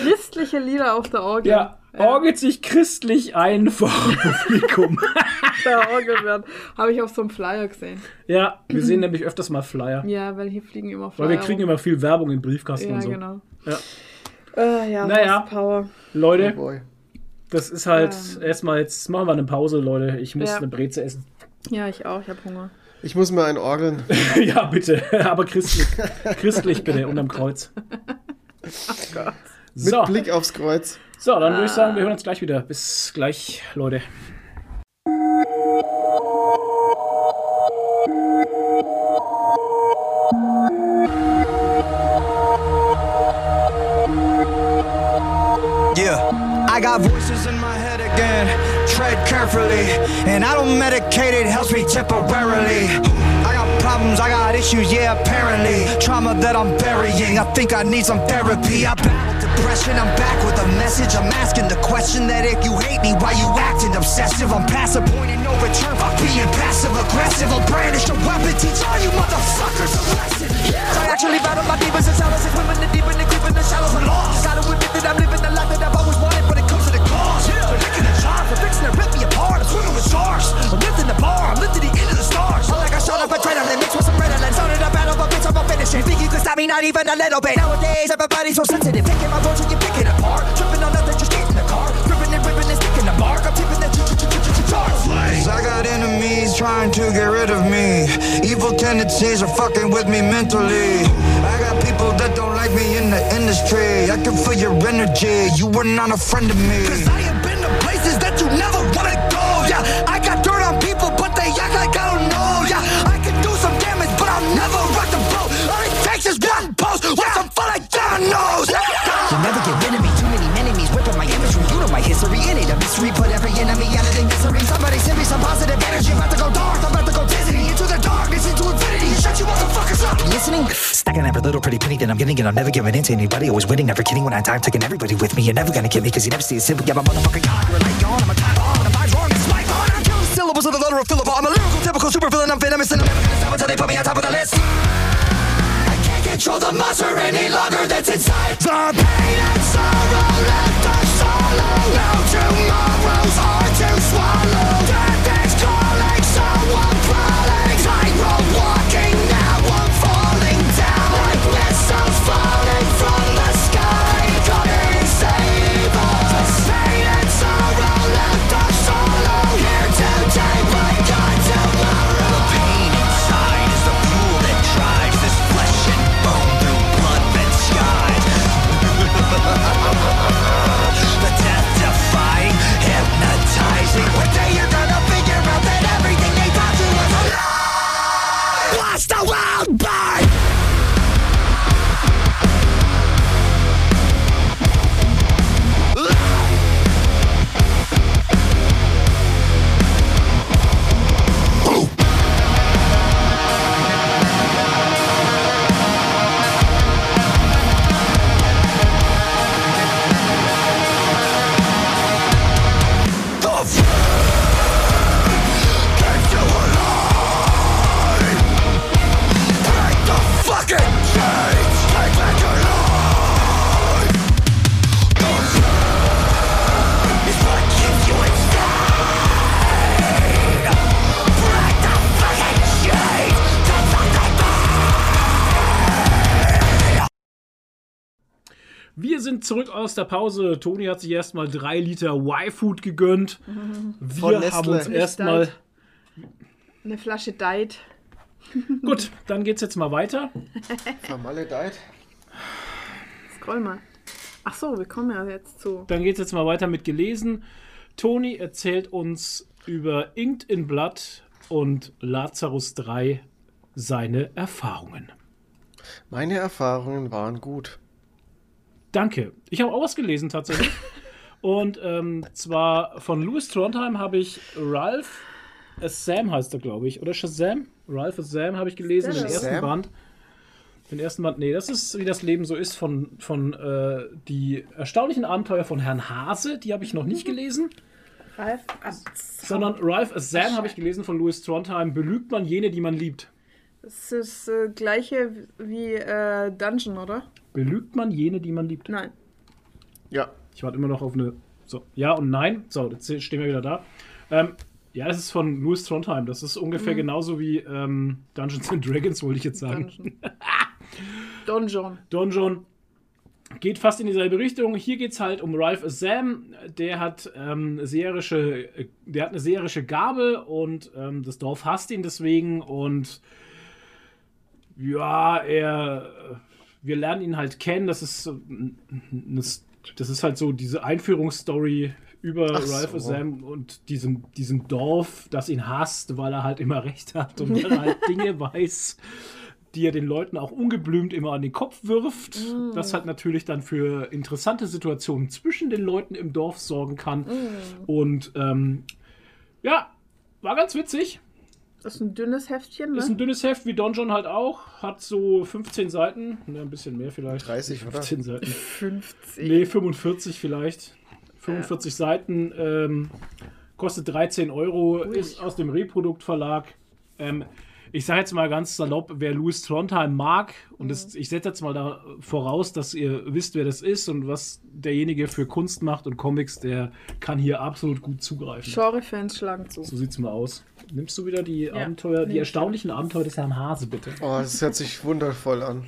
Christliche Lieder auf der Orgel. Ja, orgelt sich christlich ein vor Publikum. Der Orgelbernd. Habe ich auf so einem Flyer gesehen. ja, wir sehen nämlich öfters mal Flyer. Ja, weil hier fliegen immer Flyer. Weil wir kriegen rum. immer viel Werbung im Briefkasten Ja, und so. genau. Ja. Äh, ja, Naja. Oh Leute, boy. das ist halt Ähm. erstmal, jetzt machen wir eine Pause, Leute. Ich muss Ja. eine Breze essen. Ja, ich auch. Ich habe Hunger. Ich muss mir einen orgeln. ja, bitte. Aber christlich. christlich bitte, unterm Kreuz. Mit So, Blick aufs Kreuz. so, dann würde ich sagen, wir hören uns gleich wieder. Bis gleich, Leute. Yeah, I got voices in my head again. Tread carefully, and I don't medicate it, helps me temporarily. I got problems, I got issues, yeah, apparently. Trauma that I'm burying, I think I need some therapy. I battled depression, I'm back with a message. I'm asking the question that if you hate me, why you acting obsessive? I'm past the no return, fuck being passive aggressive. I'll brandish a weapon, teach all you motherfuckers a lesson. I actually battle my demons and shallows and women the deep and the creep in the shallows and lost. Gotta admit that I'm living the life that I've always wanted, but it comes at a cost. They're licking the they're fixing to rip me apart. I'm swimming with sharks. I'm lifting the bar, I'm lifting the end of the stars. I like I shot a adrenaline mixed with some Ritalin. Started a battle, but bitch, I'm gonna finish it. Think you can stop me, not even a little bit. Nowadays, everybody's so sensitive. Picking my words when you pick it apart. Tripping on nothing, just getting the car. Ripping and ripping and sticking the mark. I'm tipping the charts. I got enemies trying to get rid of me. Evil tendencies are fucking with me mentally. I got people that don't like me in the industry. I can feel your energy. You were not a friend of me. Cause I have been to places that you never A mystery. Put every enemy out of their misery. Somebody send me some positive energy. About to go dark. I'm about to go dizzy. Into the darkness, into infinity. Shut you motherfuckers up. Listening? Stacking every little pretty penny that I'm getting, and I'm never giving in to anybody. Always winning, never kidding when I die. I'm taking everybody with me. You're never gonna get me, cause you never see it simple. Yeah, my motherfucking God. You're a light yawn. I'm a time bomb. The vibe's wrong. It's my fault. I'm killing syllables of the letter of Philip. I'm a lyrical, typical super villain. I'm venomous, and I'm never gonna stop until they put me on top of the list. Control the monster any longer that's inside. The pain and sorrow left tomorrow's hard to swallow. Death is calling, so What Wir sind zurück aus der Pause. Toni hat sich erstmal drei Liter Y-Food gegönnt. Von Wir Nestle. haben uns erstmal. Eine Flasche Diet. Gut, dann geht's jetzt mal weiter. Vermaledeit. Scroll mal. Ach so, wir kommen ja jetzt zu. Dann geht's jetzt mal weiter mit gelesen. Toni erzählt uns über Inked in Blood und Lazarus 3 seine Erfahrungen. Meine Erfahrungen waren gut. Danke. Ich habe auch was gelesen tatsächlich. Und ähm, zwar von Louis Trondheim habe ich Ralph Sam heißt er, glaube ich. Oder Shazam? Ralph Sam habe ich gelesen, den ersten Band. Den ersten Band, nee, das ist, wie das Leben so ist, von, von äh, die erstaunlichen Abenteuer von Herrn Hase. Die habe ich noch nicht gelesen. Ralf. Sondern Ralph Sam habe ich gelesen von Louis Trondheim. Belügt man jene, die man liebt. Das ist das äh, gleiche wie äh, Dungeon, oder? Belügt man jene, die man liebt. Nein. Ja. Ich warte immer noch auf eine. So, ja und nein. So, jetzt stehen wir wieder da. Ähm, ja, das ist von Louis Trondheim. Das ist ungefähr genauso wie ähm, Dungeons and Dragons, wollte ich jetzt sagen. Dungeon. Donjon. Donjon geht fast in dieselbe Richtung. Hier geht es halt um Ralph Sam. Der hat, ähm, seherische, äh, der hat eine seherische Gabe und ähm, das Dorf hasst ihn deswegen. Und ja, er. Wir lernen ihn halt kennen. Das ist, eine, das ist halt so diese Einführungsstory über Ach Ralph so. Sam und diesem, diesem Dorf, das ihn hasst, weil er halt immer recht hat und weil er halt Dinge weiß, die er den Leuten auch ungeblümt immer an den Kopf wirft. Das halt natürlich dann für interessante Situationen zwischen den Leuten im Dorf sorgen kann. Und ähm, ja, war ganz witzig. Das ist ein dünnes Heftchen, Ist ne? ein dünnes Heft, wie Donjon halt auch. Hat so 15 Seiten. Ne, ein bisschen mehr vielleicht. 30, oder? 15 Seiten. 50. Nee, 45 vielleicht. 45 Seiten. Ähm, kostet 13 Euro. Ist aus dem Reproduktverlag. Ähm, ich sage jetzt mal ganz salopp, wer Louis Trondheim mag, und das, ich setze jetzt mal da voraus, dass ihr wisst, wer das ist und was derjenige für Kunst macht und Comics, der kann hier absolut gut zugreifen. Genre-Fans schlagen zu. So sieht's mal aus. Nimmst du wieder die Ja, Abenteuer, die erstaunlichen Abenteuer des Herrn Hase, bitte? Oh, das hört sich wundervoll an.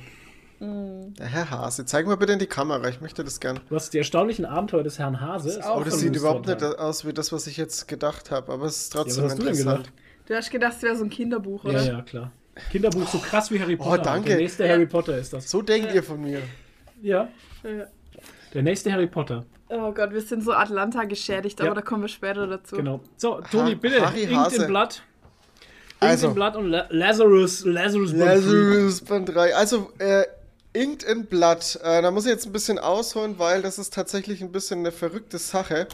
Mm. Der Herr Hase, zeig mal bitte in die Kamera, ich möchte das gern. Was die erstaunlichen Abenteuer des Herrn Hase ist auch Aber das sieht überhaupt nicht aus wie das, was ich jetzt gedacht habe, aber es ist Ja, trotzdem was hast du denn interessant. gedacht? Du hast gedacht, es wäre so ein Kinderbuch, oder? Ja, ja, klar. Kinderbuch so krass wie Harry Potter. Oh, danke. Der nächste Harry Potter ist das. So denkt ihr von mir. Ja. Ja. Der nächste Harry Potter. Oh Gott, wir sind so Atlanta geschädigt, aber Ja. da kommen wir später dazu. Genau. So, Toni, bitte. Harry Inkt in Blatt. Inkt Also. in Blatt und La Lazarus. Lazarus. Lazarus Band 3. Also, äh, Inked in Blood. Äh, da muss ich jetzt ein bisschen ausholen, weil das ist tatsächlich ein bisschen eine verrückte Sache.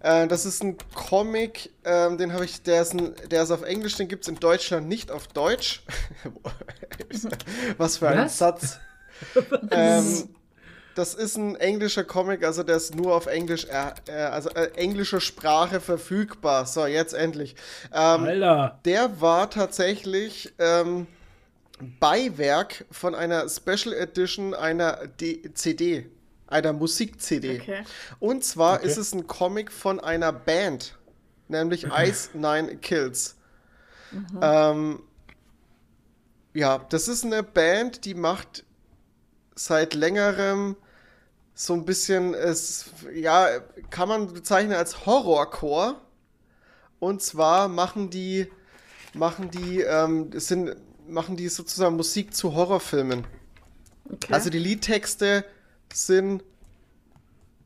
Äh, das ist ein Comic, ähm, den habe ich, der ist, ein, der ist auf Englisch, den gibt es in Deutschland nicht auf Deutsch. Was für ein Was? Satz. ähm, das ist ein englischer Comic, also der ist nur auf Englisch, äh, äh, also äh, englischer Sprache verfügbar. So, jetzt endlich. Ähm, Alter. der war tatsächlich ähm, Beiwerk von einer Special Edition einer D CD, einer Musik-CD. Okay. Und zwar Okay. ist es ein Comic von einer Band, nämlich Ice Nine Kills. Ähm, ja, das ist eine Band, die macht seit längerem so ein bisschen, es, ja, kann man bezeichnen als Horrorcore. Und zwar machen die, machen die, ähm, es sind, machen die sozusagen Musik zu Horrorfilmen. Okay. Also die Liedtexte sind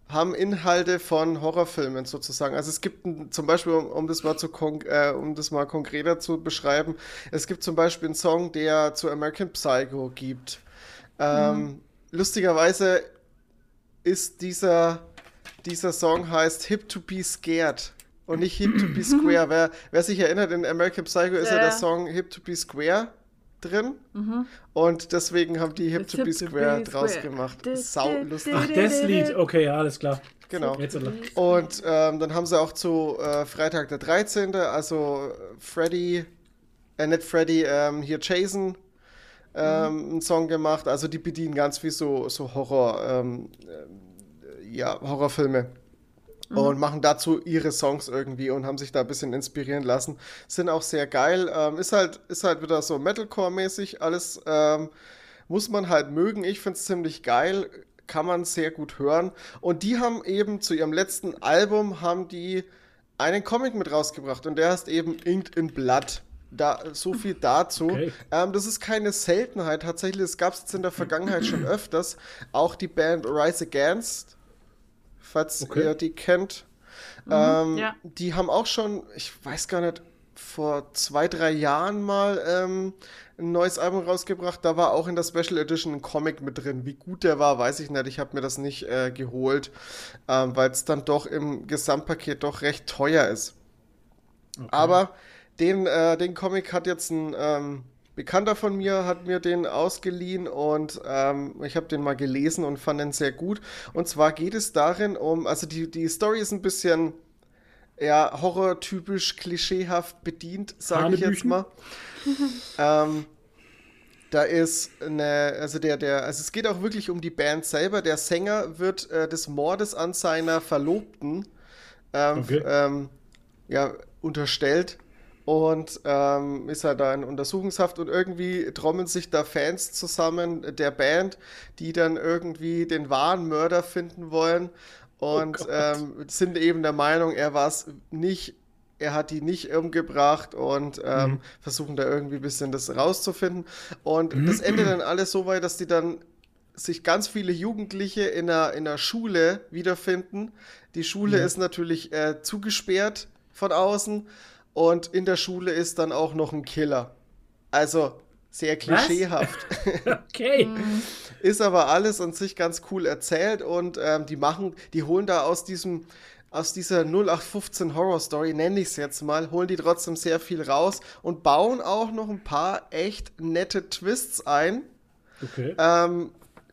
haben Inhalte von Horrorfilmen sozusagen. Also es gibt ein, zum Beispiel, um, um das mal zu äh, um das mal konkreter zu beschreiben, es gibt zum Beispiel einen Song, der zu American Psycho gibt. Ähm, Lustigerweise ist dieser dieser Song heißt Hip to be Scared und nicht Hip to be Square. wer, wer sich erinnert, in American Psycho ist ja, Ja, der. Song Hip to be Square drin. Und deswegen haben die Hip It's to be to Square be draus square. gemacht. Sau lustig. Ach, das Lied. Okay, ja, alles klar. Genau. Und ähm, dann haben sie auch zu äh, Freitag der 13., also äh, Freddy, äh, nicht Freddy, ähm, hier Jason, ähm, einen Song gemacht. Also die bedienen ganz viel so, so Horror, ähm, äh, ja, Horrorfilme. Und machen dazu ihre Songs irgendwie und haben sich da ein bisschen inspirieren lassen. Sind auch sehr geil. Ähm, ist, halt, ist halt wieder so Metalcore-mäßig. Alles ähm, muss man halt mögen. Ich finde es ziemlich geil. kann man sehr gut hören. Und die haben eben zu ihrem letzten Album haben die einen Comic mit rausgebracht und der heißt eben Inked in Blood. Da, so viel dazu. Okay. Ähm, das ist keine Seltenheit. Tatsächlich, es gab es jetzt in der Vergangenheit schon öfters. Auch die Band Rise Against, falls Okay. ihr die kennt. ähm, ja. Die haben auch schon, ich weiß gar nicht, vor zwei, drei Jahren mal ähm, ein neues Album rausgebracht. Da war auch in der Special Edition ein Comic mit drin. Wie gut der war, weiß ich nicht. Ich habe mir das nicht äh, geholt, ähm, weil es dann doch im Gesamtpaket doch recht teuer ist. Aber den, äh, den Comic hat jetzt ein ähm, Bekannter von mir, hat mir den ausgeliehen und ähm, ich habe den mal gelesen und fand den sehr gut. Und zwar geht es darin um, also die, die Story ist ein bisschen ja, horrortypisch, klischeehaft bedient, sage ich jetzt mal. ähm, da ist eine, also der, der, also es geht auch wirklich um die Band selber. Der Sänger wird äh, des Mordes an seiner Verlobten ähm, Okay. ähm, ja, unterstellt und ähm, ist halt da in Untersuchungshaft und irgendwie trommeln sich da Fans zusammen der Band, die dann irgendwie den wahren Mörder finden wollen und Oh ähm, sind eben der Meinung, er war es nicht, er hat die nicht umgebracht und ähm, Mhm. versuchen da irgendwie ein bisschen das rauszufinden. Und das endet dann alles so weit, dass die dann sich ganz viele Jugendliche in der, in der Schule wiederfinden. Die Schule Ja. ist natürlich äh, zugesperrt von außen und in der Schule ist dann auch noch ein Killer. Also sehr klischeehaft. Okay. ist aber alles an sich ganz cool erzählt und ähm, die machen, die holen da aus diesem aus dieser 0815 Horror Story, nenne ich es jetzt mal, holen die trotzdem sehr viel raus und bauen auch noch ein paar echt nette Twists ein Okay. ähm,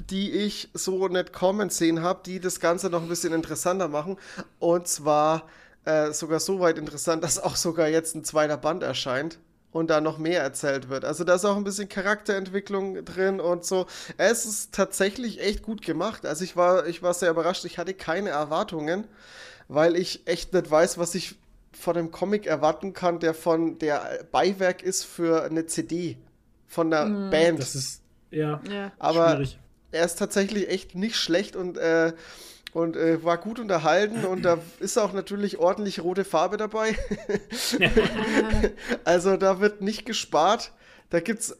die ich so nicht kommen sehen habe, die das Ganze noch ein bisschen interessanter machen. Und zwar äh, sogar so weit interessant, dass auch sogar jetzt ein zweiter Band erscheint und da noch mehr erzählt wird. Also da ist auch ein bisschen Charakterentwicklung drin und so. Es ist tatsächlich echt gut gemacht. Also ich war, ich war sehr überrascht. Ich hatte keine Erwartungen, weil ich echt nicht weiß, was ich von dem Comic erwarten kann, der von der Beiwerk ist für eine CD von der Band. Das ist, ja, Ja. Aber schwierig. er ist tatsächlich echt nicht schlecht und, äh, und äh, war gut unterhalten und da ist auch natürlich ordentlich rote Farbe dabei. also da wird nicht gespart. Da gibt's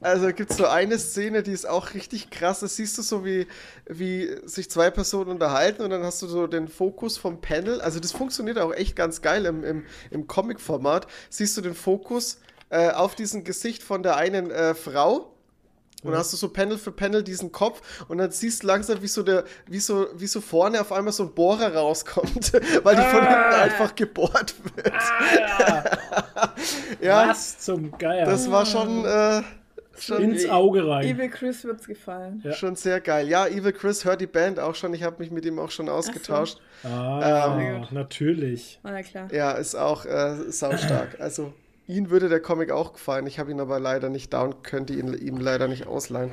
also gibt's so eine Szene, die ist auch richtig krass. Das siehst du so, wie, wie sich zwei Personen unterhalten und dann hast du so den Fokus vom Panel. Also das funktioniert auch echt ganz geil im, im, im Comic-Format. Siehst du den Fokus äh, auf diesem Gesicht von der einen äh, Frau und dann hast du so Panel für Panel diesen Kopf und dann siehst du langsam, wie so der, wie so, wie so vorne auf einmal so ein Bohrer rauskommt, weil die von Ah. hinten einfach gebohrt wird. Ah, Ja, Was zum Geier. das war schon, äh, schon, Ins Auge rein. Evil Chris wird's gefallen. Ja. schon sehr geil. Ja, Evil Chris hört die Band auch schon. Ich habe mich mit ihm auch schon ausgetauscht. Ah, Ähm, natürlich. Na ja, klar. Ja, ist auch äh, saustark. Also, ihn würde der Comic auch gefallen. Ich habe ihn aber leider nicht da und könnte ihn ihm leider nicht ausleihen.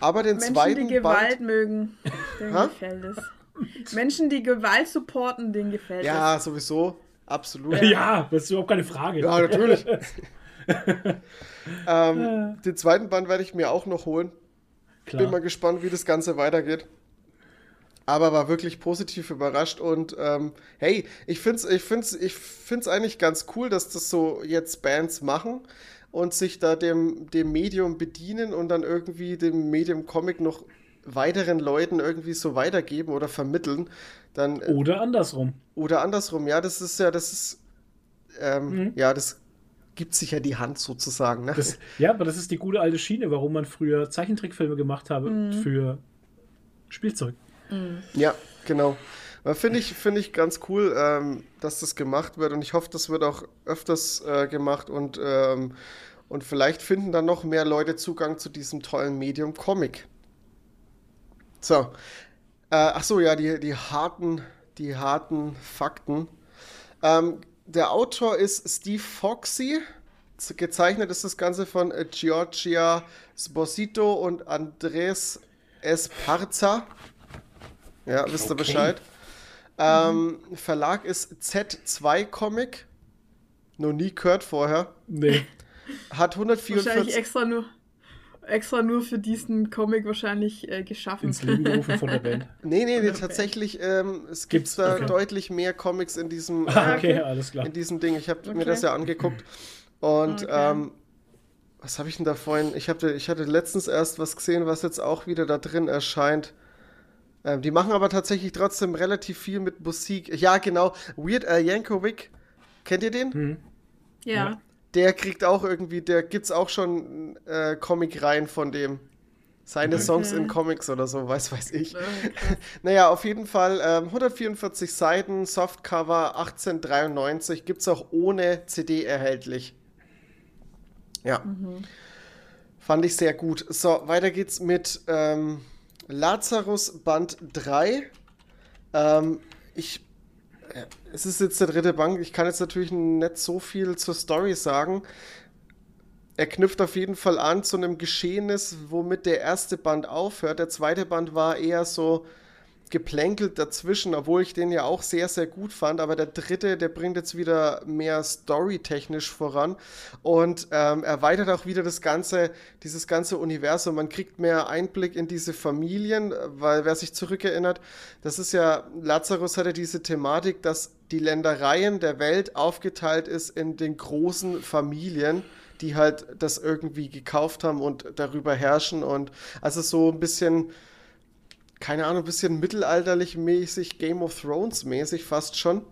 Aber den Menschen, zweiten die Gewalt Band. mögen, denen Ha? gefällt es. Menschen, die Gewalt supporten, denen gefällt es. Ja, sowieso. Absolut. Ja, das ist überhaupt keine Frage. Ja, natürlich. ähm, den zweiten Band werde ich mir auch noch holen. Bin mal Klar. gespannt, wie das Ganze weitergeht. Aber war wirklich positiv überrascht und ähm, hey, ich find's, ich find's, ich find's eigentlich ganz cool, dass das so jetzt Bands machen und sich da dem, dem Medium bedienen und dann irgendwie dem Medium Comic noch weiteren Leuten irgendwie so weitergeben oder vermitteln. Dann äh, Oder andersrum. oder andersrum, ja, das ist ja, das ist, ähm, Mhm. ja, das gibt sich ja die Hand sozusagen, ne? Das, ja, aber das ist die gute alte Schiene, warum man früher Zeichentrickfilme gemacht habe für Spielzeug. Ja, genau. Finde ich, finde ich ganz cool, ähm, dass das gemacht wird und ich hoffe, das wird auch öfters äh, gemacht und, ähm, und vielleicht finden dann noch mehr Leute Zugang zu diesem tollen Medium Comic. So. Äh, ach ja, die, die harten, die harten Fakten. Ähm, der Autor ist Steve Foxy. Gezeichnet ist das Ganze von äh, Giorgia Sposito und Andres Esparza. Ja, wisst ihr Okay. Bescheid. Ähm, Verlag ist Z2 Comic. Noch nie gehört vorher. Nee. Hat Wahrscheinlich 144. extra nur, extra nur für diesen Comic wahrscheinlich äh, geschaffen. Ins Leben gerufen von der Band. Nee, nee, nee tatsächlich, ähm, es gibt Gibt's, da okay. deutlich mehr Comics in diesem, Ah, äh, okay, alles klar. in diesem Ding. Ich habe mir Okay. das ja angeguckt. Und Okay. ähm, was habe ich denn da vorhin? Ich, hab, ich hatte letztens erst was gesehen, was jetzt auch wieder da drin erscheint. Ähm, die machen aber tatsächlich trotzdem relativ viel mit Musik. Ja, genau. Weird Al Yankovic. Kennt ihr den? Hm. ja. Der kriegt auch irgendwie, der gibt's auch schon äh, Comic-Reihen von dem. Seine Okay. Songs in Comics oder so, weiß weiß ich. Okay. Naja, auf jeden Fall ähm, 144 Seiten, Softcover 1893, gibt's auch ohne CD erhältlich. Ja. Fand ich sehr gut. So, weiter geht's mit ähm, Lazarus Band 3. Ähm, ich, äh, es ist jetzt der dritte Band. Ich kann jetzt natürlich nicht so viel zur Story sagen. Er knüpft auf jeden Fall an zu einem Geschehnis, womit der erste Band aufhört. Der zweite Band war eher so geplänkelt dazwischen, obwohl ich den ja auch sehr, sehr gut fand. Aber der dritte, der bringt jetzt wieder mehr storytechnisch voran und ähm, erweitert auch wieder das ganze, dieses ganze Universum. Man kriegt mehr Einblick in diese Familien, weil wer sich zurückerinnert, das ist ja, Lazarus hatte diese Thematik, dass die Ländereien der Welt aufgeteilt ist in den großen Familien die halt das irgendwie gekauft haben und darüber herrschen und also so ein bisschen keine Ahnung, ein bisschen mittelalterlich mäßig, Game of Thrones mäßig fast schon.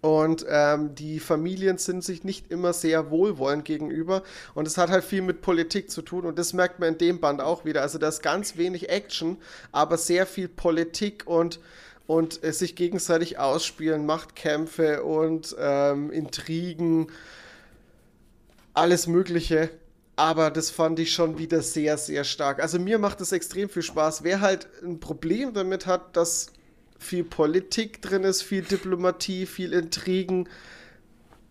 Und ähm, die Familien sind sich nicht immer sehr wohlwollend gegenüber. Und es hat halt viel mit Politik zu tun. Und das merkt man in dem Band auch wieder. Also da ist ganz wenig Action, aber sehr viel Politik und, und äh, sich gegenseitig ausspielen, Machtkämpfe und ähm, Intrigen, alles Mögliche. Aber das fand ich schon wieder sehr, sehr stark. Also mir macht es extrem viel Spaß. Wer halt ein Problem damit hat, dass viel Politik drin ist, viel Diplomatie, viel Intrigen,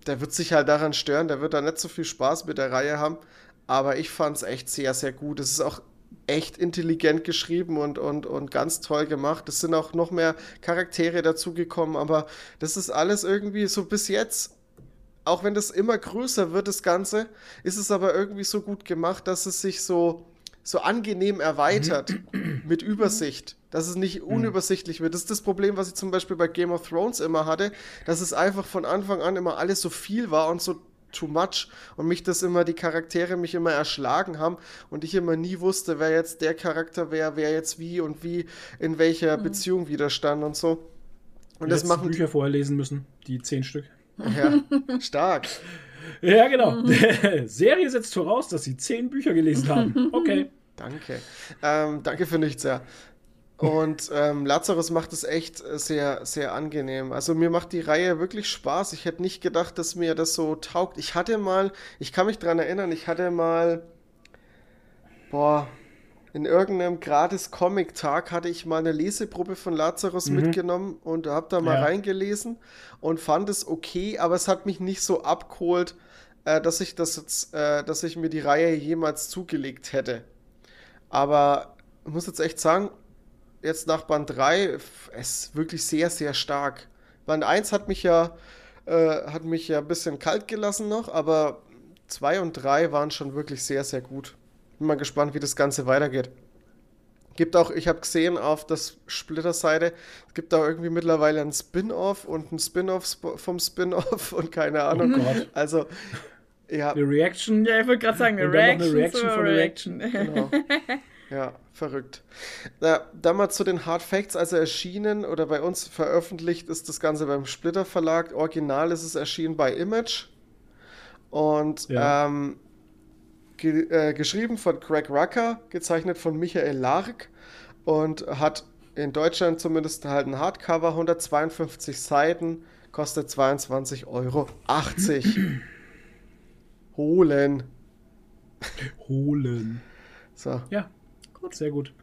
der wird sich halt daran stören. Der wird da nicht so viel Spaß mit der Reihe haben. Aber ich fand es echt sehr, sehr gut. Es ist auch echt intelligent geschrieben und, und, und ganz toll gemacht. Es sind auch noch mehr Charaktere dazugekommen, aber das ist alles irgendwie so bis jetzt auch wenn das immer größer wird, das Ganze, ist es aber irgendwie so gut gemacht, dass es sich so, so angenehm erweitert mit Übersicht. Dass es nicht unübersichtlich wird. Das ist das Problem, was ich zum Beispiel bei Game of Thrones immer hatte, dass es einfach von Anfang an immer alles so viel war und so too much und mich das immer, die Charaktere mich immer erschlagen haben und ich immer nie wusste, wer jetzt der Charakter wäre, wer jetzt wie und wie in welcher Beziehung widerstand und so. Und das Letzte machen Bücher vorher lesen müssen, die zehn Stück. Ja, stark. Ja, genau. Serie setzt voraus, dass sie zehn Bücher gelesen haben. Okay. Danke. Ähm, danke für nichts, ja. Und ähm, Lazarus macht es echt äh, sehr, sehr angenehm. Also mir macht die Reihe wirklich Spaß. Ich hätte nicht gedacht, dass mir das so taugt. Ich hatte mal, ich kann mich dran erinnern, ich hatte mal, boah, in irgendeinem Gratis-Comic-Tag hatte ich mal eine Leseprobe von Lazarus mitgenommen und habe da mal Ja. reingelesen und fand es okay, aber es hat mich nicht so abgeholt, äh, dass ich das jetzt, äh, dass ich mir die Reihe jemals zugelegt hätte. Aber ich muss jetzt echt sagen, jetzt nach Band 3, f- es ist wirklich sehr, sehr stark. Band 1 hat mich ja, äh, hat mich ja ein bisschen kalt gelassen noch, aber 2 und 3 waren schon wirklich sehr, sehr gut. Bin mal gespannt, wie das Ganze weitergeht. Gibt auch, ich habe gesehen auf das Splitter-Seite, es gibt da irgendwie mittlerweile ein Spin-off und ein Spin-off sp- vom Spin-off und keine Ahnung. Oh Gott. Also, ja, Eine Reaction. Ja, ich wollte gerade sagen, eine noch eine Reaction, Reaction von der Reaction. Genau. Ja, verrückt. Na, dann mal zu den Hard Facts. Also erschienen oder bei uns veröffentlicht ist das Ganze beim Splitter Verlag. Original ist es erschienen bei Image. Und Ja. ähm, ge äh, geschrieben von Greg Rucker, gezeichnet von Michael Lark und hat in Deutschland zumindest halt ein Hardcover, 152 Seiten, kostet 22,80 Euro. Holen. Holen. So. Ja, gut. Sehr gut.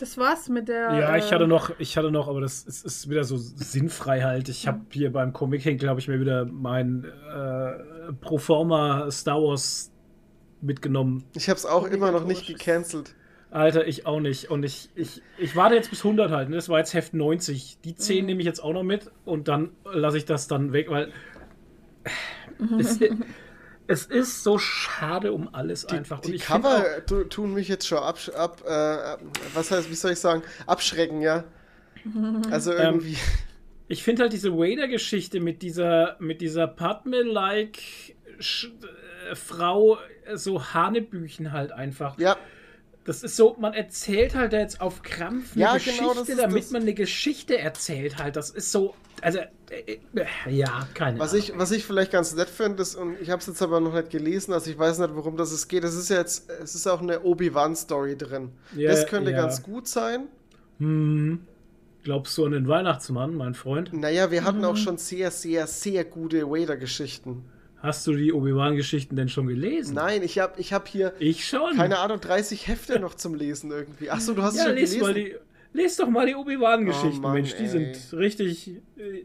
Das war's mit der. Ja, ich äh, hatte noch, ich hatte noch, aber das ist, ist wieder so sinnfrei halt. Ich habe hier beim Comic Hink, glaube ich, mir wieder mein äh, Proforma Star Wars mitgenommen. Ich habe es auch immer noch nicht gecancelt. Alter, ich auch nicht. Und ich, ich, ich warte jetzt bis 100 halt. Ne? Das war jetzt Heft 90. Die 10 nehme ich jetzt auch noch mit und dann lasse ich das dann weg, weil es, es ist so schade um alles einfach. Die ich find Cover auch- tu- tun mich jetzt schon ab, ab äh, was heißt, wie soll ich sagen, abschrecken, ja. Also Ähm, irgendwie. Ich finde halt diese Wader-Geschichte mit dieser, mit dieser Padme-like äh, Frau, äh, so Hanebüchen halt einfach. ja, Das ist so, man erzählt halt jetzt auf Krampf eine Ja, Geschichte, genau, das ist damit das. man eine Geschichte erzählt halt. Das ist so, also, äh, äh, ja, keine was Ahnung. ich, was ich vielleicht ganz nett finde, ist, und ich habe es jetzt aber noch nicht gelesen, also ich weiß nicht, worum das es geht. Es ist ja jetzt, es ist auch eine Obi-Wan-Story drin. Ja, das könnte ja. ganz gut sein. Hm, glaubst du an den Weihnachtsmann, mein Freund? Naja, wir Mhm. hatten auch schon sehr, sehr, sehr gute Vader-Geschichten. Hast du die Obi-Wan-Geschichten denn schon gelesen? Nein, ich habe ich hab hier, Ich schon. keine Ahnung, 30 Hefte noch zum Lesen irgendwie. Achso, du hast es Ja, schon les gelesen. mal die. Les doch mal die Obi-Wan-Geschichten, Oh Mensch. Die ey. sind richtig. äh,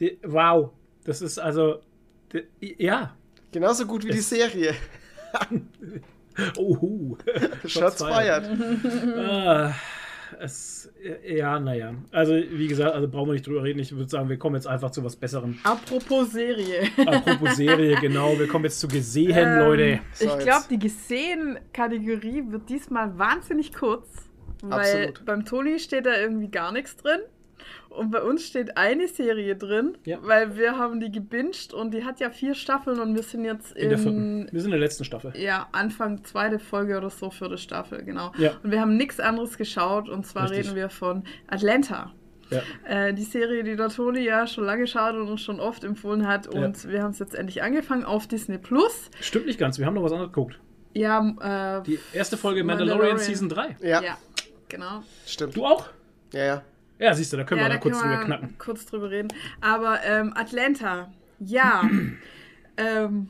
Die, wow. Das ist also. Die, ja. Genauso gut wie die Serie. Ohu. Shots fired. Ah, es, ja, naja. Also, wie gesagt, also brauchen wir nicht drüber reden. Ich würde sagen, wir kommen jetzt einfach zu was Besserem. Apropos Serie. Apropos Serie, genau. Wir kommen jetzt zu gesehen, Ähm, Leute. So, ich glaube, die Gesehen-Kategorie wird diesmal wahnsinnig kurz. Weil Absolut. beim Toni steht da irgendwie gar nichts drin. Und bei uns steht eine Serie drin, Ja. weil wir haben die gebinged und die hat ja vier Staffeln und wir sind jetzt In der vierten. in, Wir sind in der letzten Staffel. ja, Anfang zweite Folge oder so, vierte Staffel, genau. Ja. Und wir haben nichts anderes geschaut und zwar Richtig. reden wir von Atlanta. Ja. Äh, die Serie, die der Toni ja schon lange schaut und uns schon oft empfohlen hat. Ja. Und wir haben es jetzt endlich angefangen auf Disney Plus. Stimmt nicht ganz. Wir haben noch was anderes geguckt. Ja, äh, Die erste Folge Mandalorian, Mandalorian. Season 3. Ja, ja. genau. stimmt. Du auch? Ja, ja. Ja, siehst du, da können ja, wir da kurz können drüber wir knacken. kurz drüber reden. Aber ähm, Atlanta, ja. ähm,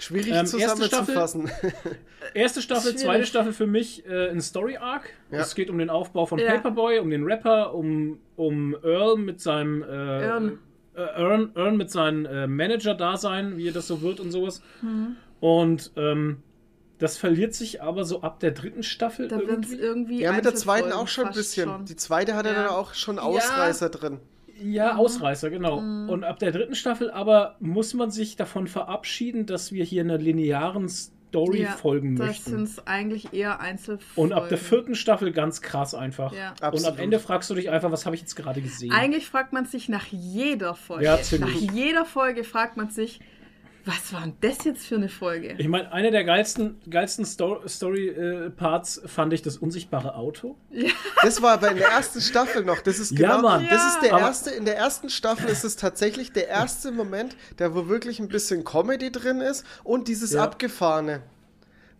Schwierig Ähm, erste zusammenzufassen. Erste Staffel, Schwierig. zweite Staffel für mich äh, ein Story Arc. Ja. Es geht um den Aufbau von Ja. Paperboy, um den Rapper, um, um Earl mit seinem äh, Earn. Äh, Earn, Earn mit seinem äh, Manager-Dasein, wie das so wird und sowas. Mhm. Und ähm, das verliert sich aber so ab der dritten Staffel da wird es irgendwie. irgendwie. Ja, mit der zweiten auch schon ein bisschen. schon. Die zweite hat ja Ja. dann auch schon Ausreißer drin. Ja, Mhm. Ausreißer, genau. Und ab der dritten Staffel aber muss man sich davon verabschieden, dass wir hier einer linearen Story Ja, folgen Das möchten. sind es eigentlich eher Einzelfolgen. Und ab der vierten Staffel ganz krass einfach. Ja. Und am. Ende fragst du dich einfach, was habe ich jetzt gerade gesehen? Eigentlich fragt man sich nach jeder Folge. Ja, nach ziemlich. jeder Folge fragt man sich, was war denn das jetzt für eine Folge? Ich meine, eine der geilsten, geilsten Sto Story-Parts fand ich das unsichtbare Auto. Das war aber in der ersten Staffel noch. Das ist Ja, genau, Mann. das ist der Aber- erste, in der ersten Staffel ist es tatsächlich der erste Moment, der wo wirklich ein bisschen Comedy drin ist und dieses Ja. Abgefahrene.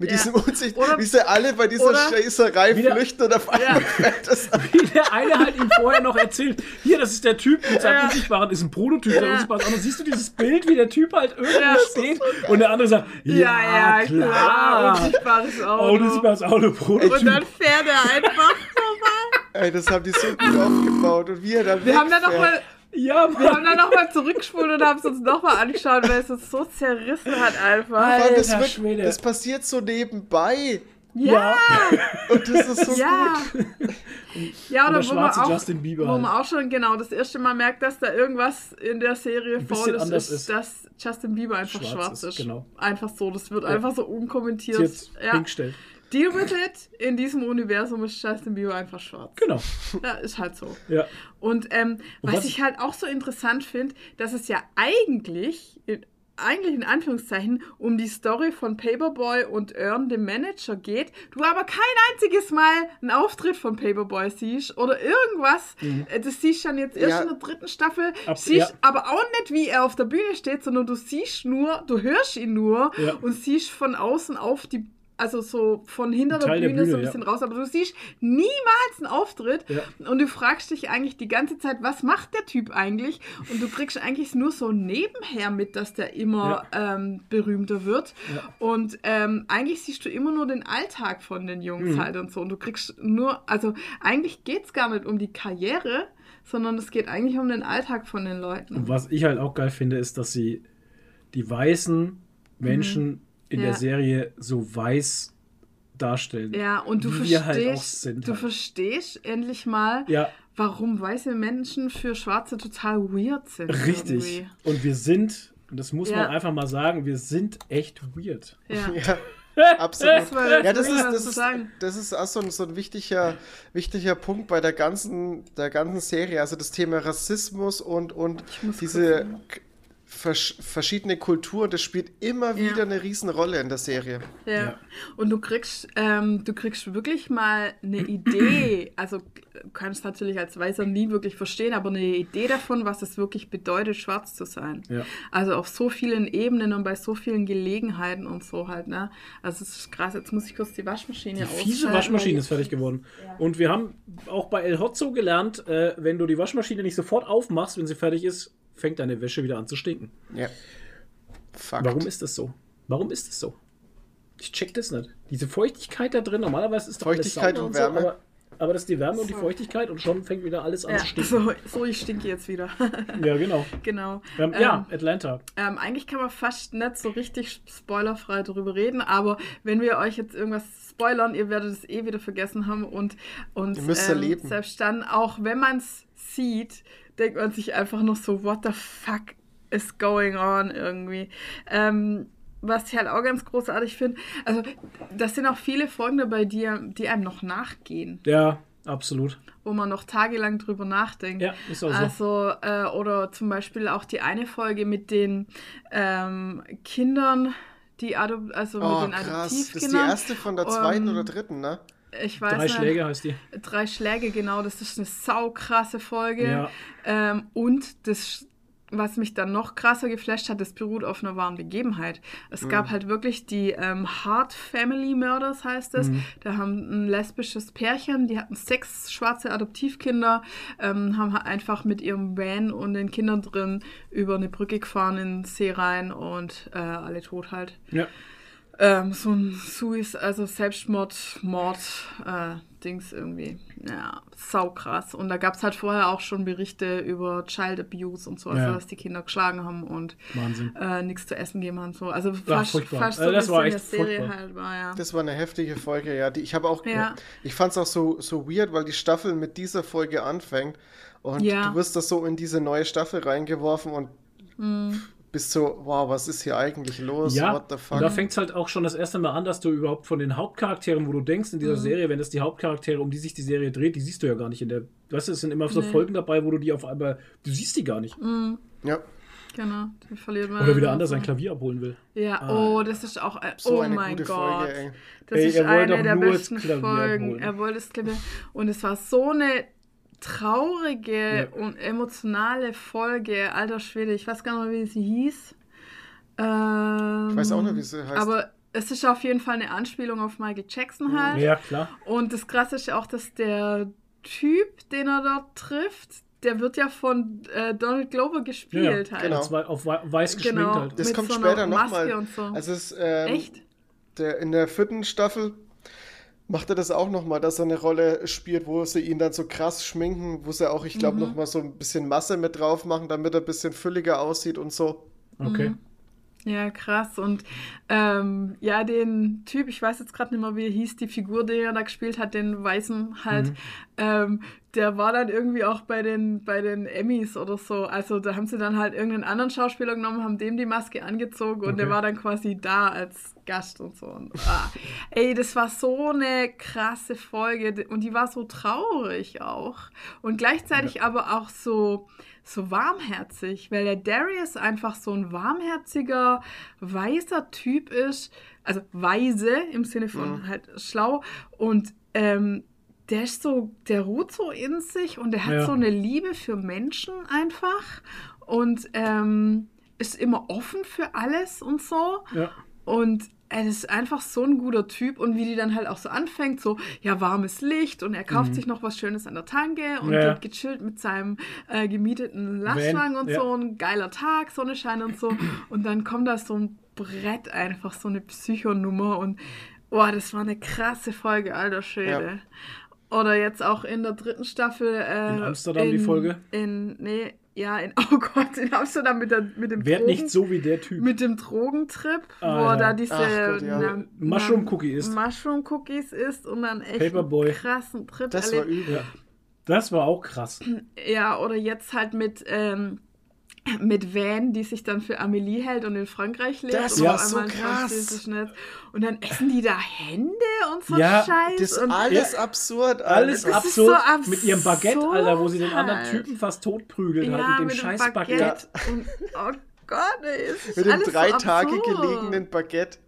Mit Ja. diesem Unsicht, Oder- wie sie alle bei dieser Scheißerei flüchten und auf einmal Ja. fällt das. Wie der eine halt ihm vorher noch erzählt, hier, das ist der Typ mit seinem Ja. unsichtbaren, ist ein Prototyp, der Ja. unsichtbare Auto. Siehst du dieses Bild, wie der Typ halt irgendwo Ja. steht und der andere sagt, ja, klar. Unsichtbares Auto. Oh, unsichtbares Auto, Und Prototyp. dann fährt er einfach vorbei. Ey, das haben die so gut aufgebaut. Und wie er dann Wir haben dann wegfährt. nochmal Ja, wir haben Mann. dann noch mal zurückgespult und haben es uns nochmal angeschaut, weil es uns so zerrissen hat einfach. Allem, das, Alter wird, Schwede. das passiert so nebenbei. Ja, Und das ist so ja. gut. Ja, Und oder der wo man, auch, Justin Bieber wo man halt. auch schon genau das erste Mal merkt, dass da irgendwas in der Serie faul ist, ist, ist. dass Justin Bieber einfach Schwarz schwarz, ist, ist. genau. Einfach so, das wird Ja. einfach so unkommentiert. Jetzt Ja. hingestellt. Deal with it. In diesem Universum ist Justin Bieber einfach schwarz. Genau. Ja, ist halt so. Ja. Und ähm, was, was- ich halt auch so interessant finde, dass es ja eigentlich, in, eigentlich in Anführungszeichen, um die Story von Paperboy und Earn, dem Manager, geht, du aber kein einziges Mal einen Auftritt von Paperboy siehst oder irgendwas. Äh, Das siehst du dann jetzt erst Ja. in der dritten Staffel, Mhm. Ab- siehst ja. aber auch nicht, wie er auf der Bühne steht, sondern du siehst nur, du hörst ihn nur Ja. und siehst von außen auf die also so von hinter der Teil der Bühne, so ein Bühne, bisschen ja. raus, aber du siehst niemals einen Auftritt Ja. und du fragst dich eigentlich die ganze Zeit, was macht der Typ eigentlich? Und du kriegst eigentlich nur so nebenher mit, dass der immer ähm, berühmter wird. Ja. Und ähm, eigentlich siehst du immer nur den Alltag von den Jungs Mhm. halt und so. Und du kriegst nur, also eigentlich geht es gar nicht um die Karriere, sondern es geht eigentlich um den Alltag von den Leuten. Und was ich halt auch geil finde, ist, dass sie die weißen Menschen in. Ja. der Serie so weiß darstellen. Ja, und du Wie wir verstehst, halt auch sind du halt. verstehst endlich mal, Ja, warum weiße Menschen für Schwarze total weird sind. richtig. irgendwie. Und wir sind Und das muss Ja. man einfach mal sagen, wir sind echt weird. Ja. Ja, absolut. Das ja, das ist, das ist, das ist auch so ein, so ein wichtiger, wichtiger Punkt bei der ganzen, der ganzen Serie. Also das Thema Rassismus und, und diese versch verschiedene Kulturen, das spielt immer Ja. wieder eine Riesenrolle in der Serie. Ja. Ja. Und du kriegst, ähm, du kriegst wirklich mal eine Idee. Also du kannst natürlich als Weißer nie wirklich verstehen, aber eine Idee davon, was es wirklich bedeutet, schwarz zu sein. Ja. Also auf so vielen Ebenen und bei so vielen Gelegenheiten und so halt, ne? Also es ist krass. Jetzt muss ich kurz die Waschmaschine Die fiese ausschalten, Waschmaschine ist fertig geworden. Und wir haben auch bei El Hotzo gelernt, äh, wenn du die Waschmaschine nicht sofort aufmachst, wenn sie fertig ist, fängt deine Wäsche wieder an zu stinken. Ja. Fakt. Warum ist das so? Warum ist das so? Ich check das nicht. Diese Feuchtigkeit da drin, normalerweise ist doch Feuchtigkeit und so, Wärme. aber, aber das ist die Wärme und die So. Feuchtigkeit und schon fängt wieder alles an Ja, zu stinken. so, so, ich stinke jetzt wieder. Ja, genau. genau. Ähm, ja, Atlanta. Ähm, eigentlich kann man fast nicht so richtig spoilerfrei darüber reden, aber wenn wir euch jetzt irgendwas spoilern, ihr werdet es eh wieder vergessen haben und, und Ihr müsst ähm, erleben. selbst dann, auch wenn man es sieht, denkt man sich einfach noch so, what the fuck is going on irgendwie. Ähm, was ich halt auch ganz großartig finde, also das sind auch viele Folgen dabei, die, die einem noch nachgehen, Ja, absolut. wo man noch tagelang drüber nachdenkt. Ja, ist auch so. Also, äh, oder zum Beispiel auch die eine Folge mit den ähm, Kindern, die Adop also Oh, mit den krass. Das ist die Adoptivkindern. erste von der zweiten Ähm, oder dritten, ne? Ich weiß Drei nicht. Schläge heißt die. Drei Schläge, genau. Das ist eine saukrasse Folge. Ja. Ähm, und das, was mich dann noch krasser geflasht hat, das beruht auf einer wahren Begebenheit. Es Mhm. gab halt wirklich die ähm, Hart Family Murders, heißt es. Mhm. Da haben ein lesbisches Pärchen, die hatten sechs schwarze Adoptivkinder, ähm, haben halt einfach mit ihrem Van und den Kindern drin über eine Brücke gefahren in den See rein und äh, alle tot halt. Ja. Ähm, so ein Suis, also Selbstmord, Mord, äh, Dings irgendwie. Ja, saukrass. Und da gab es halt vorher auch schon Berichte über Child Abuse und so, also Ja. dass die Kinder geschlagen haben und äh, nichts zu essen gegeben haben. So. Also fast, furchtbar. fast so Also das war der echt Serie furchtbar. halt war, ja. Das war eine heftige Folge, ja. Die, ich habe auch, Ja. ich fand es auch so, so weird, weil die Staffel mit dieser Folge anfängt und Ja. du wirst da so in diese neue Staffel reingeworfen und Mhm. Bist so, wow, was ist hier eigentlich los? Ja, What the und fuck? da fängt es halt auch schon das erste Mal an, dass du überhaupt von den Hauptcharakteren, wo du denkst in dieser Mhm. Serie, wenn das die Hauptcharaktere, um die sich die Serie dreht, die siehst du ja gar nicht in der. Weißt du, es sind immer so Nee. Folgen dabei, wo du die auf einmal. Du siehst die gar nicht. ja, Genau, die verliert man. Oder wieder anders so. sein Klavier abholen will. Ja, Ah. oh, das ist auch, ein, so oh eine mein gute Gott. Folge, ey. Das Ey, ist eine der besten Folgen. holen. Er wollte das Klavier. Und es war so eine traurige Ja. und emotionale Folge. Alter Schwede, ich weiß gar nicht mehr, wie sie hieß. Ähm, Ich weiß auch nicht, wie sie heißt. Aber es ist auf jeden Fall eine Anspielung auf Michael Jackson halt. Ja, klar. Und das Krasse ist ja auch, dass der Typ, den er dort trifft, der wird ja von äh, Donald Glover gespielt ja, halt. genau. Wei- auf wei- weiß geschminkt Genau. halt. das mit kommt so später Maske nochmal. und so. Also es, ähm, Echt? Der, in der vierten Staffel macht er das auch nochmal, dass er eine Rolle spielt, wo sie ihn dann so krass schminken, wo sie auch, ich glaube, Mhm. nochmal so ein bisschen Masse mit drauf machen, damit er ein bisschen fülliger aussieht und so. Okay. Mhm. Ja, krass. Und ähm, ja, den Typ, ich weiß jetzt gerade nicht mehr, wie er hieß, die Figur, die er da gespielt hat, den Weißen halt, ähm, der war dann irgendwie auch bei den, bei den Emmys oder so. Also da haben sie dann halt irgendeinen anderen Schauspieler genommen, haben dem die Maske angezogen und der Okay. war dann quasi da als Gast und so. Und, ah, ey, das war so eine krasse Folge und die war so traurig auch. Und gleichzeitig aber auch so, so warmherzig, weil der Darius einfach so ein warmherziger, weiser Typ ist. Also weise im Sinne von halt schlau. Und ähm, der ist so, der ruht so in sich und der hat Ja. so eine Liebe für Menschen einfach und ähm, ist immer offen für alles und so. Ja. Und er ist einfach so ein guter Typ und wie die dann halt auch so anfängt, so, ja, warmes Licht und er kauft sich noch was Schönes an der Tanke und Mhm. Ja. geht gechillt mit seinem äh, gemieteten Lastwagen und ja. so, ein geiler Tag, Sonnenschein und so. Und dann kommt da so ein Brett einfach, so eine Psychonummer und, boah, das war eine krasse Folge, alter Schwede. Oder jetzt auch in der dritten Staffel. Äh, In Amsterdam die Folge? In, nee, ja, in, oh Gott, in Amsterdam mit, der, mit dem Werd Drogen- nicht so wie der Typ. mit dem Drogentrip, Ah, wo ja. er da diese Ach Gott, ja. na- Mushroom Cookie isst. Mushroom Cookies isst und dann echt Paperboy. einen krassen Trip Das war erlebt. übel. Ja. Das war auch krass. Ja, oder jetzt halt mit ähm, mit Van, die sich dann für Amelie hält und in Frankreich lebt. Das und war so krass. Und dann essen die da Hände und so Ja, Scheiß. Das ist und alles absurd. Alles ist absurd, so mit ihrem Baguette, absurd Alter, wo sie den anderen halt. Typen fast totprügelt hat ja, mit dem mit scheiß Baguette. Baguette. Und, oh Gott, ey, Mit dem alles drei so Tage absurd. gelegenen Baguette.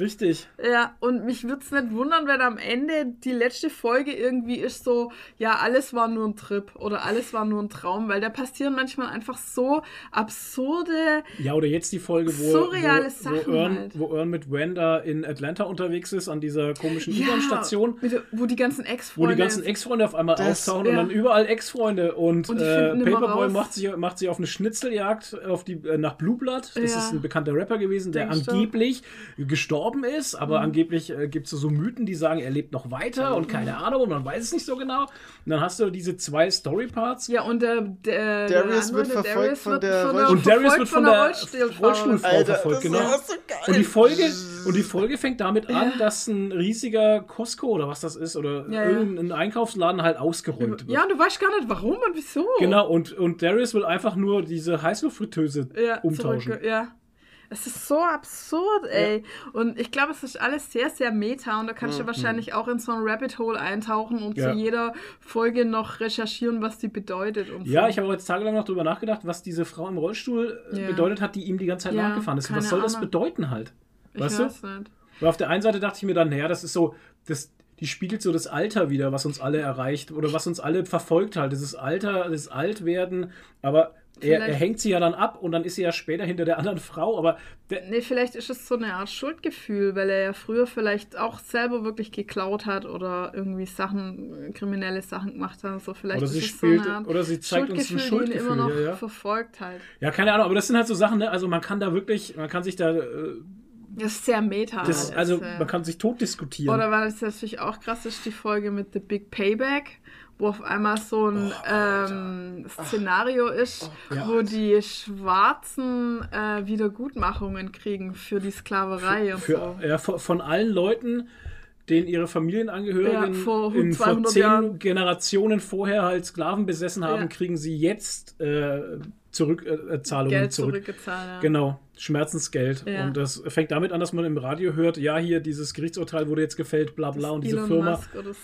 Richtig. Ja, und mich würde es nicht wundern, wenn am Ende die letzte Folge irgendwie ist so, ja, alles war nur ein Trip oder alles war nur ein Traum, weil da passieren manchmal einfach so absurde, Ja, oder jetzt die Folge, wo, Surreale wo, Sachen wo, Earn, halt. wo Earn mit Wanda in Atlanta unterwegs ist, an dieser komischen ja, U-Bahn-Station. wo die ganzen Wo Ex-Freunde. die ganzen Ex-Freunde auf einmal Das- auftauchen und ja. dann überall Ex-Freunde und, Und äh, Paperboy macht sich, macht sich auf eine Schnitzeljagd auf die, äh, nach Blue Blood. Das Ja. ist ein bekannter Rapper gewesen, der Denkst du? angeblich gestorben ist, aber Mhm. angeblich äh, gibt es so Mythen, die sagen, er lebt noch weiter und Mhm. keine Ahnung und man weiß es nicht so genau. Und dann hast du diese zwei Story-Parts. Ja, und der, der Darius der wird verfolgt Darius von wird der von Und Darius wird von der. Rollstuhlfrau Alter, verfolgt, genau. so geil. Und die Folge, und die Folge fängt damit an, dass ein riesiger Costco oder was das ist, oder Ja, ja. irgendein Einkaufsladen halt ausgeräumt wird. Ja, und du weißt gar nicht, warum und wieso. Genau, und, und Darius will einfach nur diese Heißluftfritteuse ja, umtauschen. Zurück, ja. Es ist so absurd, ey. Und ich glaube, es ist alles sehr, sehr meta und da kannst du wahrscheinlich auch in so ein Rabbit Hole eintauchen und Mhm. Ja. zu jeder Folge noch recherchieren, was die bedeutet und Ja, so. ich habe jetzt tagelang noch drüber nachgedacht, was diese Frau im Rollstuhl äh, Ja. bedeutet hat, die ihm die ganze Zeit Ja, nachgefahren ist. Was soll das Ahnung. bedeuten halt? ich Weißt du? weiß nicht. Weil auf der einen Seite dachte ich mir dann, naja, das ist so, das, die spiegelt so das Alter wieder, was uns alle erreicht oder was uns alle verfolgt halt. Dieses Alter, das Altwerden, aber er, er hängt sie ja dann ab und dann ist sie ja später hinter der anderen Frau, aber Nee, vielleicht ist es so eine Art Schuldgefühl, weil er ja früher vielleicht auch selber wirklich geklaut hat oder irgendwie Sachen, kriminelle Sachen gemacht hat. So vielleicht Oder sie spielt- so oder sie zeigt uns ein die ihn Schuldgefühl, immer noch ja, ja. verfolgt halt. ja, keine Ahnung, aber das sind halt so Sachen, ne? Also man kann da wirklich, man kann sich da, äh, Das ist sehr meta. das, also man kann sich tot diskutieren. Oder weil es natürlich auch krass ist, die Folge mit The Big Payback, wo auf einmal so ein ähm, Szenario ist, Ja. wo die Schwarzen äh, Wiedergutmachungen kriegen für die Sklaverei und für, so. ja, von, allen Leuten, denen ihre Familienangehörigen Ja, vor in, vor 200 zehn Jahren. Generationen vorher halt Sklaven besessen haben, Ja. kriegen sie jetzt äh, Zurückzahlungen äh, Zahlungen Geld zurück. zurückgezahlt. Ja. Genau, Schmerzensgeld. Ja. Und das fängt damit an, dass man im Radio hört, ja, hier dieses Gerichtsurteil wurde jetzt gefällt, bla bla. Das Und diese Elon Firma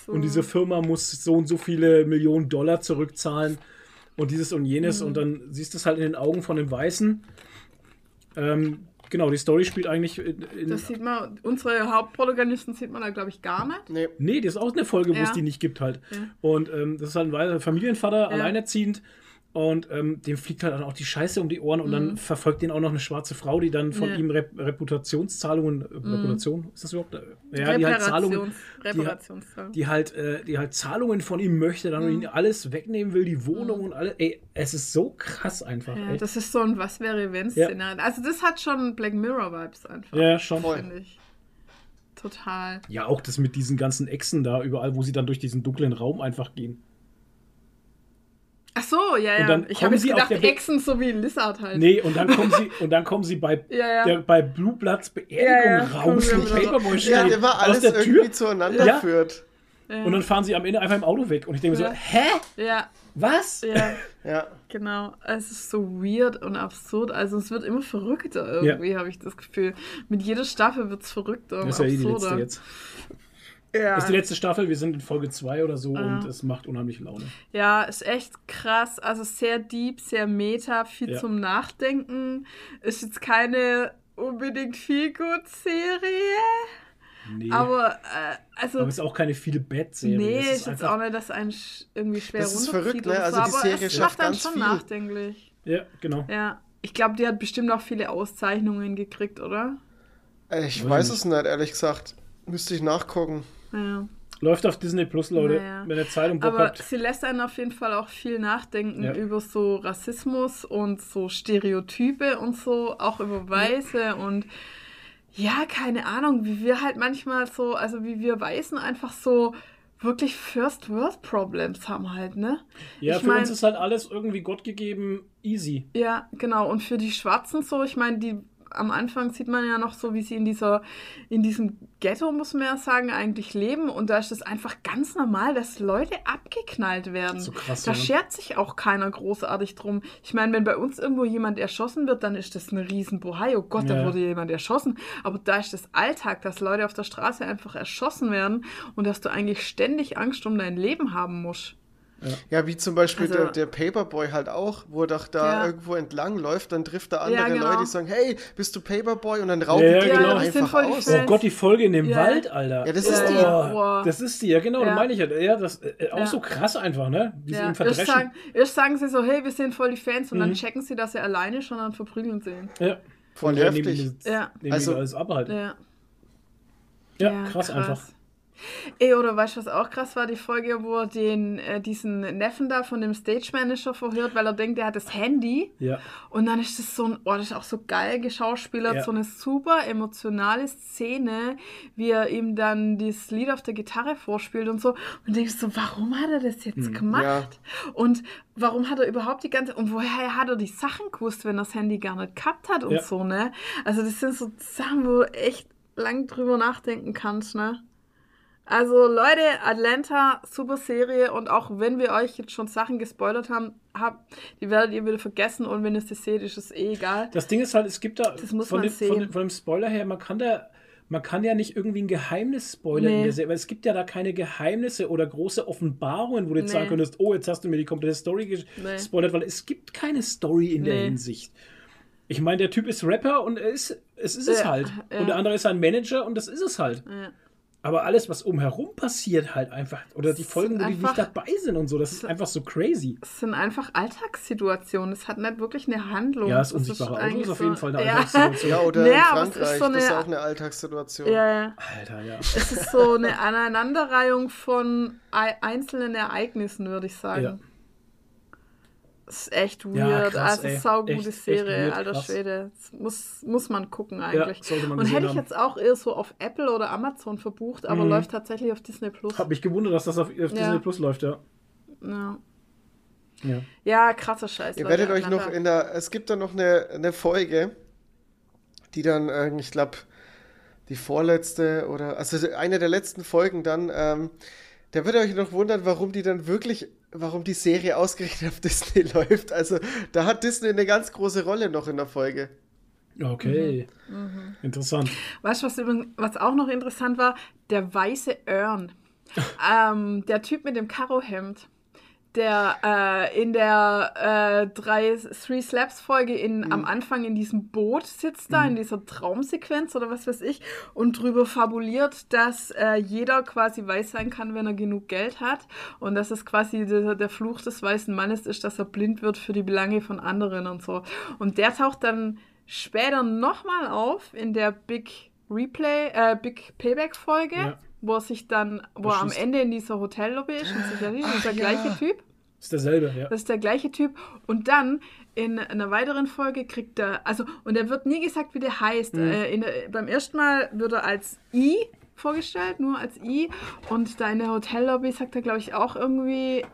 so. und diese Firma muss so und so viele Millionen Dollar zurückzahlen und dieses und jenes. Mhm. Und dann siehst du es halt in den Augen von den Weißen. Ähm, genau, die Story spielt eigentlich in, in Das sieht man, unsere Hauptprotagonisten sieht man da, glaube ich, gar nicht. Nee. Nee, das ist auch eine Folge, wo es Ja. die nicht gibt halt. Ja. Und ähm, das ist halt ein Familienvater, alleinerziehend. Und ähm, dem fliegt halt dann auch die Scheiße um die Ohren und dann verfolgt ihn auch noch eine schwarze Frau, die dann von Mhm. Ja. ihm Rep Reputationszahlungen, äh, Reputation, ist das überhaupt? Äh, Ja, die halt Zahlungen, Reparationszahlung. die halt, äh, die halt Zahlungen von ihm möchte, dann Mhm. ihn alles wegnehmen will, die Wohnung und alles. Ey, es ist so krass einfach. Ja, ey. das ist so ein Was wäre wenn Szenario. Also das hat schon Black Mirror Vibes einfach. ja, schon. Finde ich. Total. Ja, auch das mit diesen ganzen Echsen da überall, wo sie dann durch diesen dunklen Raum einfach gehen. Ach so, ja, ja. ich habe jetzt gedacht, Echsen so wie Lizard halt. Nee, und dann kommen sie, und dann kommen sie bei, Ja, ja. Der, bei Blue Bloods Beerdigung Ja, ja, raus, wieder Paperboy so. steht, Ja, immer aus alles der irgendwie Tür. zueinander Ja. führt. Ja. Und dann fahren sie am Ende einfach im Auto weg. Und ich denke Ja. so, hä? ja, Was? ja, Ja. genau. Es ist so weird und absurd. Also es wird immer verrückter irgendwie, habe ich das Gefühl. Mit jeder Staffel wird es verrückter und Das ist ja eh die absurder. letzte jetzt. Ja. Das ist die letzte Staffel, wir sind in Folge 2 oder so Ah. und es macht unheimlich Laune. Ja, ist echt krass. Also sehr deep, sehr meta, viel Ja. zum Nachdenken. Ist jetzt keine unbedingt viel gut Serie, Nee. aber äh, also Aber es ist auch keine viele Bad-Serie. nee, Es ist, einfach- auch nicht, dass einen sch- irgendwie schwer Das ist runterzieht verrückt, ne? Also so, die aber Serie es schafft macht einen ganz schon viel. nachdenklich. Ja, genau. Ja, ich glaube, die hat bestimmt auch viele Auszeichnungen gekriegt, oder? Ich Weiß es nicht, ehrlich gesagt. Müsste ich nachgucken. Ja. Läuft auf Disney Plus, Leute. Naja. Wenn ihr Zeit und Bock Aber habt. sie lässt einen auf jeden Fall auch viel nachdenken Ja. über so Rassismus und so Stereotype und so, auch über Weiße und ja, keine Ahnung, wie wir halt manchmal so, also wie wir Weißen einfach so wirklich First World Problems haben halt, ne? Ja, ich für mein- uns ist halt alles irgendwie Gott gegeben easy. Ja, genau. Und für die Schwarzen so, ich meine, die am Anfang sieht man ja noch so, wie sie in dieser, in diesem Ghetto, muss man ja sagen, eigentlich leben. Und da ist es einfach ganz normal, dass Leute abgeknallt werden. So krass, da ja. schert sich auch keiner großartig drum. Ich meine, wenn bei uns irgendwo jemand erschossen wird, dann ist das ein Riesenbohai. Oh Gott, da Ja. wurde jemand erschossen. Aber da ist das Alltag, dass Leute auf der Straße einfach erschossen werden und dass du eigentlich ständig Angst um dein Leben haben musst. Ja, wie zum Beispiel Also- der, der Paperboy halt auch, wo er doch da Ja. irgendwo entlang läuft, dann trifft er andere Ja, genau. Leute, die sagen, hey, bist du Paperboy? Und dann rauben Ja, die ja, ihn genau. sind einfach aus. Oh Gott, die Folge in dem Ja. Wald, Alter. Ja, das ist die. Oh. Das ist die, ja genau, Ja. da meine ich ja. ja das, äh, auch Ja. so krass einfach, ne? Wie sie Ja, ihn erst, sagen, erst sagen sie so, hey, wir sind voll die Fans und Mhm. dann checken sie, dass er alleine und dann verprügeln sie ihn. ja. Voll Ja, heftig. nehmen die- Ja. nehmen Also- alles ab halt. Ja. Ja, krass, einfach. Ey, oder weißt du, was auch krass war? Die Folge, wo er den, äh, diesen Neffen da von dem Stage Manager verhört, weil er denkt, er hat das Handy. Ja. Und dann ist das so ein, oh, das ist auch so geil geschauspielert, Ja. so eine super emotionale Szene, wie er ihm dann dieses Lied auf der Gitarre vorspielt und so. Und denkst so, warum hat er das jetzt Hm. gemacht? Und warum hat er überhaupt die ganze, und woher hat er die Sachen gewusst, wenn er das Handy gar nicht gehabt hat und Ja. so, ne? Also das sind so Sachen, wo du echt lang drüber nachdenken kannst, ne? Also Leute, Atlanta, super Serie und auch wenn wir euch jetzt schon Sachen gespoilert haben, habt, die werdet ihr wieder vergessen und wenn ihr sie seht, ist es eh egal. Das Ding ist halt, es gibt da von, dem, von, dem, von dem Spoiler her, man kann da, man kann ja nicht irgendwie ein Geheimnis spoilern in Nee. der Serie, weil es gibt ja da keine Geheimnisse oder große Offenbarungen, wo du jetzt Nee. sagen könntest, oh, jetzt hast du mir die komplette Story Nee. gespoilert, weil es gibt keine Story in der Nee. Hinsicht. Ich meine, der Typ ist Rapper und er ist, es ist es Ja, halt. ja. Und der andere ist ein Manager und das ist es halt. Ja. Aber alles, was umherum passiert, halt einfach, oder die Folgen, wo die nicht dabei sind und so, das ist einfach so crazy. Es sind einfach Alltagssituationen. Es hat nicht wirklich eine Handlung. Ja, das unsichtbare Auto ist auf so- jeden Fall eine ja. Alltagssituation. Ja, oder Ja, in aber es ist Frankreich, so das ist eine- auch eine Alltagssituation. Ja, ja. Alter, ja. Es ist so eine Aneinanderreihung von ei- einzelnen Ereignissen, würde ich sagen. Ja. Ist echt Ja, weird. krass, also, ey. saugute Echt- echt Serie, weird, alter krass. Schwede. Das muss, muss man gucken eigentlich. sollte man Und hätte ich haben. jetzt auch eher so auf Apple oder Amazon verbucht, aber Mhm. läuft tatsächlich auf Disney Plus. Hab mich gewundert, dass das auf, auf Disney Plus läuft, ja. Ja. ja. ja, krasser Scheiß. Ihr Leute, werdet euch noch in der, es gibt da noch eine, eine Folge, die dann, äh, ich glaube, die vorletzte oder, also eine der letzten Folgen dann, ähm, da werdet ihr euch noch wundern, warum die dann wirklich, warum die Serie ausgerechnet auf Disney läuft. Also da hat Disney eine ganz große Rolle noch in der Folge. Okay. Mhm. Interessant. Weißt du, was, was auch noch interessant war? Der weiße Ern. ähm, der Typ mit dem Karohemd, der äh, in der äh, drei, Three Slaps Folge in, am Anfang in diesem Boot sitzt, da in dieser Traumsequenz oder was weiß ich, und drüber fabuliert, dass äh, jeder quasi weiß sein kann, wenn er genug Geld hat. Und dass es quasi der, der Fluch des weißen Mannes ist, dass er blind wird für die Belange von anderen und so. Und der taucht dann später nochmal auf in der Big Replay, äh, Big Payback Folge, Ja. Wo er sich dann, wo er am. Ende in dieser Hotellobby ist und sich. Das ist der Ach, gleiche ja. Typ. Ist derselbe, ja. Das ist der gleiche Typ. Und dann in einer weiteren Folge kriegt er, also, und er wird nie gesagt, wie der heißt. Mhm. Äh, in der, beim ersten Mal wird er als I vorgestellt, nur als I. Und da in der Hotellobby sagt er, glaube ich, auch irgendwie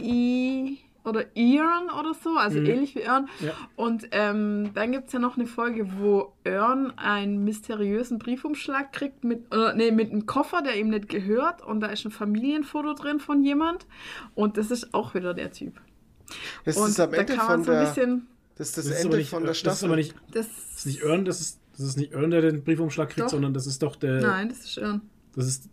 I oder Earn oder so, also Mhm. ähnlich wie Earn. Ja. Und ähm, dann gibt es ja noch eine Folge, wo Earn einen mysteriösen Briefumschlag kriegt mit, oder, nee, mit einem Koffer, der ihm nicht gehört. Und da ist ein Familienfoto drin von jemand. Und das ist auch wieder der Typ. Das und ist am da Ende man von so ein der, bisschen. das ist das, Das ist, Ende nicht, von der das ist aber Staffel. nicht, Das, das ist nicht Earn, das ist, das ist nicht Earn, der den Briefumschlag kriegt, Doch. sondern das ist doch der. Nein, das ist Earn. Das ist.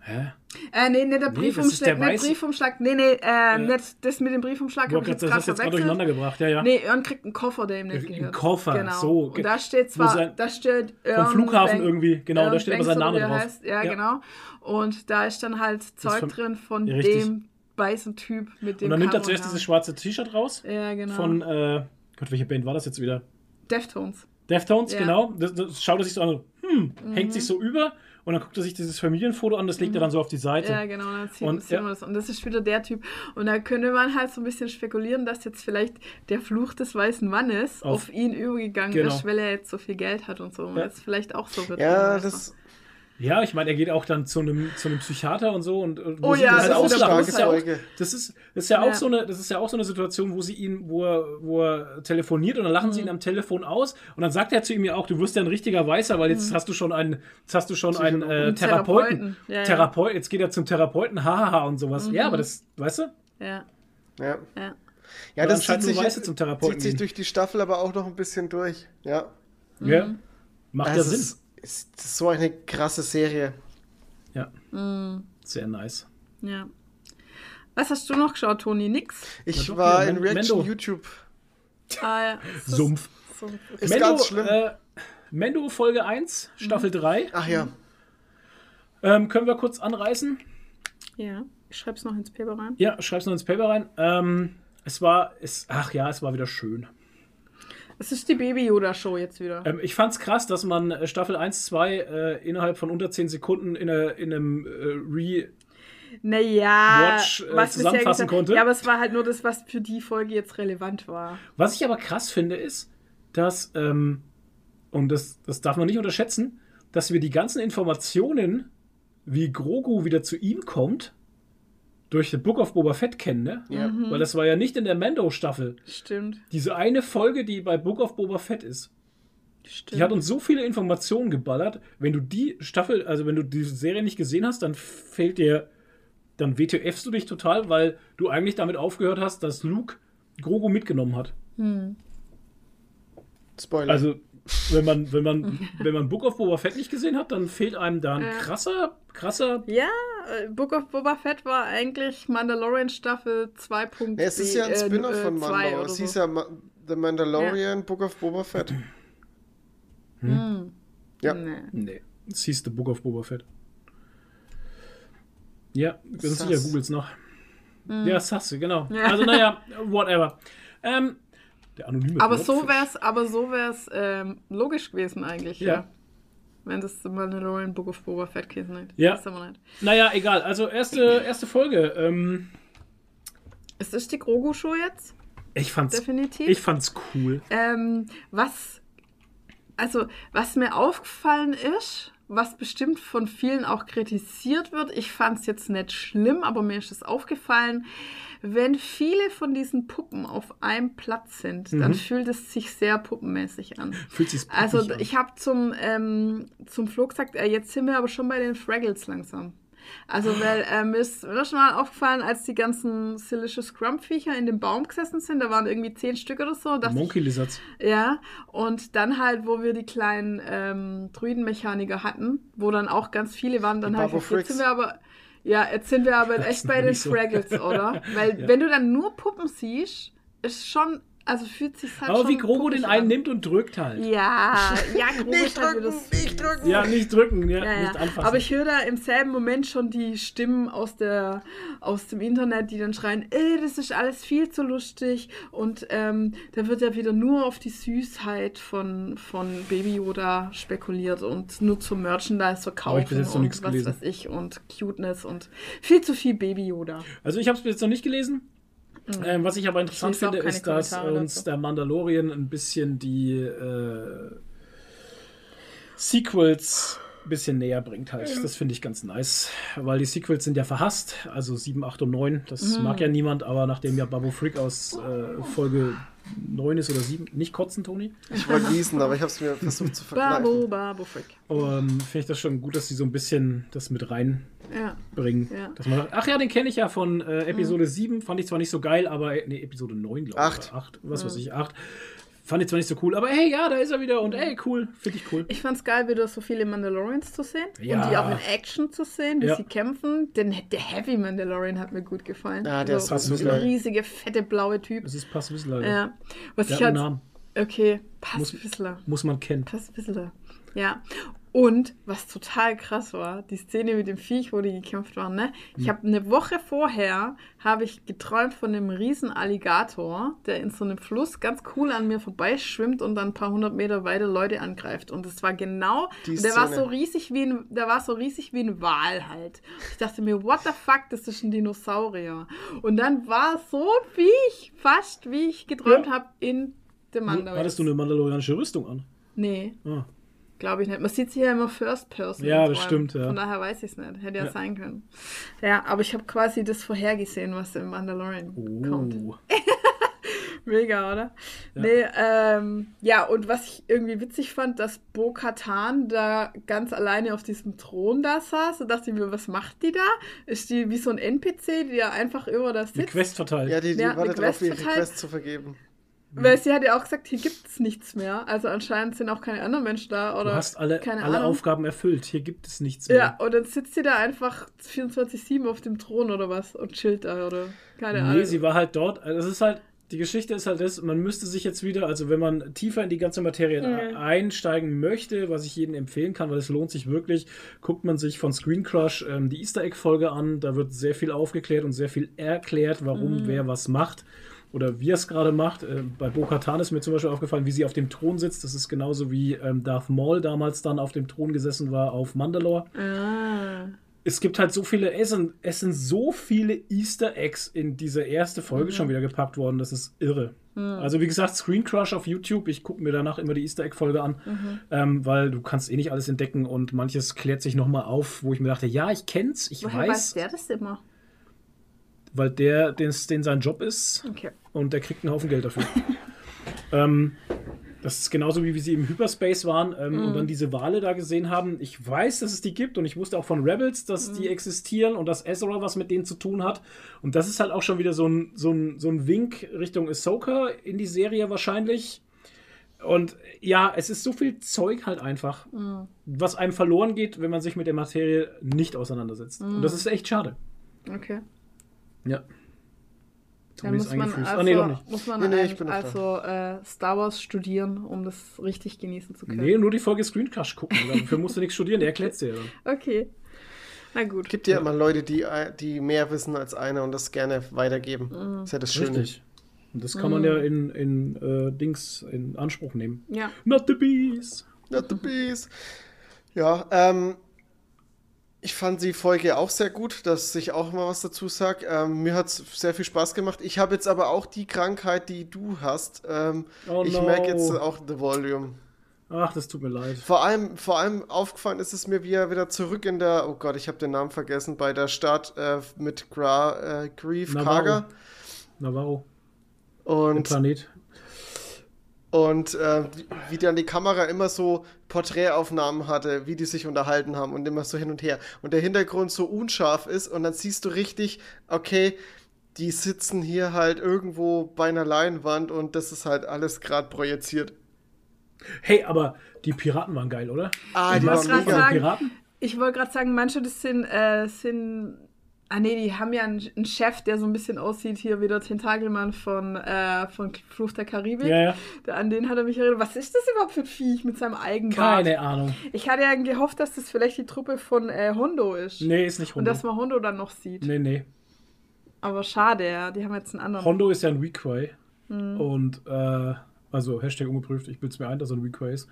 Hä? Äh, nee, nicht der Nee, Briefumschlag. der nicht Briefumschlag. Nee, nee, äh, nicht das mit dem Briefumschlag Du habe ich jetzt das gerade hast jetzt gerade durcheinander gebracht, ja, ja. Nee, Earn kriegt einen Koffer, der ihm nicht gehört. Koffer, genau. so. Und da steht zwar, sein- da steht Vom Earn Flughafen Bank- irgendwie, genau, da Earn steht aber sein Name drauf. Heißt. Ja, Ja. genau. Und da ist dann halt Zeug von- drin von Ja, dem weißen Typ mit dem Und dann nimmt er zuerst dieses schwarze T-Shirt raus. Ja, genau. Von, äh, Gott, welche Band war das jetzt wieder? Deftones. Deftones, genau. Das, das schaut er sich so an, hm, Mhm. hängt sich so über und dann guckt er sich dieses Familienfoto an, das legt er dann so auf die Seite. Ja, genau, dann sieht, Und, ja. man das. Und das ist wieder der Typ. Und da könnte man halt so ein bisschen spekulieren, dass jetzt vielleicht der Fluch des weißen Mannes auf, Auf- ihn übergegangen Genau. ist, weil er jetzt so viel Geld hat und so. Und Ja. jetzt vielleicht auch so wird. Ja, das, Ja, ich meine, er geht auch dann zu einem, zu einem Psychiater und so und, und Oh sie ja, das ist halt eine auslachen. starke das ist ja auch, das ist, das ist ja auch Ja. so eine, das ist ja auch so eine Situation, wo sie ihn, wo er, wo er telefoniert und dann lachen sie Mhm. ihn am Telefon aus und dann sagt er zu ihm ja auch, du wirst ja ein richtiger Weißer, weil jetzt hast du schon einen, jetzt hast du schon einen äh, Therapeuten, Therapeuten. Ja, ja. Therapeut, jetzt geht er zum Therapeuten, hahaha und sowas. Ja, aber das, weißt du? Ja, Ja. ja. Ja, das zieht sich, Therapeuten zieht sich durch die Staffel aber auch noch ein bisschen durch. Ja. Ja. Mhm. Macht ja Das Sinn. ist, ist so eine krasse Serie. Ja. Mhm. Sehr nice. ja. Was hast du noch geschaut, Toni? Nix? Ich doch, war ja, in Reaction Mendo. YouTube. Ah, ja. Sumpf. so- Ist Mendo, ganz schlimm. Äh, Mendo Folge 1, Staffel 3. Ach ja. Ähm, können wir kurz anreißen? Ja, ich schreib's noch ins Paper rein. Ja, schreib's noch ins Paper rein. Ähm, es war, es, ach ja, es war wieder schön. Es ist die Baby-Yoda-Show jetzt wieder. Ähm, ich fand's krass, dass man äh, Staffel 1, 2 äh, innerhalb von unter 10 Sekunden in, einer- in einem äh, Re. Naja, Watch, äh, was zusammenfassen konnte. Ja, aber es war halt nur das, was für die Folge jetzt relevant war. Was ich aber krass finde, ist, dass, ähm, und das, das darf man nicht unterschätzen, dass wir die ganzen Informationen, wie Grogu wieder zu ihm kommt, durch The Book of Boba Fett kennen, ne? Ja. Weil das war ja nicht in der Mando-Staffel. Stimmt. Diese eine Folge, die bei Book of Boba Fett ist. Stimmt. Die hat uns so viele Informationen geballert. Wenn du die Staffel, also wenn du die Serie nicht gesehen hast, dann fehlt dir, dann WTFst du dich total, weil du eigentlich damit aufgehört hast, dass Luke Grogu mitgenommen hat. Spoiler. Also, wenn man, wenn man, wenn man Book of Boba Fett nicht gesehen hat, dann fehlt einem da ein Ja. krasser, krasser. ja, äh, Book of Boba Fett war eigentlich Mandalorian Staffel 2. ja, es ist ja ein Spin-off von Mando. Oder Es so. hieß ja The Mandalorian, Book of Boba Fett. Ja. Nee. Nee, es hieß The Book of Boba Fett. Ja, ganz sicher, googles noch. Ja, Sasse, genau. Ja. Also, naja, whatever. Ähm, der anonyme Aber so wär's, aber so wär's ähm, logisch gewesen eigentlich, ja. Ja. Wenn das Mandalorian Book of Boba Fett gewesen hätte. Ja. Ist aber nicht. Naja, egal. Also, erste, erste Folge. Ähm, Ist das die Grogu-Show jetzt? ich fand's, Definitiv. ich fand's cool. Ähm, was, also, was mir aufgefallen ist, was bestimmt von vielen auch kritisiert wird, ich fand es jetzt nicht schlimm, aber mir ist es aufgefallen, wenn viele von diesen Puppen auf einem Platz sind, dann fühlt es sich sehr puppenmäßig an. Fühlt sich Also an. ich habe zum, ähm, zum Flo gesagt, äh, jetzt sind wir aber schon bei den Fraggles langsam. Also, weil äh, mir ist mir schon mal aufgefallen, als die ganzen Silicious Scrump-Viecher in dem Baum gesessen sind, da waren irgendwie zehn Stück oder so. Monkey Lizards. ja, und dann halt, wo wir die kleinen ähm, Druidenmechaniker hatten, wo dann auch ganz viele waren, dann Die halt, jetzt sind wir aber, ja, jetzt sind wir aber echt bei den nicht so. Fraggles, oder? Weil Ja. wenn du dann nur Puppen siehst, ist schon, also fühlt sich halt Aber schon wie Grogu den einen an. nimmt und drückt halt. Ja, ja, Grogu Nicht halt drücken, süß. nicht drücken. Ja, nicht drücken, ja, Ja, nicht ja. anfassen. Aber ich höre da im selben Moment schon die Stimmen aus, der, aus dem Internet, die dann schreien, äh, das ist alles viel zu lustig und ähm, da wird ja wieder nur auf die Süßheit von, von Baby Yoda spekuliert und nur zum Merchandise verkaufen Hab ich bis jetzt noch und nichts was gelesen. weiß ich und Cuteness und viel zu viel Baby Yoda. Also ich habe es bis jetzt noch nicht gelesen. Ähm, was ich aber interessant auch finde, ist, dass Kommentare uns dazu. der Mandalorian ein bisschen die äh, Sequels ein bisschen näher bringt halt. Das finde ich ganz nice, weil die Sequels sind ja verhasst, also 7, 8 und 9. Das Mhm. mag ja niemand, aber nachdem ja Babu Frick aus äh, Folge 9 ist oder 7, nicht kotzen, Toni, Ich wollte gießen, aber ich habe es mir versucht zu Babo, verkneifen. Babo Frick. ähm, finde ich das schon gut, dass sie so ein bisschen das mit reinbringen. Ja. Ja. Dass man sagt, ach ja, den kenne ich ja von äh, Episode 7, fand ich zwar nicht so geil, aber äh, nee, Episode 9, glaube ich. Acht. oder 8, was weiß ich, 8. Fand ich zwar nicht so cool, aber hey, ja, da ist er wieder und ey, cool, finde ich cool. Ich fand's geil, wieder so viele Mandalorians zu sehen Ja. und die auch in Action zu sehen, wie Ja. sie kämpfen. Denn der Heavy Mandalorian hat mir gut gefallen. Ja, der so, ist so ein riesige, fette, blaue Typ. Das ist Pass Whistler. Ja. Was Der ich hat halt. einen Namen. Okay, Muss- Passwissler. Muss man kennen. Passwissler. Ja. Und was total krass war, die Szene mit dem Viech, wo die gekämpft waren, ne? Ich habe eine Woche vorher habe ich geträumt von einem riesen Alligator, der in so einem Fluss ganz cool an mir vorbeischwimmt und dann ein paar hundert Meter weiter Leute angreift. Und es war genau, Die der war so riesig wie ein, der war so riesig wie ein Wal halt. Ich dachte mir, what the fuck, das ist ein Dinosaurier. Und dann war so ein Viech, fast wie ich geträumt Ja. habe in The Mandalorian. Hattest du eine mandalorianische Rüstung an? Nee, Ah. Glaube ich nicht. Man sieht sie ja immer First Person. Ja, das stimmt, ja. Von daher weiß ich es nicht. Hätte ja, Ja. sein können. Ja, aber ich habe quasi das vorhergesehen, was im Mandalorian kommt. Oh. Mega, oder? Ja. Nee, ähm, ja, und was ich irgendwie witzig fand, dass Bo Katan da ganz alleine auf diesem Thron da saß. Da dachte ich mir, was macht die da? Ist die wie so ein NPC, die da einfach über das Eine sitzt? Quest verteilt. Ja, die, die Ja, wartet darauf, ihre. Quest zu vergeben. Weil sie hat ja auch gesagt, hier gibt es nichts mehr. Also anscheinend sind auch keine anderen Menschen da. Oder du hast alle, keine alle Ahnung. Aufgaben erfüllt. Hier gibt es nichts mehr. Ja, und dann sitzt sie da einfach 24-7 auf dem Thron oder was und chillt da oder keine Nee, Ahnung. sie war halt dort. Also es ist halt, die Geschichte ist halt das, man müsste sich jetzt wieder, also wenn man tiefer in die ganze Materie Mhm. einsteigen möchte, was ich jedem empfehlen kann, weil es lohnt sich wirklich, guckt man sich von Screen Crush ähm, die Easter Egg-Folge an. Da wird sehr viel aufgeklärt und sehr viel erklärt, warum Mhm. wer was macht. Oder wie er es gerade macht. Äh, bei Bo-Katan ist mir zum Beispiel aufgefallen, wie sie auf dem Thron sitzt. Das ist genauso wie ähm, Darth Maul damals dann auf dem Thron gesessen war auf Mandalore ah. es gibt halt so viele, es sind, es sind so viele Easter Eggs in diese erste Folge schon wieder gepackt worden, das ist irre. Also wie gesagt, Screen Crush auf YouTube, ich gucke mir danach immer die Easter Egg Folge an, ähm, weil du kannst eh nicht alles entdecken und manches klärt sich nochmal auf, wo ich mir dachte, ja, ich kenn's, ich Woher weiß weiß, der das immer? Weil der, den, den sein Job ist Okay. und der kriegt einen Haufen Geld dafür. ähm, das ist genauso wie, wie sie im Hyperspace waren ähm, Mhm. und dann diese Wale da gesehen haben. Ich weiß, dass es die gibt und ich wusste auch von Rebels, dass Mhm. die existieren und dass Ezra was mit denen zu tun hat. Und das ist halt auch schon wieder so ein, so ein, so ein Wink Richtung Ahsoka in die Serie wahrscheinlich. Und ja, es ist so viel Zeug halt einfach, Mhm. was einem verloren geht, wenn man sich mit der Materie nicht auseinandersetzt. Und Mhm. das ist echt schade. Okay. Ja. Da Toni ist muss man also, ah, nee, doch nicht. Muss man Nee, nee, ein- ich bin noch also äh, Star Wars studieren, um das richtig genießen zu können. Nee, nur die Folge Screen Crush gucken. Dafür musst du nichts studieren, der erklärt dir ja dann. Okay. Na gut. gibt ja immer Leute, die, die mehr wissen als einer und das gerne weitergeben. Mhm. Das ist ja das Schöne. Richtig. Und das kann man ja in, in äh, Dings in Anspruch nehmen. Ja. Not the bees. Not the bees. Ja, ähm, ich fand die Folge auch sehr gut, dass ich auch mal was dazu sage. Ähm, mir hat es sehr viel Spaß gemacht. Ich habe jetzt aber auch die Krankheit, die du hast. Ähm, Oh ich no. merke jetzt auch The Volume. Ach, das tut mir leid. Vor allem, vor allem aufgefallen ist es mir, wie er wieder zurück in der, oh Gott, ich habe den Namen vergessen, bei der Stadt äh, mit Gra, äh, Grief Navarro. Karga. Navarro, der Und Planet. Und äh, wie dann die Kamera immer so Porträtaufnahmen hatte, wie die sich unterhalten haben und immer so hin und her. Und der Hintergrund so unscharf ist und dann siehst du richtig, okay, die sitzen hier halt irgendwo bei einer Leinwand und das ist halt alles gerade projiziert. Hey, aber die Piraten waren geil, oder? Ah, die wollte waren grad mega. sagen- Piraten? Ich wollte gerade sagen, manche das sind, äh, sind. Ah nee, die haben ja einen, einen Chef, der so ein bisschen aussieht, hier wie der Tentakelmann von, äh, von Fluch der Karibik. Ja, ja. Der, an den hat er mich erinnert. Was ist das überhaupt für ein Viech mit seinem Eigenbart? Keine Ahnung. Ich hatte ja gehofft, dass das vielleicht die Truppe von äh, Hondo ist. Nee, ist nicht Und Hondo. dass man Hondo dann noch sieht. Nee, nee. Aber schade, ja. Die haben jetzt einen anderen. Hondo ist ja ein Weequay. Hm. Und, äh, also Hashtag ungeprüft, ich bilde es mir ein, dass er ein Weequay ist.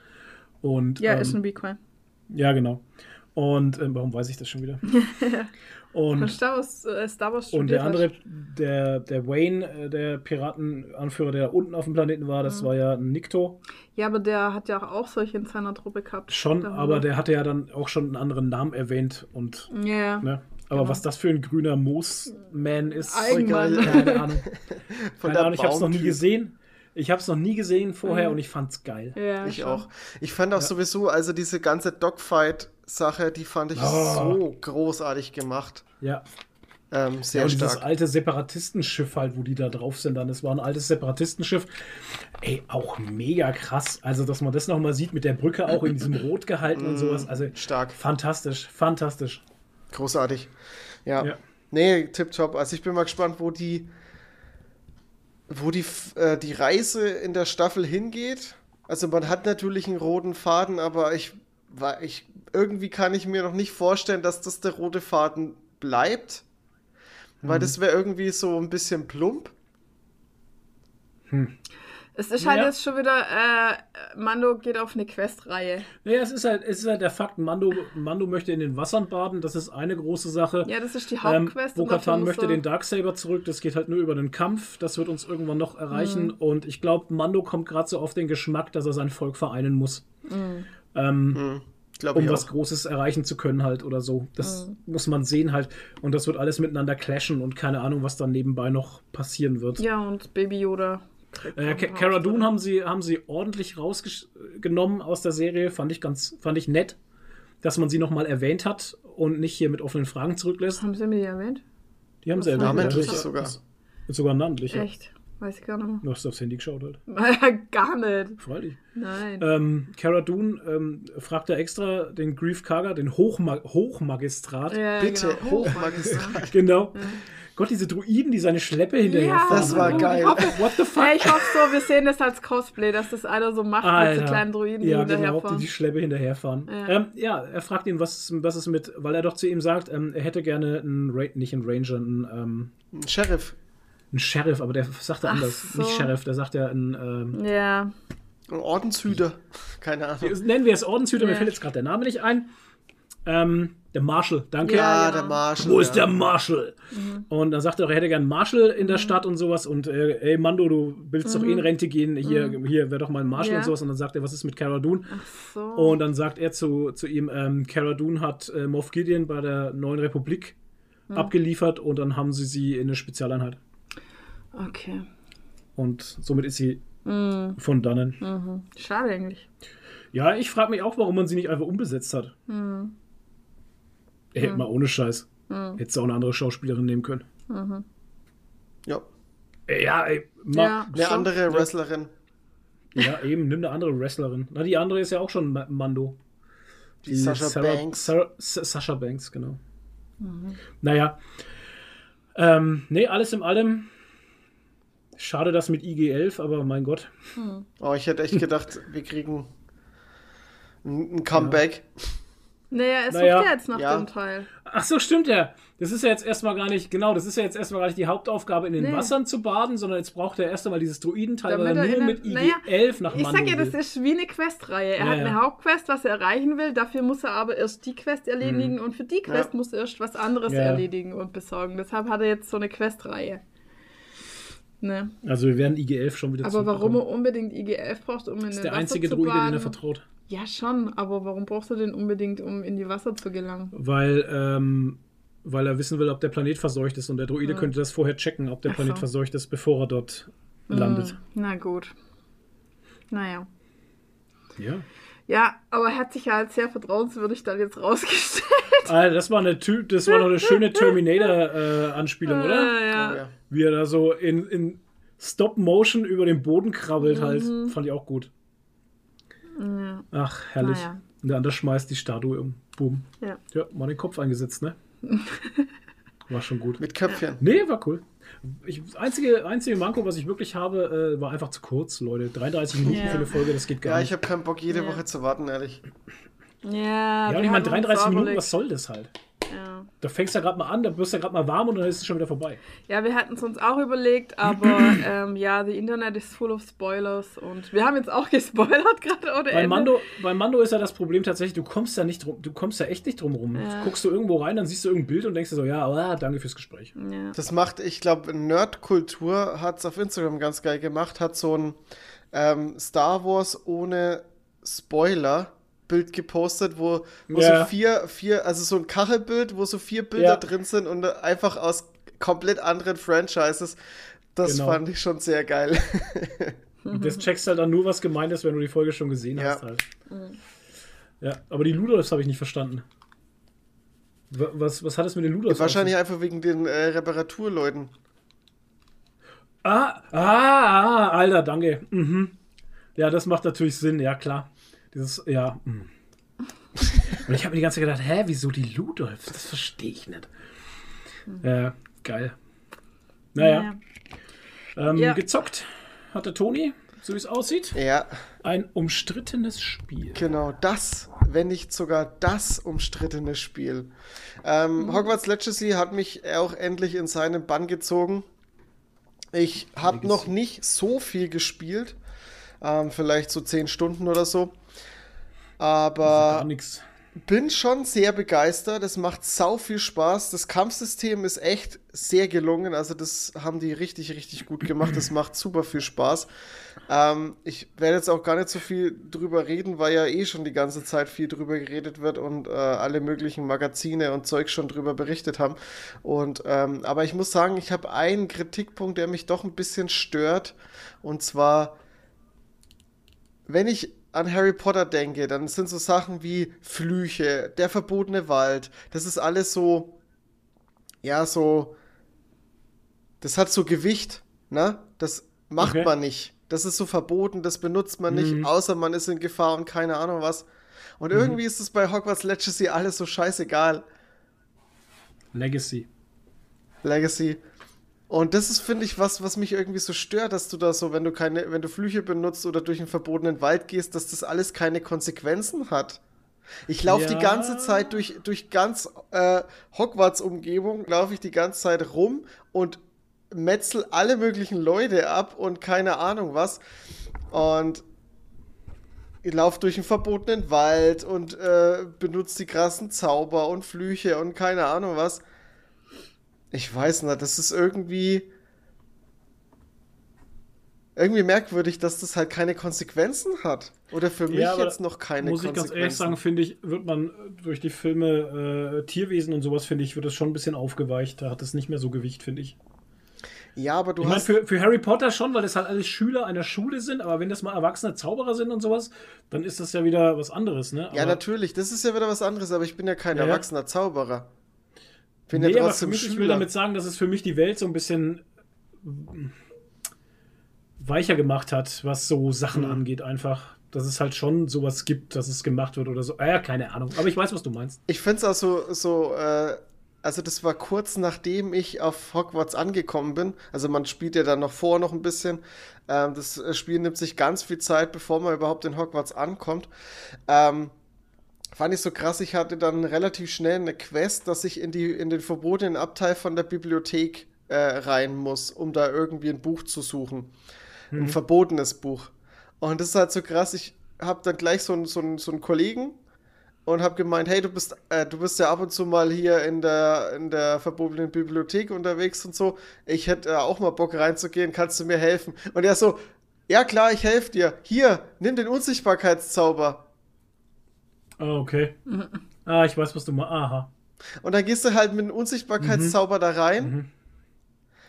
Und, ja, ähm, ist ein Bequem. Ja, genau. Und ähm, warum weiß ich das schon wieder? Und, Star Wars, äh, Star Wars und der andere, der, der Wayne, äh, der Piratenanführer, der unten auf dem Planeten war, Mhm. das war ja ein Nikto. Ja, aber der hat ja auch solche in seiner Truppe gehabt. Schon, Der aber der hatte ja dann auch schon einen anderen Namen erwähnt und Ja, ja. ne? Aber Genau. was das für ein grüner Moosman ist, Eigenmann. keine Ahnung. Von Keine der Ahnung, ich habe es noch nie gesehen. Ich habe es noch nie gesehen vorher Mhm. und ich fand's geil. Ja, Ich schon. auch. Ich fand auch sowieso, also diese ganze Dogfight-Sache, die fand ich Oh. so großartig gemacht. Ja. Ähm, sehr ja, und dieses stark. alte Separatistenschiff halt, wo die da drauf sind dann. Das war ein altes Separatistenschiff. Ey, auch mega krass. Also, dass man das nochmal sieht mit der Brücke auch in diesem Rot gehalten und sowas. Also, Stark. fantastisch, fantastisch. Großartig. Ja. Ja. Nee, tipptopp. Also ich bin mal gespannt, wo die, wo die, äh, die Reise in der Staffel hingeht. Also man hat natürlich einen roten Faden, aber ich, war, ich irgendwie kann ich mir noch nicht vorstellen, dass das der rote Faden bleibt. Weil Mhm. das wäre irgendwie so ein bisschen plump. Es ist halt Ja. jetzt schon wieder, äh, Mando geht auf eine Questreihe. Naja, es ist halt, es ist halt der Fakt, Mando, Mando möchte in den Wassern baden, das ist eine große Sache. Ja, das ist die Ähm, Hauptquest. Bo-Katan muss möchte den Darksaber zurück, das geht halt nur über den Kampf, das wird uns irgendwann noch erreichen Mhm. und ich glaube, Mando kommt gerade so auf den Geschmack, dass er sein Volk vereinen muss. Mhm. Ähm, Hm, Glaube um was auch. Großes erreichen zu können halt oder so. Das muss man sehen halt. Und das wird alles miteinander clashen und keine Ahnung, was dann nebenbei noch passieren wird. Ja, und Baby Yoda. Äh, Cara Dune haben sie, haben sie ordentlich rausgenommen aus der Serie. Fand ich ganz, fand ich nett, dass man sie nochmal erwähnt hat und nicht hier mit offenen Fragen zurücklässt. Haben sie mir die erwähnt? Die haben sie erwähnt. Namentlich ja. sogar. Sogar namentlich. Echt? Weiß ich gar nicht Du hast aufs Handy geschaut halt. mehr. gar nicht. Freilich. Nein. Ähm, Cara Dune ähm, fragt da extra den Grief Karga, den Hochma Hochmagistrat. Ja, Bitte, genau. Hochmagistrat. Genau. Gott, diese Druiden, die seine Schleppe hinterherfahren. Das war geil. Ich hoffe, What the fuck? Ey, ich hoffe so, wir sehen das als Cosplay, dass das einer so macht mit Alter. so kleinen Druiden, die ja, genau, die hinterherfahren. die Schleppe hinterherfahren. Ja. Ja. Ähm, ja, er fragt ihn, was, was ist mit, weil er doch zu ihm sagt, ähm, er hätte gerne einen, Ra nicht einen Ranger, einen, ähm, Ein Sheriff. Einen Sheriff, aber der sagt er Ach anders. so. Nicht Sheriff, der sagt ja einen, ähm, Ja, Ein Ordenshüter. Keine Ahnung. nennen wir es Ordenshüter, mir Ja. fällt jetzt gerade der Name nicht ein. Ähm, der Marshall, danke. Ja, Ja, der Marshall. Wo ist ja. der Marshall? Und dann sagt er, auch, er hätte gern einen Marshall in der Stadt und sowas. Und äh, ey, Mando, du willst doch eh in Rente gehen. Hier, hier wäre doch mal ein Marshall Ja. und sowas. Und dann sagt er, was ist mit Cara Dune? so. Und dann sagt er zu, zu ihm, ähm, Cara Dune hat äh, Moff Gideon bei der Neuen Republik abgeliefert und dann haben sie sie in eine Spezialeinheit. Okay. Und somit ist sie von dannen. Schade eigentlich. Ja, ich frage mich auch, warum man sie nicht einfach umbesetzt hat. Ey, mal ohne Scheiß. Hättest du auch eine andere Schauspielerin nehmen können. Ja. Ey, ja, ey, Ja. Eine Schon. andere Wrestlerin. Ja, eben, nimm eine andere Wrestlerin. Na, die andere ist ja auch schon Ma- Mando. Die Sasha Sarah- Banks. Sarah, Sa- Sasha Banks, genau. Naja. Ähm, nee, alles in allem. Schade das mit IG-11, aber mein Gott. Oh, ich hätte echt gedacht, wir kriegen ein Comeback. Naja, es Naja, sucht ja jetzt nach ja. dem Teil. Ach so, stimmt ja. Das ist ja jetzt erstmal gar nicht, genau, das ist ja jetzt erstmal gar nicht die Hauptaufgabe, in den Nee. Wassern zu baden, sondern jetzt braucht er erst einmal dieses Druidenteil, weil Damit er er nur mit den- IG-11 naja, nach Ich Mando sag ja, das ist wie eine Questreihe. Er Ja, hat ja. eine Hauptquest, was er erreichen will. Dafür muss er aber erst die Quest erledigen und für die Quest Ja. muss er erst was anderes Mhm. Ja. erledigen und besorgen. Deshalb hat er jetzt so eine Questreihe. Ne? Also wir werden IG-11 schon wieder Aber warum er unbedingt IG-11 braucht, um in Das ist den der Wasser einzige zu Druide, den er baden? vertraut. Ja, schon. Aber warum brauchst du den unbedingt, um in die Wasser zu gelangen? Weil, ähm, weil er wissen will, ob der Planet verseucht ist und der Druide könnte das vorher checken, ob der Ach Planet so. verseucht ist, bevor er dort landet. Hm, Na gut. Naja. Ja. Ja, aber er hat sich ja als sehr vertrauenswürdig dann jetzt rausgestellt. Alter, das war eine, Ty- das war noch eine schöne Terminator-Anspielung, oder? Äh, Oh, ja. ja. Wie er da so in, in Stop-Motion über den Boden krabbelt halt. Fand ich auch gut. Ja. Ach, herrlich. Naja. Und der andere schmeißt die Statue um. Boom. Ja. Ja, mal den Kopf eingesetzt, ne? War schon gut. Mit Köpfchen. Nee, war cool. Ich, das einzige, einzige Manko, was ich wirklich habe, äh, war einfach zu kurz, Leute. 33 Minuten Ja. für eine Folge, das geht gar Ja, nicht. ich habe keinen Bock, jede Ja. Woche zu warten, ehrlich. Ja, ja, und ich meine, haben uns 33 Minuten, was soll das halt? Ja. Da fängst du ja gerade mal an, da wirst du ja gerade mal warm und dann ist es schon wieder vorbei. ja, wir hatten es uns auch überlegt, aber ähm, ja, the Internet is full of Spoilers und wir haben jetzt auch gespoilert gerade ohne Bei. Mando, bei Mando ist ja das Problem tatsächlich, du kommst ja nicht drum, du kommst ja echt nicht drum rum. Ja. Guckst du irgendwo rein, dann siehst du irgendein Bild und denkst dir so, ja, ah, danke fürs Gespräch. Ja. Das macht, ich glaube, Nerdkultur hat es auf Instagram ganz geil gemacht, hat so ein ähm, Star Wars ohne Spoiler Bild gepostet, wo, wo Ja. so vier, vier, also so ein Kachelbild, wo so vier Bilder Ja. drin sind und einfach aus komplett anderen Franchises. Das Genau. fand ich schon sehr geil. Das checkst halt dann nur, was gemeint ist, wenn du die Folge schon gesehen Ja. hast. Halt. Ja, aber die Ludolfs habe ich nicht verstanden. Wa- Was, was hat es mit den Ludolfs? Wahrscheinlich auf einfach wegen den äh, Reparaturleuten. Ah, ah, ah, Alter, danke. Mhm. Ja, das macht natürlich Sinn, ja klar. Dieses, ja. mm. Und ich habe mir die ganze Zeit gedacht, hä, wieso die Ludolfs? Das verstehe ich nicht. Ja, geil. Naja, ähm, Ja. gezockt hatte Toni, so wie es aussieht. Ja, Ein umstrittenes Spiel. Genau, das, wenn nicht sogar das umstrittene Spiel. Ähm, Hogwarts Legacy hat mich auch endlich in seinen Bann gezogen. Ich habe noch nicht so viel gespielt, ähm, vielleicht so 10 Stunden oder so. Aber bin schon sehr begeistert. Es macht sau viel Spaß. Das Kampfsystem ist echt sehr gelungen. Also, das haben die richtig, richtig gut gemacht. Das macht super viel Spaß. Ähm, ich werde jetzt auch gar nicht so viel drüber reden, weil ja eh schon die ganze Zeit viel drüber geredet wird und äh, alle möglichen Magazine und Zeug schon drüber berichtet haben. Und, ähm, aber ich muss sagen, ich habe einen Kritikpunkt, der mich doch ein bisschen stört. Und zwar, wenn ich an Harry Potter denke, dann sind so Sachen wie Flüche, der verbotene Wald, das ist alles so, ja, so, das hat so Gewicht, ne? Das macht okay. man nicht. Das ist so verboten, das benutzt man nicht, mhm. außer man ist in Gefahr und keine Ahnung was. Und mhm. irgendwie ist es bei Hogwarts Legacy alles so scheißegal. Legacy. Legacy. Und das ist, finde ich, was, was mich irgendwie so stört, dass du da so, wenn du keine, wenn du Flüche benutzt oder durch einen verbotenen Wald gehst, dass das alles keine Konsequenzen hat. Ich laufe ja. die ganze Zeit durch, durch ganz äh, Hogwarts-Umgebung, laufe ich die ganze Zeit rum und metzel alle möglichen Leute ab und keine Ahnung was. Und ich laufe durch einen verbotenen Wald und äh, benutze die krassen Zauber und Flüche und keine Ahnung was. Ich weiß nicht, das ist irgendwie. Irgendwie merkwürdig, dass das halt keine Konsequenzen hat. Oder für mich ja, jetzt noch keine muss Konsequenzen. Muss ich ganz ehrlich sagen, finde ich, wird man durch die Filme äh, Tierwesen und sowas, finde ich, wird das schon ein bisschen aufgeweicht. Da hat es nicht mehr so Gewicht, finde ich. Ja, aber du ich hast. Meine, für, für Harry Potter schon, weil das halt alles Schüler einer Schule sind, aber wenn das mal erwachsene Zauberer sind und sowas, dann ist das ja wieder was anderes, ne? Aber ja, natürlich, das ist ja wieder was anderes, aber ich bin ja kein ja, erwachsener Zauberer. Bin nee, aber für mich, Schüler. ich will damit sagen, dass es für mich die Welt so ein bisschen weicher gemacht hat, was so Sachen mhm. angeht, einfach. Dass es halt schon sowas gibt, dass es gemacht wird oder so. Ah, ja, keine Ahnung. Aber ich weiß, was du meinst. Ich finde es auch so, so äh, also das war kurz nachdem ich auf Hogwarts angekommen bin. Also man spielt ja dann noch vor noch ein bisschen. Ähm, das Spiel nimmt sich ganz viel Zeit, bevor man überhaupt in Hogwarts ankommt. Ähm, fand ich so krass, ich hatte dann relativ schnell eine Quest, dass ich in, die, in den verbotenen Abteil von der Bibliothek äh, rein muss, um da irgendwie ein Buch zu suchen. Mhm. Ein verbotenes Buch. Und das ist halt so krass, ich habe dann gleich so, so, so einen Kollegen und habe gemeint, hey, du bist, äh, du bist ja ab und zu mal hier in der, in der verbotenen Bibliothek unterwegs und so. Ich hätte äh, auch mal Bock reinzugehen, kannst du mir helfen? Und er so, ja klar, ich helfe dir. Hier, nimm den Unsichtbarkeitszauber. Oh, okay. Ah, ich weiß, was du mal. Aha. Und dann gehst du halt mit dem Unsichtbarkeitszauber mhm. da rein. Mhm.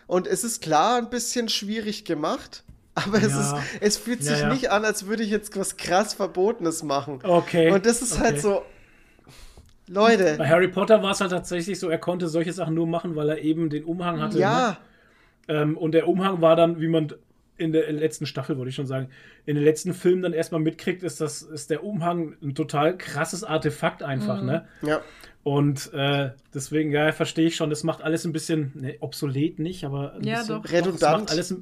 Und es ist klar ein bisschen schwierig gemacht. Aber es, ja. ist, es fühlt sich ja, ja. nicht an, als würde ich jetzt was krass Verbotenes machen. Okay. Und das ist halt okay. halt so. Leute. Bei Harry Potter war es halt tatsächlich so, er konnte solche Sachen nur machen, weil er eben den Umhang hatte. Ja. Ne? Ähm, und der Umhang war dann, wie man in der letzten Staffel, wollte ich schon sagen, in den letzten Filmen dann erstmal mitkriegt, ist, das, ist der Umhang ein total krasses Artefakt einfach, mhm. ne? Ja. Und äh, deswegen, ja, verstehe ich schon, das macht alles ein bisschen, ne, obsolet nicht, aber ein ja, bisschen, doch. redundant. Doch, alles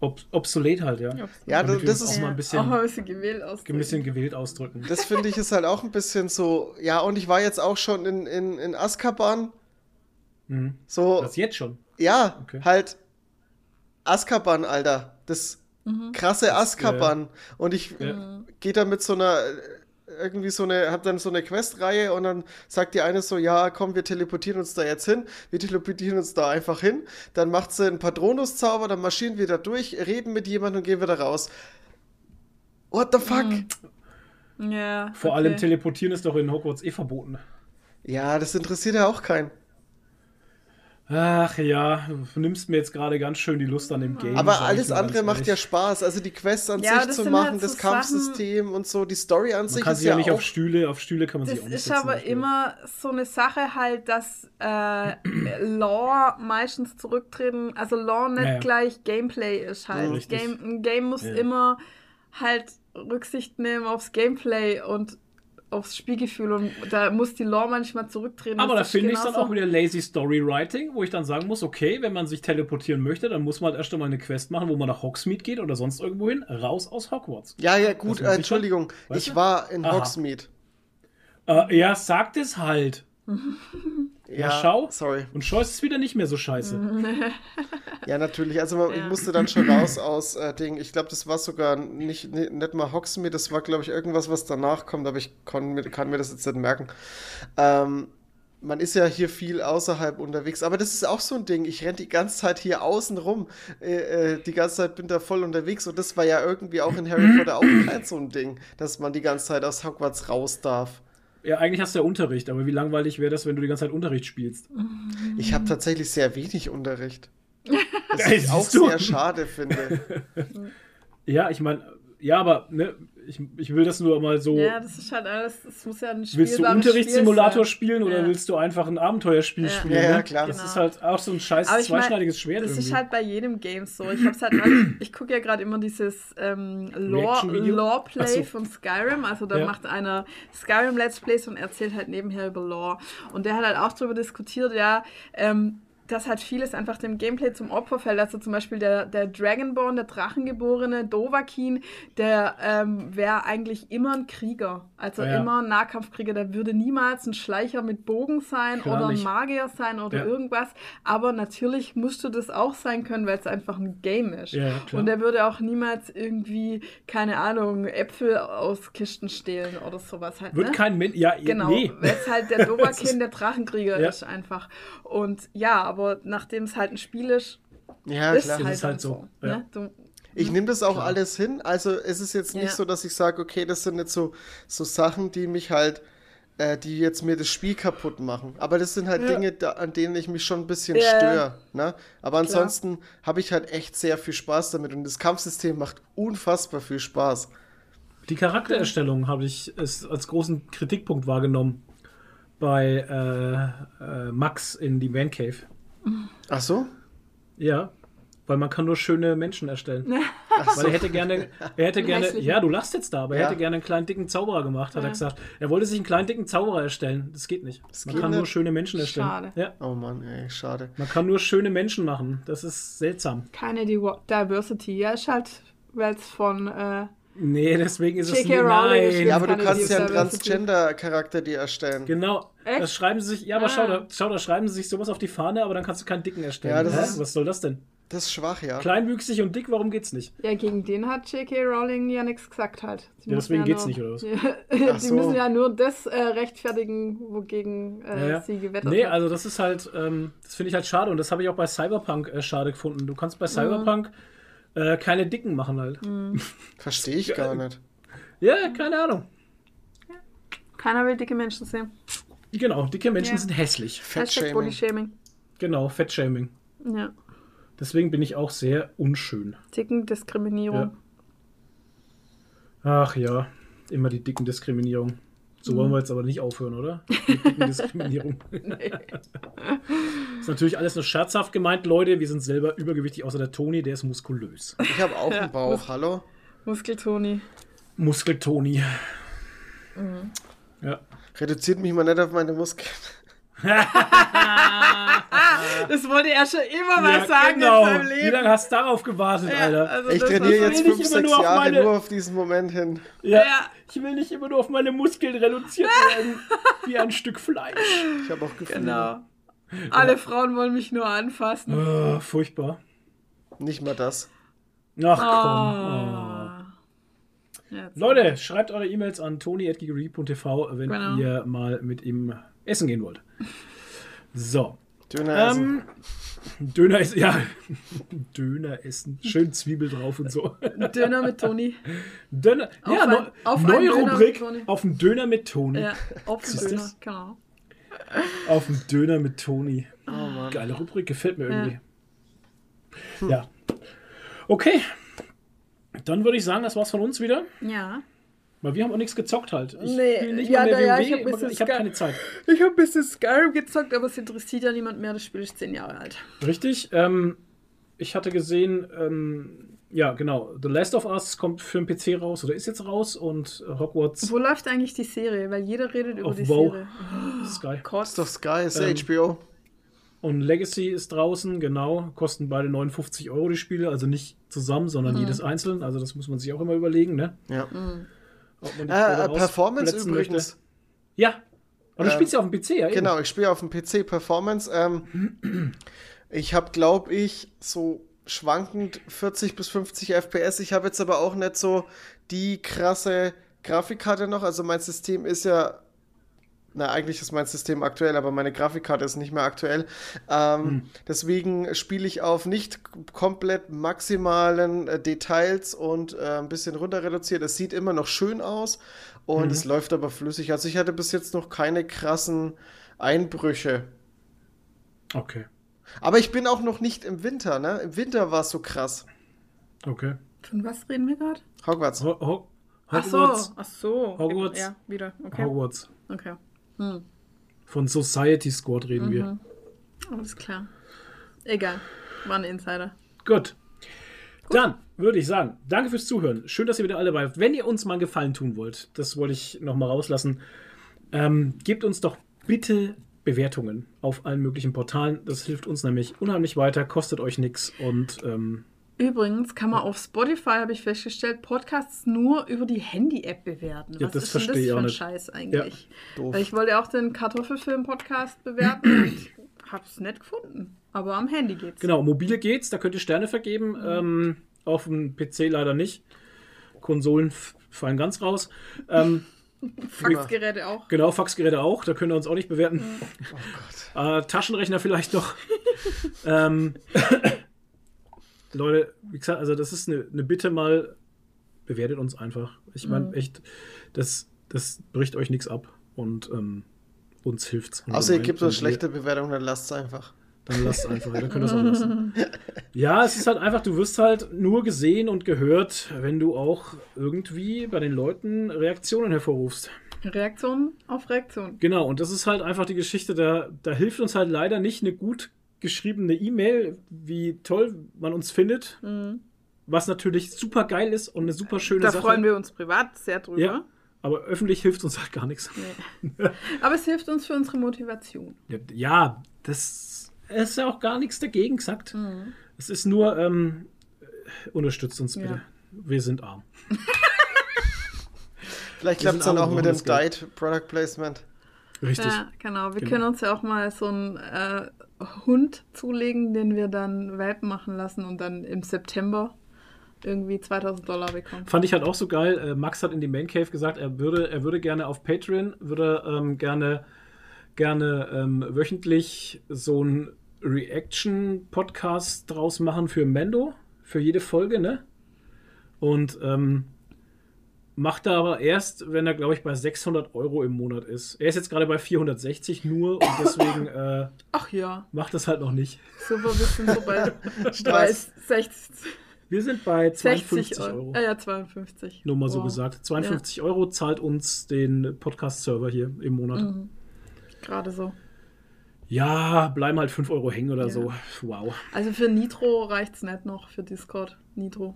ob, obsolet halt, ja. Ja, das, das ist auch mal ein bisschen, auch mal ein bisschen gewählt ausdrücken. Ein bisschen gewählt ausdrücken. Das finde ich ist halt auch ein bisschen so, ja, und ich war jetzt auch schon in, in, in Azkaban. Mhm. So. Das jetzt schon? Ja, okay. halt Azkaban, Alter. Das mhm. krasse Azkaban. Äh, und ich ja. gehe da mit so einer irgendwie so eine, hab dann so eine Questreihe und dann sagt die eine so, ja, komm, wir teleportieren uns da jetzt hin. Wir teleportieren uns da einfach hin. Dann macht sie einen Patronuszauber, dann marschieren wir da durch, reden mit jemandem und gehen wieder raus. What the fuck? Mhm. Ja. Vor okay. allem teleportieren ist doch in Hogwarts eh verboten. Ja, das interessiert ja auch keinen. Ach ja, du nimmst mir jetzt gerade ganz schön die Lust an dem Game. Aber alles andere macht ja Spaß. Also die Quests an ja, sich zu machen, halt so das Kampfsystem und so, die Story an man sich kann ist ja nicht auf Stühle, auf Stühle kann man sich auch nicht Das ist aber immer so eine Sache halt, dass äh, Lore meistens zurücktreten, also Lore nicht ja, ja. gleich Gameplay ist halt. Ja, Game, ein Game muss immer halt Rücksicht nehmen aufs Gameplay und aufs Spielgefühl und da muss die Lore manchmal zurücktreten. Aber da finde ich dann auch wieder lazy Storywriting, wo ich dann sagen muss, okay, wenn man sich teleportieren möchte, dann muss man halt erst einmal eine Quest machen, wo man nach Hogsmeade geht oder sonst irgendwo hin, raus aus Hogwarts. Ja, ja, gut, äh, Entschuldigung, ich war in Aha. Hogsmeade. Äh, ja, sagt es halt. Ja, schau. Sorry. Und Scheu ist wieder nicht mehr so scheiße. Ja, natürlich. Also man, ich Ja. musste dann schon raus aus äh, Ding. Ich glaube, das war sogar nicht, nicht, nicht mal Hogsmeade, das war, glaube ich, irgendwas, was danach kommt, aber ich mir- kann mir das jetzt nicht merken. Ähm, man ist ja hier viel außerhalb unterwegs, aber das ist auch so ein Ding. Ich renne die ganze Zeit hier außen rum. Äh, äh, die ganze Zeit bin da voll unterwegs und das war ja irgendwie auch in Harry Potter auch kein so ein Ding, dass man die ganze Zeit aus Hogwarts raus darf. Ja, eigentlich hast du ja Unterricht, aber wie langweilig wäre das, wenn du die ganze Zeit Unterricht spielst? Ich habe tatsächlich sehr wenig Unterricht. Was ich auch du? sehr schade finde. Ja, ich meine, ja, aber ne, ich, ich will das nur mal so. Ja, das ist halt alles, es muss ja ein willst du Unterrichtssimulator Spiel spielen oder Ja. willst du einfach ein Abenteuerspiel Ja. spielen? Ja, ja, ne? klar. Das Genau. ist halt auch so ein scheiß Aber ich mein, zweischneidiges Schwert Das irgendwie. ist halt bei jedem Game so. Ich hab's halt neulich, ich gucke ja gerade immer dieses ähm, Lore, Reaction-Video? Lore so. von Skyrim. Also da Ja. macht einer Skyrim Let's Plays und erzählt halt nebenher über Lore. Und der hat halt auch darüber diskutiert, ja, ähm, dass halt vieles einfach dem Gameplay zum Opfer fällt. Also zum Beispiel der, der Dragonborn, der Drachengeborene, Dovahkiin, der ähm, wäre eigentlich immer ein Krieger. Also Ja. immer ein Nahkampfkrieger. Der würde niemals ein Schleicher mit Bogen sein Klar oder ein. Magier sein oder Ja. irgendwas. Aber natürlich musste das auch sein können, weil es einfach ein Game ist. Ja, ja. Und er würde auch niemals irgendwie, keine Ahnung, Äpfel aus Kisten stehlen oder sowas halt. Wird ne? kein Mensch. Ja, Genau, nee. weil es halt der Das ist- der Drachenkrieger Ja. ist einfach. Und ja, aber nachdem es halt ein Spiel ist, Ja, ist klar. Ist halt, es halt so, so. ja. Ne? Du, Ich nehme das auch Klar. alles hin. Also es ist jetzt nicht Ja. so, dass ich sage, okay, das sind jetzt so, so Sachen, die mich halt, äh, die jetzt mir das Spiel kaputt machen. Aber das sind halt Ja. Dinge, da, an denen ich mich schon ein bisschen ja. störe. Ne? Aber ansonsten habe ich halt echt sehr viel Spaß damit. Und das Kampfsystem macht unfassbar viel Spaß. Die Charaktererstellung habe ich es als großen Kritikpunkt wahrgenommen bei äh, äh, Max in die Man Cave. Ach so? Ja, weil man kann nur schöne Menschen erstellen. Ach Weil so. er hätte gerne, er hätte gerne, ja, du lachst jetzt da, aber er Ja. hätte gerne einen kleinen dicken Zauberer gemacht, hat Ja. er gesagt. Er wollte sich einen kleinen dicken Zauberer erstellen. Das geht nicht. Das man geht kann nur nicht. schöne Menschen erstellen. Schade. Ja, Oh Mann, ey, schade. man kann nur schöne Menschen machen. Das ist seltsam. keine Div- Diversity. Ja, ist halt, weil es von äh, Nee, deswegen ist es J.K. Rowling nein. Ja, aber du kannst ja einen. Transgender-Charakter dir erstellen. Genau. Echt? Das schreiben sie sich, ja, aber Ah. schau, da, schau, da schreiben sie sich sowas auf die Fahne, aber dann kannst du keinen Dicken erstellen. Ja, das Hä? ist- Was soll das denn? Das ist schwach, ja. Kleinwüchsig und dick, warum geht's nicht? Ja, gegen den hat J.K. Rowling ja nichts gesagt halt. Die Ja, deswegen geht's nur, nicht, oder was? die Ach so. müssen ja nur das äh, rechtfertigen, wogegen äh, Ja, ja. sie gewettert Nee, hat. also das ist halt, ähm, das finde ich halt schade und das habe ich auch bei Cyberpunk äh, schade gefunden. Du kannst bei Cyberpunk äh, keine Dicken machen halt. Verstehe ich gar nicht. Ja, keine Ahnung. Keiner will dicke Menschen sehen. Genau, dicke Menschen Ja. sind hässlich. Fettshaming. Genau, Fettshaming. Ja. Deswegen bin ich auch sehr unschön. Dicken Diskriminierung. Ach ja, immer die dicken Diskriminierung. So wollen wir jetzt aber nicht aufhören, oder? Die dicken Diskriminierung. ist natürlich alles nur scherzhaft gemeint, Leute. Wir sind selber übergewichtig, außer der Toni, der ist muskulös. Ich habe auch einen Bauch, hallo? Muskeltoni. Muskeltoni. Mhm. Ja. Reduziert mich mal nicht auf meine Muskeln. Das wollte er schon immer mal Ja, sagen genau. in seinem Leben. Wie lange hast du darauf gewartet, Ja, Alter? also Ich trainiere jetzt will ich fünf, immer sechs nur auf Jahre meine- nur auf diesen Moment hin. Ja, Ja. ich will nicht immer nur auf meine Muskeln reduziert werden, wie ein Stück Fleisch. Ich habe auch Gefühle. Genau. Alle Frauen wollen mich nur anfassen. Oh, furchtbar. Nicht mal das. Ach komm. Ah. Ja, Oh. Leute, schreibt eure E-Mails an toni.gigerie.tv, wenn Genau. ihr mal mit ihm essen gehen wollt. So. Döner essen. Ähm, Döner ist, ja. Döner essen. Schön Zwiebel drauf und so. Döner mit Toni. Döner, Auf ja, ein- neu- auf neue Rubrik auf dem Döner mit Toni. Ja, auf den Siehst Döner, du's? genau. Auf dem Döner mit Toni. Oh Mann. Geile Rubrik, gefällt mir irgendwie. Ja. Okay. Dann würde ich sagen, das war's von uns wieder. Ja. Weil wir haben auch nichts gezockt halt. Ich Nee, nicht ja, mal mehr ja, WoW, ich hab habe Sky- keine Zeit. Ich habe ein bisschen Skyrim gezockt, aber es interessiert ja niemand mehr. Das Spiel ist zehn Jahre alt. Richtig. Ähm, ich hatte gesehen, ähm, ja, genau. The Last of Us kommt für den PC raus oder ist jetzt raus und Hogwarts Wo läuft eigentlich die Serie? Weil jeder redet über die WoW. Serie. Sky. Gott. Ist doch Sky, ist Ähm, HBO. Und Legacy ist draußen, genau. Kosten beide 59 Euro die Spiele, also nicht zusammen, Mhm. sondern jedes einzeln. Also das muss man sich auch immer überlegen, ne? Ja. Die Äh, äh, Performance übrigens. Ja, Aber du Ähm, spielst ja auf dem PC, ja? eben. Genau, ich spiele auf dem PC Performance. Ähm, ich habe, glaube ich, so schwankend 40 bis 50 FPS. Ich habe jetzt aber auch nicht so die krasse Grafikkarte noch. Also mein System ist ja. Na, eigentlich ist mein System aktuell, aber meine Grafikkarte ist nicht mehr aktuell. Ähm, Deswegen spiele ich auf nicht komplett maximalen äh, Details und äh, ein bisschen runter reduziert. Es sieht immer noch schön aus und es läuft aber flüssig. Also ich hatte bis jetzt noch keine krassen Einbrüche. Okay. Aber ich bin auch noch nicht im Winter, ne? Im Winter war es so krass. Okay. Von was reden wir gerade? Hogwarts. Ho Ho Ach so, Hogwarts. ach so. Hogwarts. Ja, wieder. Okay. Hogwarts. Okay. Von Society Squad reden wir. Alles klar. Egal. War ein Insider. Gut. Dann würde ich sagen, danke fürs Zuhören. Schön, dass ihr wieder alle dabei seid. Wenn ihr uns mal einen Gefallen tun wollt, das wollte ich nochmal rauslassen, ähm, gebt uns doch bitte Bewertungen auf allen möglichen Portalen. Das hilft uns nämlich unheimlich weiter, kostet euch nichts und ähm, Übrigens kann man auf Spotify, habe ich festgestellt, Podcasts nur über die Handy-App bewerten. Ja, Was das ist denn verstehe das ich für ein. Scheiß eigentlich? Weil ich wollte auch den Kartoffelfilm-Podcast bewerten und habe es nicht gefunden. Aber am Handy geht's. genau, mobile geht's, da könnt ihr Sterne vergeben. Ähm, auf dem PC leider nicht. Konsolen fallen ganz raus. Ähm, Faxgeräte auch. Genau, Faxgeräte auch, da könnt ihr uns auch nicht bewerten. Oh Äh, Taschenrechner vielleicht noch. ähm, Leute, wie gesagt, also das ist eine, eine Bitte mal, bewertet uns einfach. Ich meine, echt, das, das bricht euch nichts ab und ähm, uns hilft's. Außer ihr gebt uns schlechte Bewertungen, dann lasst es einfach. Dann lasst es einfach, ja, dann könnt ihr es auch lassen. Ja, es ist halt einfach, du wirst halt nur gesehen und gehört, wenn du auch irgendwie bei den Leuten Reaktionen hervorrufst. Reaktion auf Reaktion. Genau, und das ist halt einfach die Geschichte, da, da hilft uns halt leider nicht eine gut geschriebene E-Mail, wie toll man uns findet, was natürlich super geil ist und eine super schöne Da Sache. freuen wir uns privat sehr drüber. ja, aber öffentlich hilft uns halt gar nichts. Aber es hilft uns für unsere Motivation. Ja, das ist ja auch gar nichts dagegen gesagt. Mhm. Es ist nur, ähm, unterstützt uns bitte. Ja. Wir sind arm. Vielleicht klappt es dann auch mit dem. Diet Product Placement. Richtig. Ja, genau. Wir Genau. können uns ja auch mal so einen äh, Hund zulegen, den wir dann Welpen machen lassen und dann im September irgendwie 2000 Dollar bekommen. Fand ich halt auch so geil. Äh, Max hat in die Main Cave gesagt, er würde, er würde gerne auf Patreon, würde ähm, gerne, gerne ähm, wöchentlich so ein Reaction-Podcast draus machen für Mendo, für jede Folge, ne? Und ähm, macht er aber erst, wenn er, glaube ich, bei 600 Euro im Monat ist. Er ist jetzt gerade bei 460 nur und deswegen äh, Ach ja, macht das halt noch nicht. super, wir sind so bei, bei Spaß. 60, Wir sind bei 60 52 Euro. Euro. Ah ja, 52. Nur mal so Wow. gesagt. 52 Euro zahlt uns den Podcast-Server hier im Monat. Mhm. Gerade so. Ja, bleiben halt 5 Euro hängen oder Ja. so. Wow. Also für Nitro reicht's nicht noch, für Discord. Nitro.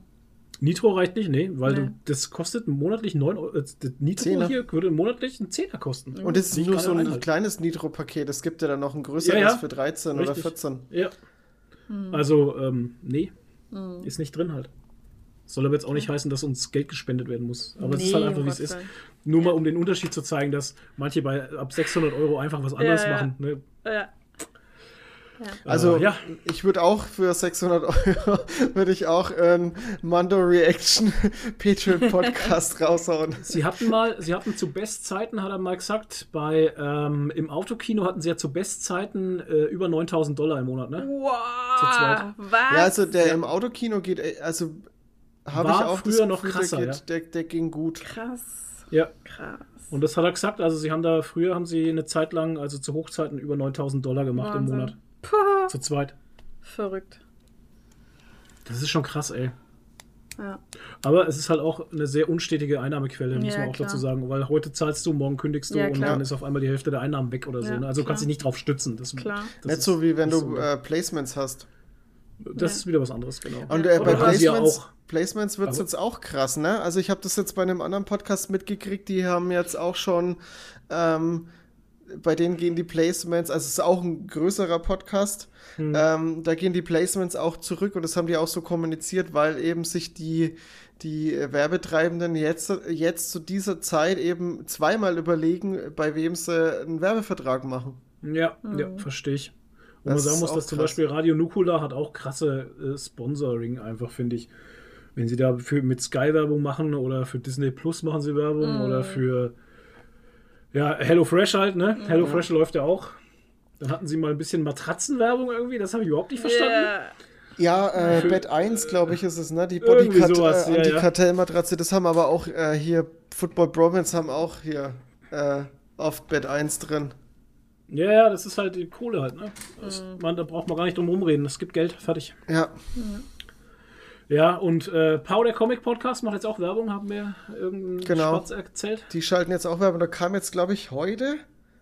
Nitro reicht nicht, nee, weil Nee. Du, das kostet monatlich 9 Euro. äh, Das Nitro Zehner. hier würde monatlich einen Zehner kosten. Und es ist nur so ein ein halt. kleines Nitro-Paket. Es gibt ja dann noch ein größeres Ja, ja. für 13 oder Richtig. 14. Ja. Hm. Also, ähm, nee, ist nicht drin halt. Soll aber jetzt auch nicht heißen, dass uns Geld gespendet werden muss. Aber es ist halt einfach, wie es ist. Nur mal um den Unterschied zu zeigen, dass manche bei ab 600 Euro einfach was anderes ja. machen. Ne? Ja. Also, Äh, ja. ich würde auch für 600 Euro würde ich auch einen Mando Reaction Patreon Podcast raushauen. Sie hatten mal, sie hatten zu Bestzeiten, hat er mal gesagt, bei ähm, im Autokino hatten sie ja zu Bestzeiten äh, über 9000 Dollar im Monat, ne? Wow. Zu zweit. Was? Ja, also der im Autokino geht, ey, also habe ich auch früher noch der, krasser, geht, ja. der, der ging gut. Krass. Ja. Krass. Und das hat er gesagt, also sie haben da, früher haben sie eine Zeit lang, also zu Hochzeiten, über 9000 Dollar gemacht Wahnsinn. im Monat. Puh, Zu zweit. verrückt. Das ist schon krass, ey. Ja. Aber es ist halt auch eine sehr unstetige Einnahmequelle, muss Ja, man auch klar. dazu sagen. Weil heute zahlst du, morgen kündigst du Ja, und klar. dann ist auf einmal die Hälfte der Einnahmen weg oder so. Ja, Ne? Also du kannst dich nicht drauf stützen. Das, Klar. Das Nicht ist so wie wenn du so. äh, Placements hast. Das ist wieder was anderes, genau. Und äh, bei Placements. Placements wird es jetzt auch krass, ne? Also ich habe das jetzt bei einem anderen Podcast mitgekriegt, die haben jetzt auch schon ähm, bei denen gehen die Placements, also es ist auch ein größerer Podcast, Hm. ähm, da gehen die Placements auch zurück und das haben die auch so kommuniziert, weil eben sich die, die Werbetreibenden jetzt, jetzt zu dieser Zeit eben zweimal überlegen, bei wem sie einen Werbevertrag machen. Ja, ja, verstehe ich. Und man Das sagen ist muss, dass zum krass. Beispiel Radio Nukula hat auch krasse äh, Sponsoring, einfach, finde ich. Wenn sie da für, mit Sky Werbung machen oder für Disney Plus machen sie Werbung oder für ja, HelloFresh halt, ne? HelloFresh läuft ja auch. Dann hatten sie mal ein bisschen Matratzenwerbung irgendwie, das habe ich überhaupt nicht verstanden. Ja. Ja, äh, Bett 1, glaube ich, ist es, ne? Die Bodycut, sowas, äh, ja, ja. Antikartellmatratze, das haben aber auch äh, hier, Football Bromance haben auch hier äh, oft Bett 1 drin. Ja, ja, das ist halt die Kohle halt, ne? Das, man, da braucht man gar nicht drum rumreden. Es gibt Geld, fertig. Ja, Ja, und äh, Pau, der Comic Podcast, macht jetzt auch Werbung, haben wir irgendeinen Genau. Spatz erzählt. die schalten jetzt auch Werbung. Da kam jetzt, glaube ich, heute,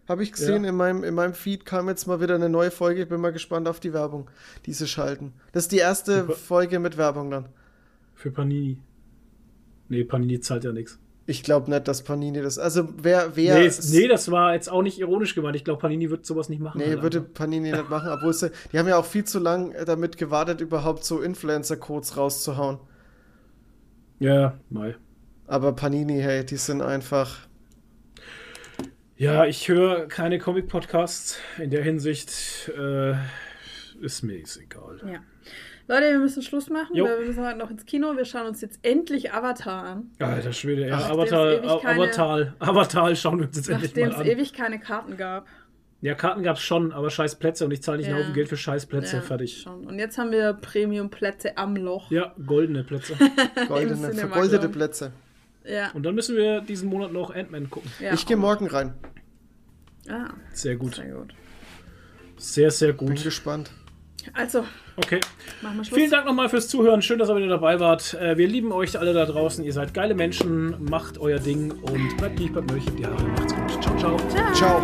habe ich gesehen, Ja. in, meinem, in meinem Feed kam jetzt mal wieder eine neue Folge. Ich bin mal gespannt auf die Werbung, die sie schalten. Das ist die erste Super. Folge mit Werbung dann. Für Panini. Nee, Panini zahlt ja nichts. Ich glaube nicht, dass Panini das. Also, wer. wer Nee, nee, das war jetzt auch nicht ironisch gemeint. Ich glaube, Panini wird sowas nicht machen. Nee, halt würde einfach. Panini nicht machen, obwohl sie, die haben ja auch viel zu lang äh, damit gewartet, überhaupt so Influencer-Codes rauszuhauen. Ja, mal. Aber Panini, hey, die sind einfach. Ja, ich höre keine Comic-Podcasts. In der Hinsicht äh, ist mir egal. Ja. Leute, wir müssen Schluss machen, Jo. weil wir müssen heute noch ins Kino. Wir schauen uns jetzt endlich Avatar an. Alter Schwede, ja, Avatar, nachdem es keine- Avatar, Avatar schauen wir uns jetzt endlich Nachdem mal es an. ewig keine Karten gab. Ja, Karten gab es schon, aber scheiß Plätze und ich zahle nicht einen Ja. Haufen Geld für scheiß Plätze. Ja, Fertig. Schon. Und jetzt haben wir Premium-Plätze am Loch. Ja, goldene Plätze. Goldene, vergoldete. Plätze. Ja. und dann müssen wir diesen Monat noch Ant-Man gucken. ja. Ich gehe morgen rein. Ah, Sehr gut. sehr gut. Sehr, sehr Bin gut. gespannt. Also, Okay. machen wir Schluss. Vielen Dank nochmal fürs Zuhören. Schön, dass ihr wieder dabei wart. Äh, Wir lieben euch alle da draußen. Ihr seid geile Menschen. Macht euer Ding und bleibt lieb, bleibt möglich. Ja, macht's gut. Ciao, ciao. Ciao.